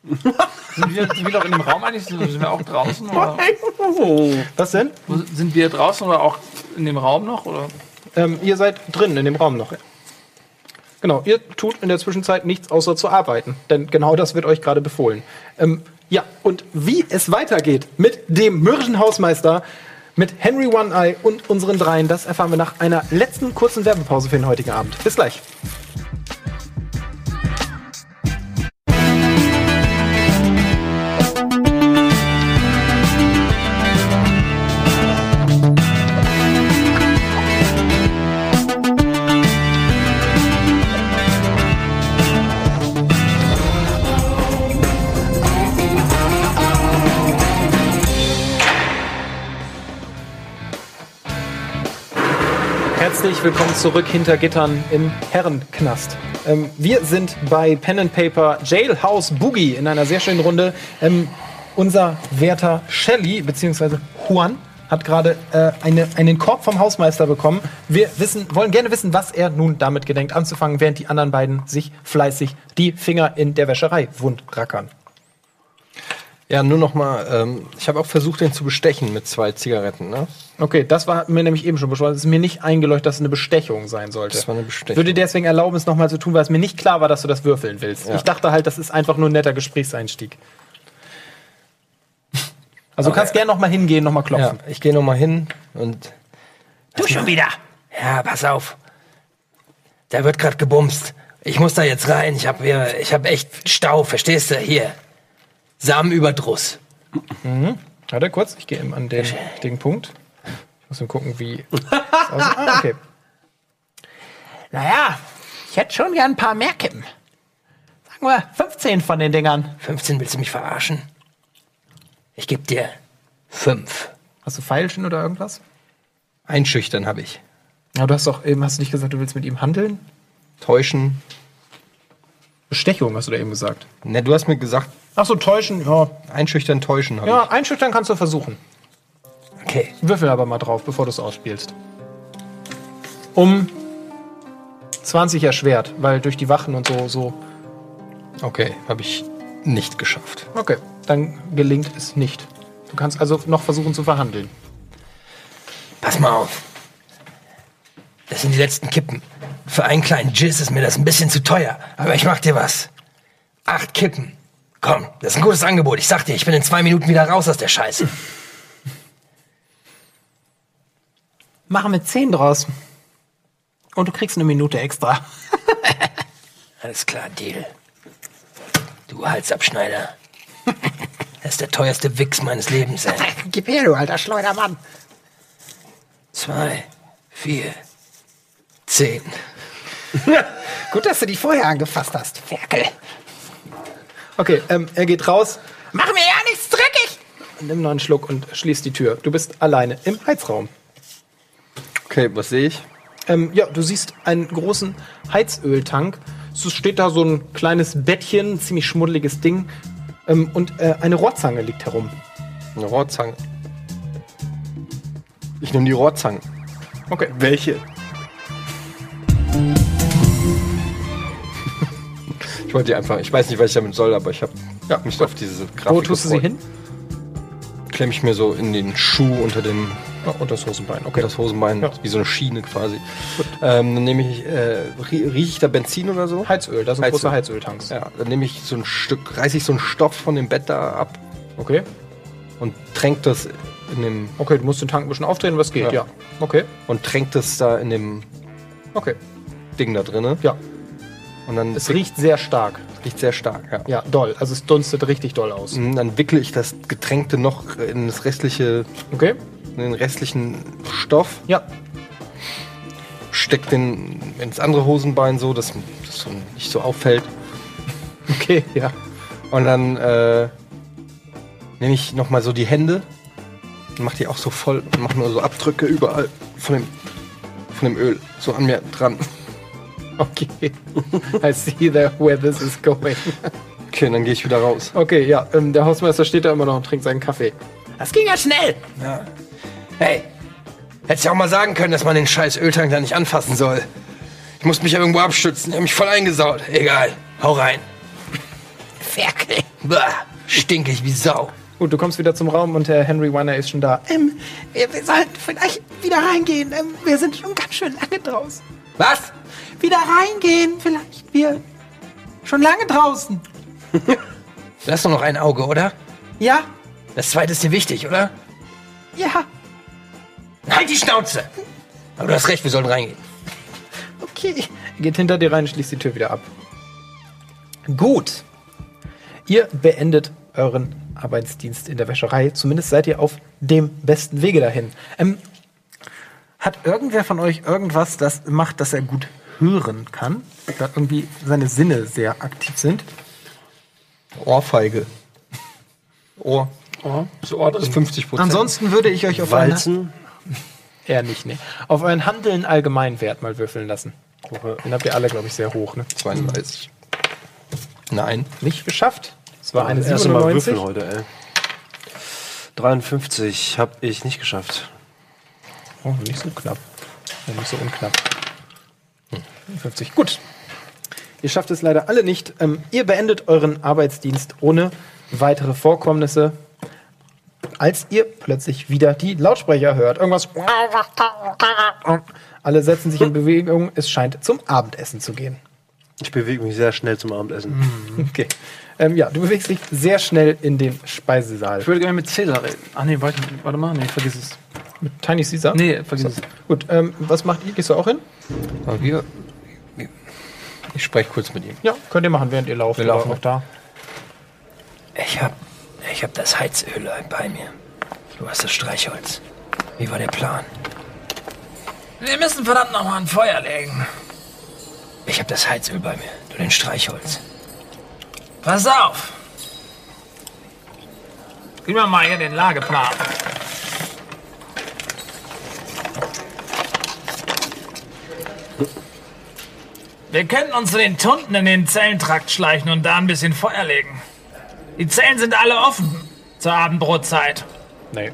Sind wir, sind wir doch in dem Raum eigentlich? Sind wir auch draußen? Oder? Was denn? Sind wir draußen oder auch in dem Raum noch? Oder? Ähm, ihr seid drin in dem Raum noch. Genau, ihr tut in der Zwischenzeit nichts außer zu arbeiten. Denn genau das wird euch gerade befohlen. Ähm, ja, und wie es weitergeht mit dem mürrischen Hausmeister, mit Henry One Eye und unseren dreien, das erfahren wir nach einer letzten kurzen Werbepause für den heutigen Abend. Bis gleich. Herzlich willkommen zurück hinter Gittern im Herrenknast. Ähm, wir sind bei Pen and Paper Jailhouse Boogie in einer sehr schönen Runde. Ähm, unser Wärter Shelley bzw. Juan hat gerade äh, eine, einen Korb vom Hausmeister bekommen. Wir wissen, wollen gerne wissen, was er nun damit gedenkt anzufangen, während die anderen beiden sich fleißig die Finger in der Wäscherei wundrackern. Ja, nur noch mal, ähm, ich habe auch versucht, den zu bestechen mit zwei Zigaretten, ne? Okay, das war mir nämlich eben schon beschlossen. Es ist mir nicht eingeleuchtet, dass es eine Bestechung sein sollte. Das war eine Bestechung. Würde dir deswegen erlauben, es nochmal zu tun, weil es mir nicht klar war, dass du das würfeln willst. Ja. Ich dachte halt, das ist einfach nur ein netter Gesprächseinstieg. Also du kannst gerne nochmal hingehen, nochmal Ja, klopfen. ich gehe noch mal hin und Du schon wieder? Ja, pass auf. Da wird gerade gebumst. Ich muss da jetzt rein. Ich habe ich hab echt Stau, verstehst du? Hier. Samenüberdruss. Warte kurz, ich gehe eben an den richtigen Punkt. Ich muss mal gucken, wie es aussieht. Ah, okay. Naja, ich hätte schon gern ein paar mehr Kippen. Sagen wir 15 von den Dingern. 15 willst du mich verarschen? Ich geb dir fünf. Hast du Pfeilchen oder irgendwas? einschüchtern habe ich. Ja, du hast doch eben, hast du nicht gesagt, du willst mit ihm handeln? Täuschen. Bestechung, hast du da eben gesagt. Ne, du hast mir gesagt, Ach so, täuschen, ja. einschüchtern, täuschen habe Ja, einschüchtern kannst du versuchen. Okay. Würfel aber mal drauf, bevor du es ausspielst. Um 20 erschwert, weil durch die Wachen und so, so. Okay, habe ich nicht geschafft. Okay, dann gelingt es nicht. Du kannst also noch versuchen zu verhandeln. Pass mal auf. Das sind die letzten Kippen. Für einen kleinen Jizz ist mir das ein bisschen zu teuer. Aber ich mach dir was. Acht Kippen. Komm, das ist ein gutes Angebot. Ich sag dir, ich bin in zwei Minuten wieder raus aus der Scheiße. Machen wir 10 draus. Und du kriegst eine Minute extra. Alles klar, Deal. Du Halsabschneider. Das ist der teuerste Wichs meines Lebens, ey. Gib her, du alter Schleudermann. Zwei, vier, zehn. Gut, dass du dich vorher angefasst hast, Ferkel. Okay, ähm, er geht raus, Mach mir ja nichts dreckig. nimmt noch einen Schluck und schließt die Tür. Du bist alleine im Heizraum. Okay, was sehe ich? Ähm, ja, du siehst einen großen Heizöltank. Es steht da so ein kleines Bettchen, ein ziemlich schmuddeliges Ding. Ähm, und äh, eine Rohrzange liegt herum. Eine Rohrzange. Ich nehme die Rohrzange. Okay. Welche? Ich wollte die einfach, ich weiß nicht, was ich damit soll, aber ich habe ja, mich auf diese Grafik Wo tust du sie hin? Klemme ich mir so in den Schuh unter dem Oh, unter das Hosenbein. Okay. das Hosenbein, Ja. wie so eine Schiene quasi. Ähm, dann nehme ich, äh, rie- rieche ich da Benzin oder so? Heizöl, da sind Heizöl. große Heizöltanks. Ja, dann nehme ich so ein Stück, reiße ich so einen Stoff von dem Bett da ab Okay. und tränk das in dem Okay, du musst den Tank ein bisschen aufdrehen, was geht, ja. Ja. Okay. und tränk das da in dem Okay. Ding da drinne. Ja. Und dann Es riecht sehr stark. riecht sehr stark, ja. Ja, doll. Also es dunstet richtig doll aus. Mhm, Dann wickle ich das Getränkte noch in das restliche, Okay? in den restlichen Stoff, Ja. steck den ins andere Hosenbein so, dass das so nicht so auffällt. Okay, ja. Und dann äh, nehme ich nochmal so die Hände und mach die auch so voll und mach nur so Abdrücke überall von dem, von dem Öl so an mir dran. Okay. I see there where this is going. Okay, dann gehe ich wieder raus. Okay, ja. Ähm, der Hausmeister steht da immer noch und trinkt seinen Kaffee. Das ging ja schnell. Hey, hättest ja auch mal sagen können, dass man den scheiß Öltank da nicht anfassen soll. Ich muss mich ja irgendwo abstützen. Ich hab mich voll eingesaut. Egal, hau rein. Ferkel. Bah. Stinkig wie Sau. Gut, du kommst wieder zum Raum und der Henry Weiner ist schon da. Ähm, wir, wir sollten vielleicht wieder reingehen. Ähm, wir sind schon ganz schön lange draußen. Was? Wieder reingehen, vielleicht. Wir schon lange draußen. Hast doch noch ein Auge, oder? Ja, Das zweite ist dir wichtig, oder? ja, Halt die Schnauze! Aber du hast recht, wir sollen reingehen. okay. Er geht hinter dir rein und schließt die Tür wieder ab. Gut. Ihr beendet euren Arbeitsdienst in der Wäscherei. Zumindest seid ihr auf dem besten Wege dahin. Ähm, hat irgendwer von euch irgendwas, das macht, dass er gut hören kann? Da irgendwie seine Sinne sehr aktiv sind? Ohrfeige. Ohr. Oh, Das Ohr ist 50 Prozent. Ansonsten würde ich euch auf einen, Walzen. eher nicht, nee, auf euren Handeln Allgemeinwert mal würfeln lassen. Den habt ihr alle, glaube ich, sehr hoch. Ne? 32. Nein. Nicht geschafft. Es war eine Das erste Mal 97. würfeln heute, ey. 53 habe ich nicht geschafft. Oh, nicht so knapp. Ja, nicht so unknapp. Hm, 50. Gut. Ihr schafft es leider alle nicht. Ähm, ihr beendet euren Arbeitsdienst ohne weitere Vorkommnisse, als ihr plötzlich wieder die Lautsprecher hört. Irgendwas. Alle setzen sich in Bewegung. Es scheint zum Abendessen zu gehen. Ich bewege mich sehr schnell zum Abendessen. Okay. Ähm, ja, du bewegst dich sehr schnell in den Speisesaal. Ich würde gerne mit Cäsar reden. Ach nee, warte, warte mal. Nee, vergiss es. Mit Tiny Caesar? Nee, vergiss es. Gut, ähm, was macht ihr? Gehst du auch hin? Aber wir, ich spreche kurz mit ihm. Ja, könnt ihr machen, während ihr lauft. Wir laufen. auch da. Ich hab, ich hab das Heizöl bei mir. Du hast das Streichholz. Wie war der Plan? Wir müssen verdammt nochmal ein Feuer legen. Ich hab das Heizöl bei mir. Du den Streichholz. Pass auf. Gib mir mal hier den Lageplan. Wir könnten uns zu den Tunden in den Zellentrakt schleichen und da ein bisschen Feuer legen. Die Zellen sind alle offen zur Abendbrotzeit. Nee.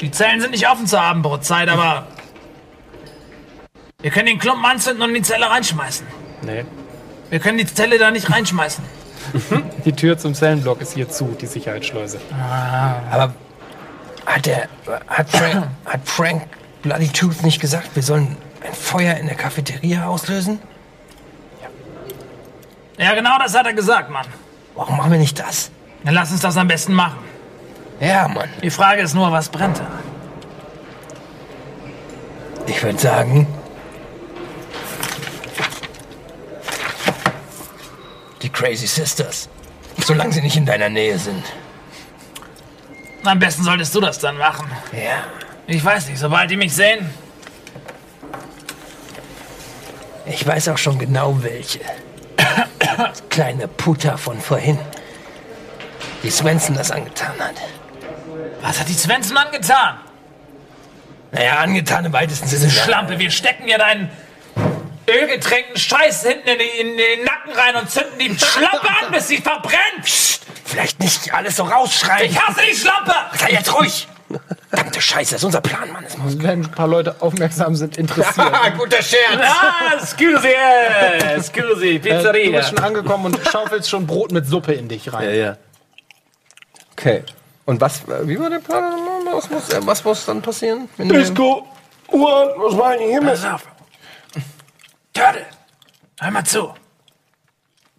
Die Zellen sind nicht offen zur Abendbrotzeit, aber wir können den Klumpen anzünden und in die Zelle reinschmeißen. Nee. Wir können die Zelle da nicht reinschmeißen. Die Tür zum Zellenblock ist hier zu, die Sicherheitsschleuse. Aber hat der, hat Frank, hat Frank Bloody Tooth nicht gesagt, wir sollen ein Feuer in der Cafeteria auslösen? Ja, genau das hat er gesagt, Mann. Warum machen wir nicht das? Dann lass uns das am besten machen. Ja, Mann. Die Frage ist nur, was brennt da? Ich würde sagen, die Crazy Sisters. Solange sie nicht in deiner Nähe sind. Am besten solltest du das dann machen. Ja. Ich weiß nicht, sobald die mich sehen. Ich weiß auch schon genau welche. Das kleine Puta von vorhin. Die Swenson das angetan hat. Was hat die Svensson angetan? Naja, angetan im weitesten Sinne. Diese Schlampe, wir stecken ihr deinen ölgetränkten Scheiß hinten in, die, in den Nacken rein und zünden die Schlampe an, bis sie verbrennt. Vielleicht nicht alles so rausschreien. Ich hasse die Schlampe! Sei jetzt ruhig! Verdammte Scheiße, das ist unser Plan, Mann. Das muss Wenn ein paar Leute aufmerksam sind, interessiert. Guter Scherz! Ah, scusi, eh, scusi, Äh, du Pizzeria. bist schon angekommen und schaufelst schon Brot mit Suppe in dich rein. ja. Okay. Und was, wie war der Plan? Was muss, äh, was muss dann passieren? Disco, Uhren, was war denn hier mit? Pass auf. Turtle, hör mal zu.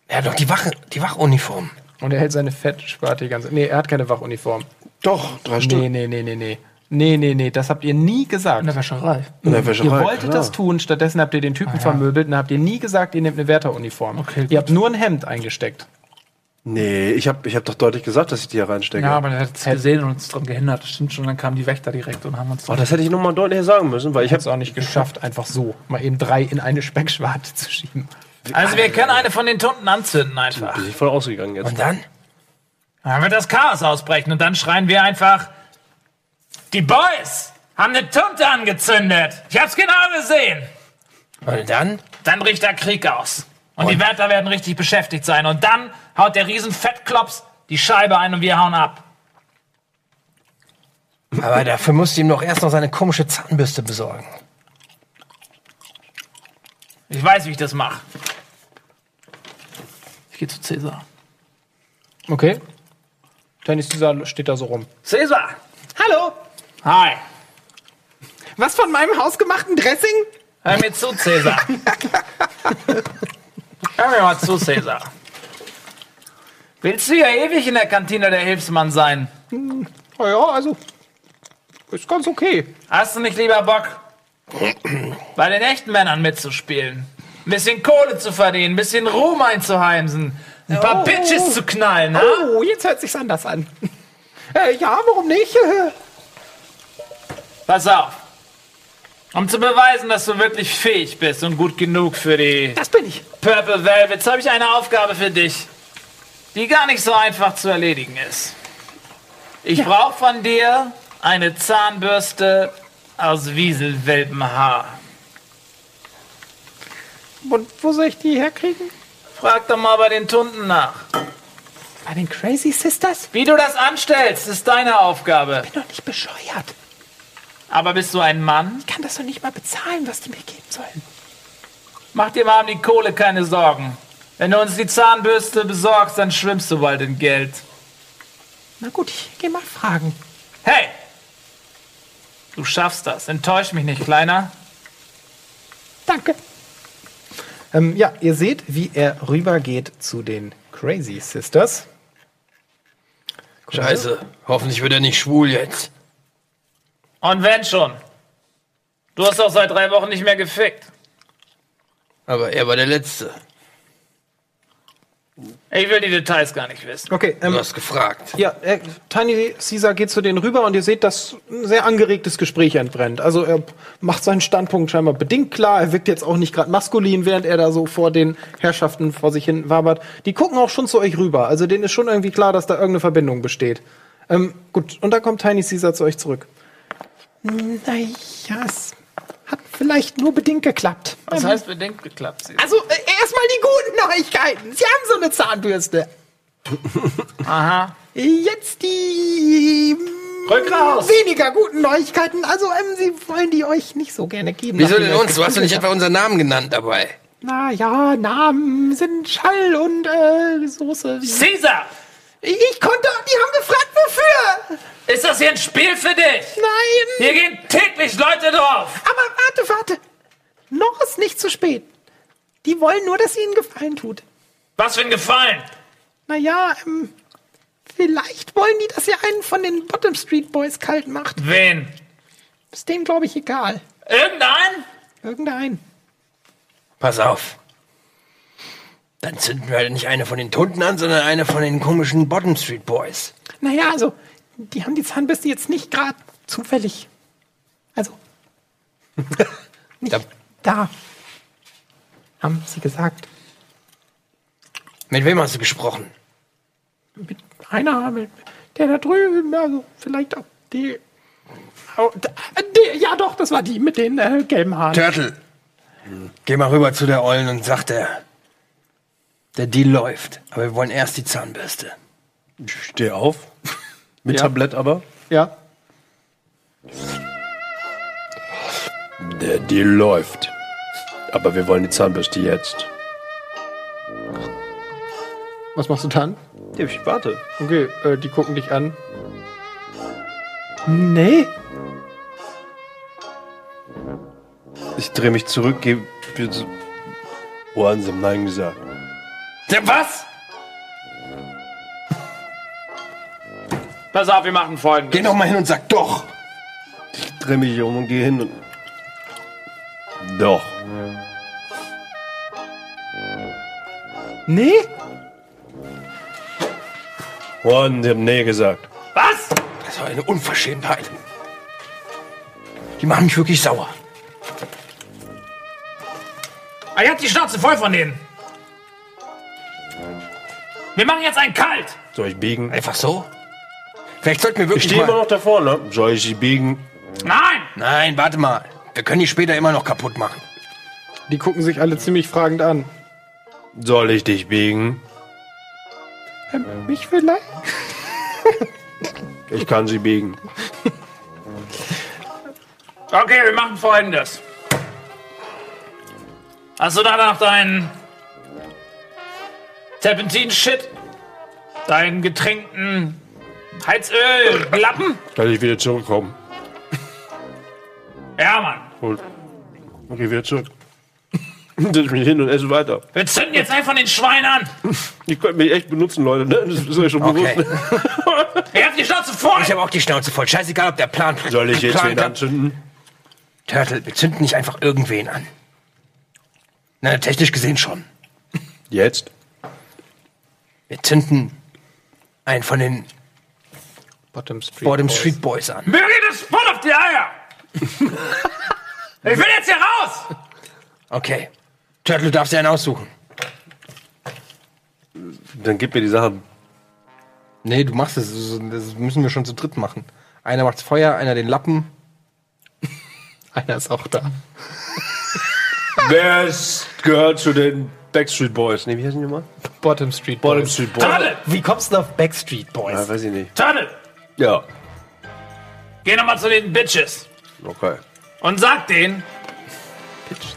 Er hat doch die, Wache, die Wachuniform. Und er hält seine Fettsparte die ganze Nee, er hat keine Wachuniform. Doch, drei Stück. Nee, nee, nee, nee, nee. Nee, nee, nee, das habt ihr nie gesagt. In der Wäscherei. In der Ihr Wäscherei, wolltet klar. das tun, stattdessen habt ihr den Typen vermöbelt und habt ihr nie gesagt, ihr nehmt eine Wärteruniform. Okay, ihr habt nur ein Hemd eingesteckt. Nee, ich hab, ich hab doch deutlich gesagt, dass ich die hier reinstecke. Ja, aber er hat es gesehen und uns dran gehindert. Das stimmt schon, dann kamen die Wächter direkt und haben uns. oh, das hätte ich noch mal deutlicher sagen müssen, weil ich Ich hab's hab, auch nicht geschafft, einfach so mal eben drei in eine Speckschwarte zu schieben. Also wir können eine von den Tunden anzünden einfach. bin ich voll ausgegangen jetzt. Und dann? Dann wird das Chaos ausbrechen und dann schreien wir einfach: Die Boys haben eine Tunte angezündet. Ich hab's genau gesehen. Und dann? Dann bricht der Krieg aus. Und, die Wärter werden richtig beschäftigt sein. Und dann haut der riesen Fettklops die Scheibe ein und wir hauen ab. Aber dafür musst du ihm doch erst noch seine komische Zahnbürste besorgen. Ich weiß, wie ich das mache. Ich gehe zu Cäsar. Okay. Tennis dieser steht da so rum. Cäsar! Hallo! Hi! Was von meinem hausgemachten Dressing? Hör mir zu, Cäsar. Hör mir mal zu, Cäsar. Willst du ja ewig in der Kantine der Hilfsmann sein? Na ja, also. Ist ganz okay. Hast du nicht lieber Bock, bei den echten Männern mitzuspielen? Ein bisschen Kohle zu verdienen, ein bisschen Ruhm einzuheimsen, ein paar Oh. Bitches zu knallen, ha? Oh, jetzt hört sich's anders an. Äh, ja, warum nicht? Pass auf. Um zu beweisen, dass du wirklich fähig bist und gut genug für die Das bin ich. Purple Velvets, habe ich eine Aufgabe für dich, die gar nicht so einfach zu erledigen ist. Ich brauche von dir eine Zahnbürste aus Wieselwelpenhaar. Und wo soll ich die herkriegen? Frag doch mal bei den Tunden nach. Bei den Crazy Sisters? Wie du das anstellst, ist deine Aufgabe. Bin doch nicht bescheuert. Aber bist du ein Mann? Ich kann das doch nicht mal bezahlen, was die mir geben sollen. Mach dir mal um die Kohle keine Sorgen. Wenn du uns die Zahnbürste besorgst, dann schwimmst du bald in Geld. Na gut, ich geh mal fragen. Hey! Du schaffst das. Enttäusch mich nicht, Kleiner. Danke. Ähm, ja, ihr seht, wie er rübergeht zu den Crazy Sisters. Scheiße. Hoffentlich wird er nicht schwul jetzt. Und wenn schon. Du hast doch seit drei Wochen nicht mehr gefickt. Aber er war der Letzte. Ich will die Details gar nicht wissen. Okay, Du ähm, hast gefragt. ja, äh, Tiny Caesar geht zu denen rüber und ihr seht, dass ein sehr angeregtes Gespräch entbrennt. Also er macht seinen Standpunkt scheinbar bedingt klar. Er wirkt jetzt auch nicht gerade maskulin, während er da so vor den Herrschaften vor sich hin wabert. Die gucken auch schon zu euch rüber. Also denen ist schon irgendwie klar, dass da irgendeine Verbindung besteht. Ähm, gut, und dann kommt Tiny Caesar zu euch zurück. Naja, es hat vielleicht nur bedingt geklappt. Was heißt bedingt geklappt? Sie? Also, äh, erstmal die guten Neuigkeiten. Sie haben so eine Zahnbürste. Aha. Jetzt die Rück raus. weniger guten Neuigkeiten. Also, ähm, sie wollen die euch nicht so gerne geben. Wieso denn uns? Du hast doch nicht etwa unseren Namen genannt dabei. Na ja, Namen sind Schall und äh, Soße. Caesar! Ich konnte, die haben gefragt, wofür? Ist das hier ein Spiel für dich? Nein. Hier gehen täglich Leute drauf. Aber warte, warte. Noch ist nicht zu spät. Die wollen nur, dass ihnen Gefallen tut. Was für ein Gefallen. Naja, ähm, vielleicht wollen die, dass ihr einen von den Bottom Street Boys kalt macht. Wen? Ist denen, glaube ich, egal. Irgendein? Irgendein. Pass auf. Dann zünden wir halt nicht eine von den Tunden an, sondern eine von den komischen Bottom Street Boys. Naja, also, die haben die Zahnbürste jetzt nicht gerade zufällig. Also, nicht Da- da. Haben sie gesagt. Mit wem hast du gesprochen? Mit einer, mit der da drüben, also vielleicht auch die. Oh, die ja, doch, das war die mit den äh, gelben Haaren. Turtle. Geh mal rüber zu der Ollen und sag der, der Deal läuft. Aber wir wollen erst die Zahnbürste. Ich stehe auf. Mit Ja. Tablett aber. Ja. Der Deal läuft. Aber wir wollen die Zahnbürste jetzt. Was machst du dann? Ja, ich warte. Okay, äh, die gucken dich an. Nee. Ich drehe mich zurück, gebe. Oh, sie haben Nein gesagt. Der was? Pass auf, wir machen folgendes. Geh noch mal hin und sag doch. Ich drehe mich um und gehe hin und. Doch. Nee? Oh, und sie haben Nee gesagt. Was? Das war eine Unverschämtheit. Die machen mich wirklich sauer. Ah, ihr habt die Schnauze voll von denen. Wir machen jetzt einen Kalt. Soll ich biegen? Einfach so? Vielleicht sollten wir Ich wirklich stehe immer noch davor, ne? Soll ich sie biegen? Nein. Nein, warte mal. Wir können die später immer noch kaputt machen. Die gucken sich alle ziemlich fragend an. Soll ich dich biegen? Ähm, mich vielleicht? Ich kann sie biegen. Okay, wir machen folgendes. Hast du da noch deinen Terpentin-Shit? Deinen getränkten Heizöl, Lappen? Kann ich wieder zurückkommen? Ja, Mann. Und okay, wieder zurück. Setz mich hin und esse weiter. Wir zünden jetzt einfach den Schwein an. Die könnten mich echt benutzen, Leute. Ne? Das ist euch schon Okay. bewusst. Ihr habt die Schnauze voll. Ich habe auch die Schnauze voll. Scheißegal, ob der Plan. Soll ich jetzt wen anzünden? Turtle, wir zünden nicht einfach irgendwen an. Na, technisch gesehen schon. Jetzt? Wir zünden einen von den Bottom Street. Bottom Boys. Street Boys an. Möge das voll auf die Eier. ich will jetzt hier raus. Okay. Turtle, du darfst dir einen aussuchen. Dann gib mir die Sache. Nee, du machst es. Das müssen wir schon zu dritt machen. Einer macht's Feuer, einer den Lappen. Einer ist auch da. Wer ist, gehört zu den Backstreet Boys? Nee, wie heißen die nochmal? Bottom Street Bottom Boys. Street Boys. Turtle, Wie kommst du auf Backstreet Boys? Ja, weiß ich nicht. Turtle, Ja, geh nochmal zu den Bitches okay. und sag denen,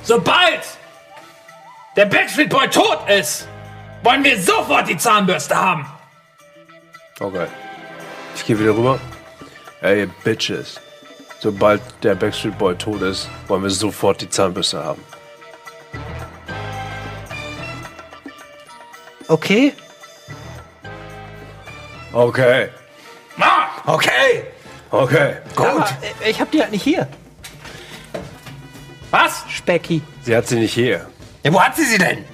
sobald der Backstreet Boy tot ist, wollen wir sofort die Zahnbürste haben. Okay. Ich gehe wieder rüber. Ey, Bitches. Sobald der Backstreet Boy tot ist, wollen wir sofort die Zahnbürste haben. Okay. Okay. Okay. Okay. Gut. Ich hab die halt nicht hier. was? Specky. Sie hat sie nicht hier. Ja, wo hat sie sie denn?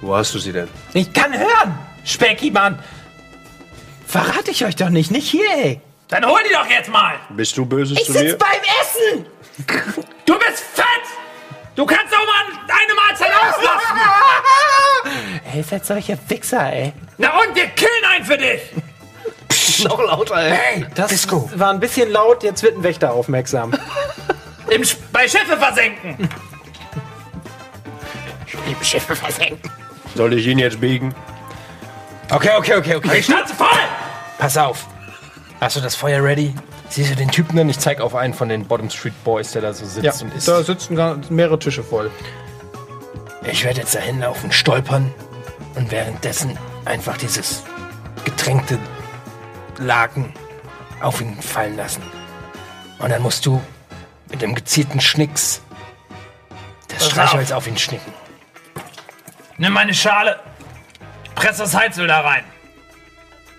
Wo hast du sie denn? Ich kann hören. Specky, Mann. Verrate ich euch doch nicht. Nicht hier, ey. Dann hol die doch jetzt mal. Bist du böse zu sitz mir? beim Essen. Du bist fett. Du kannst auch mal eine Mahlzeit auslassen. Ey, seid solche Wichser, ey. Na und wir killen einen für dich. Noch lauter, ey. Hey, Das Disco. war ein bisschen laut. Jetzt wird ein Wächter aufmerksam. Im, bei Schiffe versenken. Im Schiffe versenken. Soll ich ihn jetzt biegen? Okay, okay, okay, Die okay. Schnauze voll. Pass auf. Hast du das Feuer ready? Siehst du den Typen? Dann, ich zeig auf einen von den Bottom Street Boys, der da so sitzt Ja, und isst. da sitzen gar- mehrere Tische voll. Ich werde jetzt dahin laufen, stolpern und währenddessen einfach dieses getränkte Laken auf ihn fallen lassen. Und dann musst du mit dem gezielten Schnicks das Pass Streichholz auf ihn schnicken. Nimm meine Schale, press das Heizöl da rein.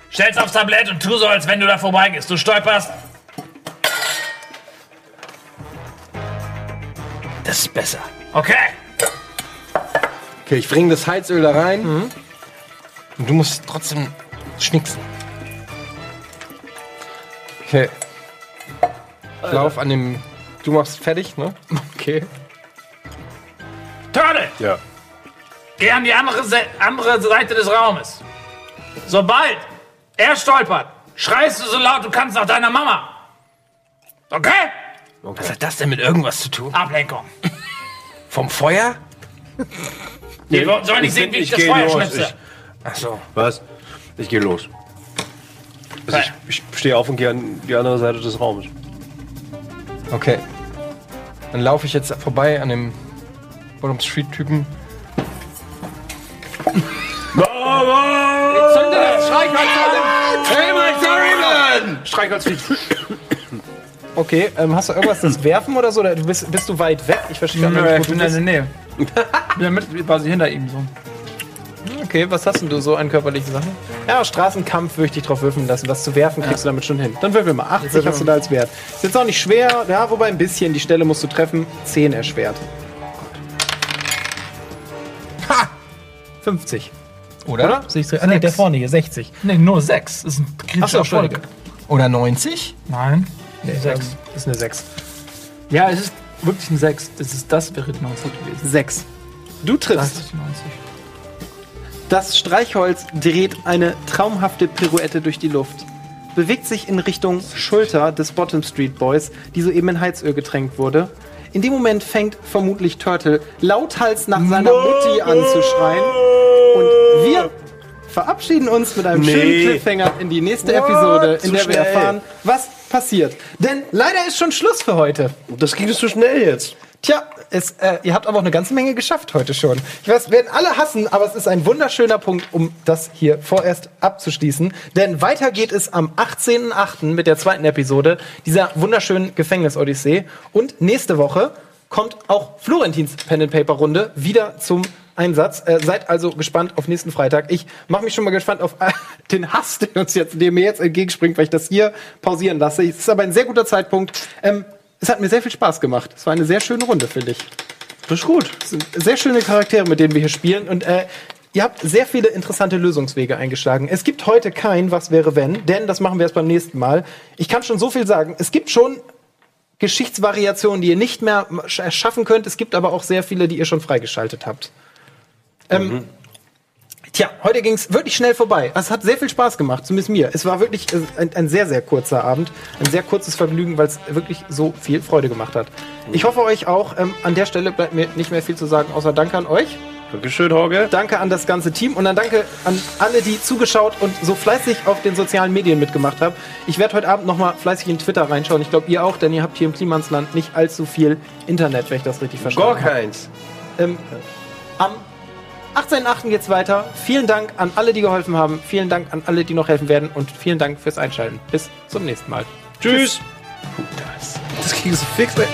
Stell's aufs Tablett und tu so, als wenn du da vorbeigehst. Du stolperst. Das ist besser. Okay. Okay, ich bringe das Heizöl da rein. Mhm. Und du musst trotzdem schnicksen. Okay. Ich lauf an dem. Du machst fertig, ne? Okay. Turtle, Ja. Geh an die andere, Se andere Seite des Raumes. Sobald er stolpert, schreist du so laut du kannst nach deiner Mama. Okay? Was hat das denn mit irgendwas zu tun? Ablenkung. Vom Feuer? Die sollen nicht sehen, wie ich, ich das Feuer schnipse. Ach so. Was? Ich gehe los. Also ich, ich stehe auf und gehe an die andere Seite des Raumes. Okay. Dann laufe ich jetzt vorbei an dem Bottom Street Typen. Zünde das Streichholz an! Hey, my sorry, man! Streichholz fliegt. Okay, ähm, hast du irgendwas das Werfen oder so? Oder du bist, bist du weit weg? Ich verstehe gar Nö, nicht, ich wo bin du in bist. der Nähe. Ich bin mit, quasi hinter ihm so. Okay, was hast denn du so an körperlichen Sachen? Ja, Straßenkampf würde ich dich drauf würfeln lassen. Was zu werfen kriegst du damit schon hin. Dann würfel mal. 80 hast du da als Wert. Ist jetzt auch nicht schwer, ja, wobei ein bisschen. Die Stelle musst du treffen. 10 erschwert. Ha! 50. Oder? Oder? Sehe ich ah, nee, der vorne hier, 60. Nee, nur sechs. Das ist ein kritischer Achso, Erfolg. Oder 90? Nein. Nee, Sechs. Das ist eine 6. Ja, es ist wirklich ein Sechs. Das, ist, das wäre die 90 gewesen. 6. Du Das triffst. ist die 90. Das Streichholz dreht eine traumhafte Pirouette durch die Luft, bewegt sich in Richtung Schulter des Bottom Street Boys, die soeben in Heizöl getränkt wurde. In dem Moment fängt vermutlich Turtle lauthals nach seiner Mutti an zu schreien. Und wir verabschieden uns mit einem Nee. schönen Cliffhanger in die nächste Episode, in Zu der wir schnell. erfahren, was passiert. Denn leider ist schon Schluss für heute. Das ging zu schnell jetzt. Tja, es, äh, ihr habt aber auch eine ganze Menge geschafft heute schon. Ich weiß, werden alle hassen, aber es ist ein wunderschöner Punkt, um das hier vorerst abzuschließen. Denn weiter geht es am 18.08. mit der zweiten Episode dieser wunderschönen Gefängnis-Odyssee. Und nächste Woche kommt auch Florentins Pen and Paper Runde wieder zum Einsatz. Äh, seid also gespannt auf nächsten Freitag. Ich mache mich schon mal gespannt auf äh, den Hass, den uns jetzt, der mir jetzt entgegenspringt, weil ich das hier pausieren lasse. Es ist aber ein sehr guter Zeitpunkt. Ähm, es hat mir sehr viel Spaß gemacht. Es war eine sehr schöne Runde, finde ich. Das ist gut. Es sind sehr schöne Charaktere, mit denen wir hier spielen. Und äh, ihr habt sehr viele interessante Lösungswege eingeschlagen. Es gibt heute kein Was wäre wenn, denn das machen wir erst beim nächsten Mal. Ich kann schon so viel sagen. Es gibt schon Geschichtsvariationen, die ihr nicht mehr sch- schaffen könnt. Es gibt aber auch sehr viele, die ihr schon freigeschaltet habt. Ähm, Tja, heute ging es wirklich schnell vorbei. Es hat sehr viel Spaß gemacht, zumindest mir. Es war wirklich äh, ein, ein sehr, sehr kurzer Abend. Ein sehr kurzes Vergnügen, weil es wirklich so viel Freude gemacht hat. Ich hoffe euch auch. Ähm, an der Stelle bleibt mir nicht mehr viel zu sagen, außer Danke an euch. Dankeschön, Horge. Danke an das ganze Team und dann danke an alle, die zugeschaut und so fleißig auf den sozialen Medien mitgemacht haben. Ich werde heute Abend noch mal fleißig in Twitter reinschauen. Ich glaube, ihr auch, denn ihr habt hier im Klimansland nicht allzu viel Internet, wenn ich das richtig verstanden Gar habe. keins. Ähm, am 18.8. geht's weiter. Vielen Dank an alle, die geholfen haben. Vielen Dank an alle, die noch helfen werden. Und vielen Dank fürs Einschalten. Bis zum nächsten Mal. Tschüss. Das kriegst du fix, ey.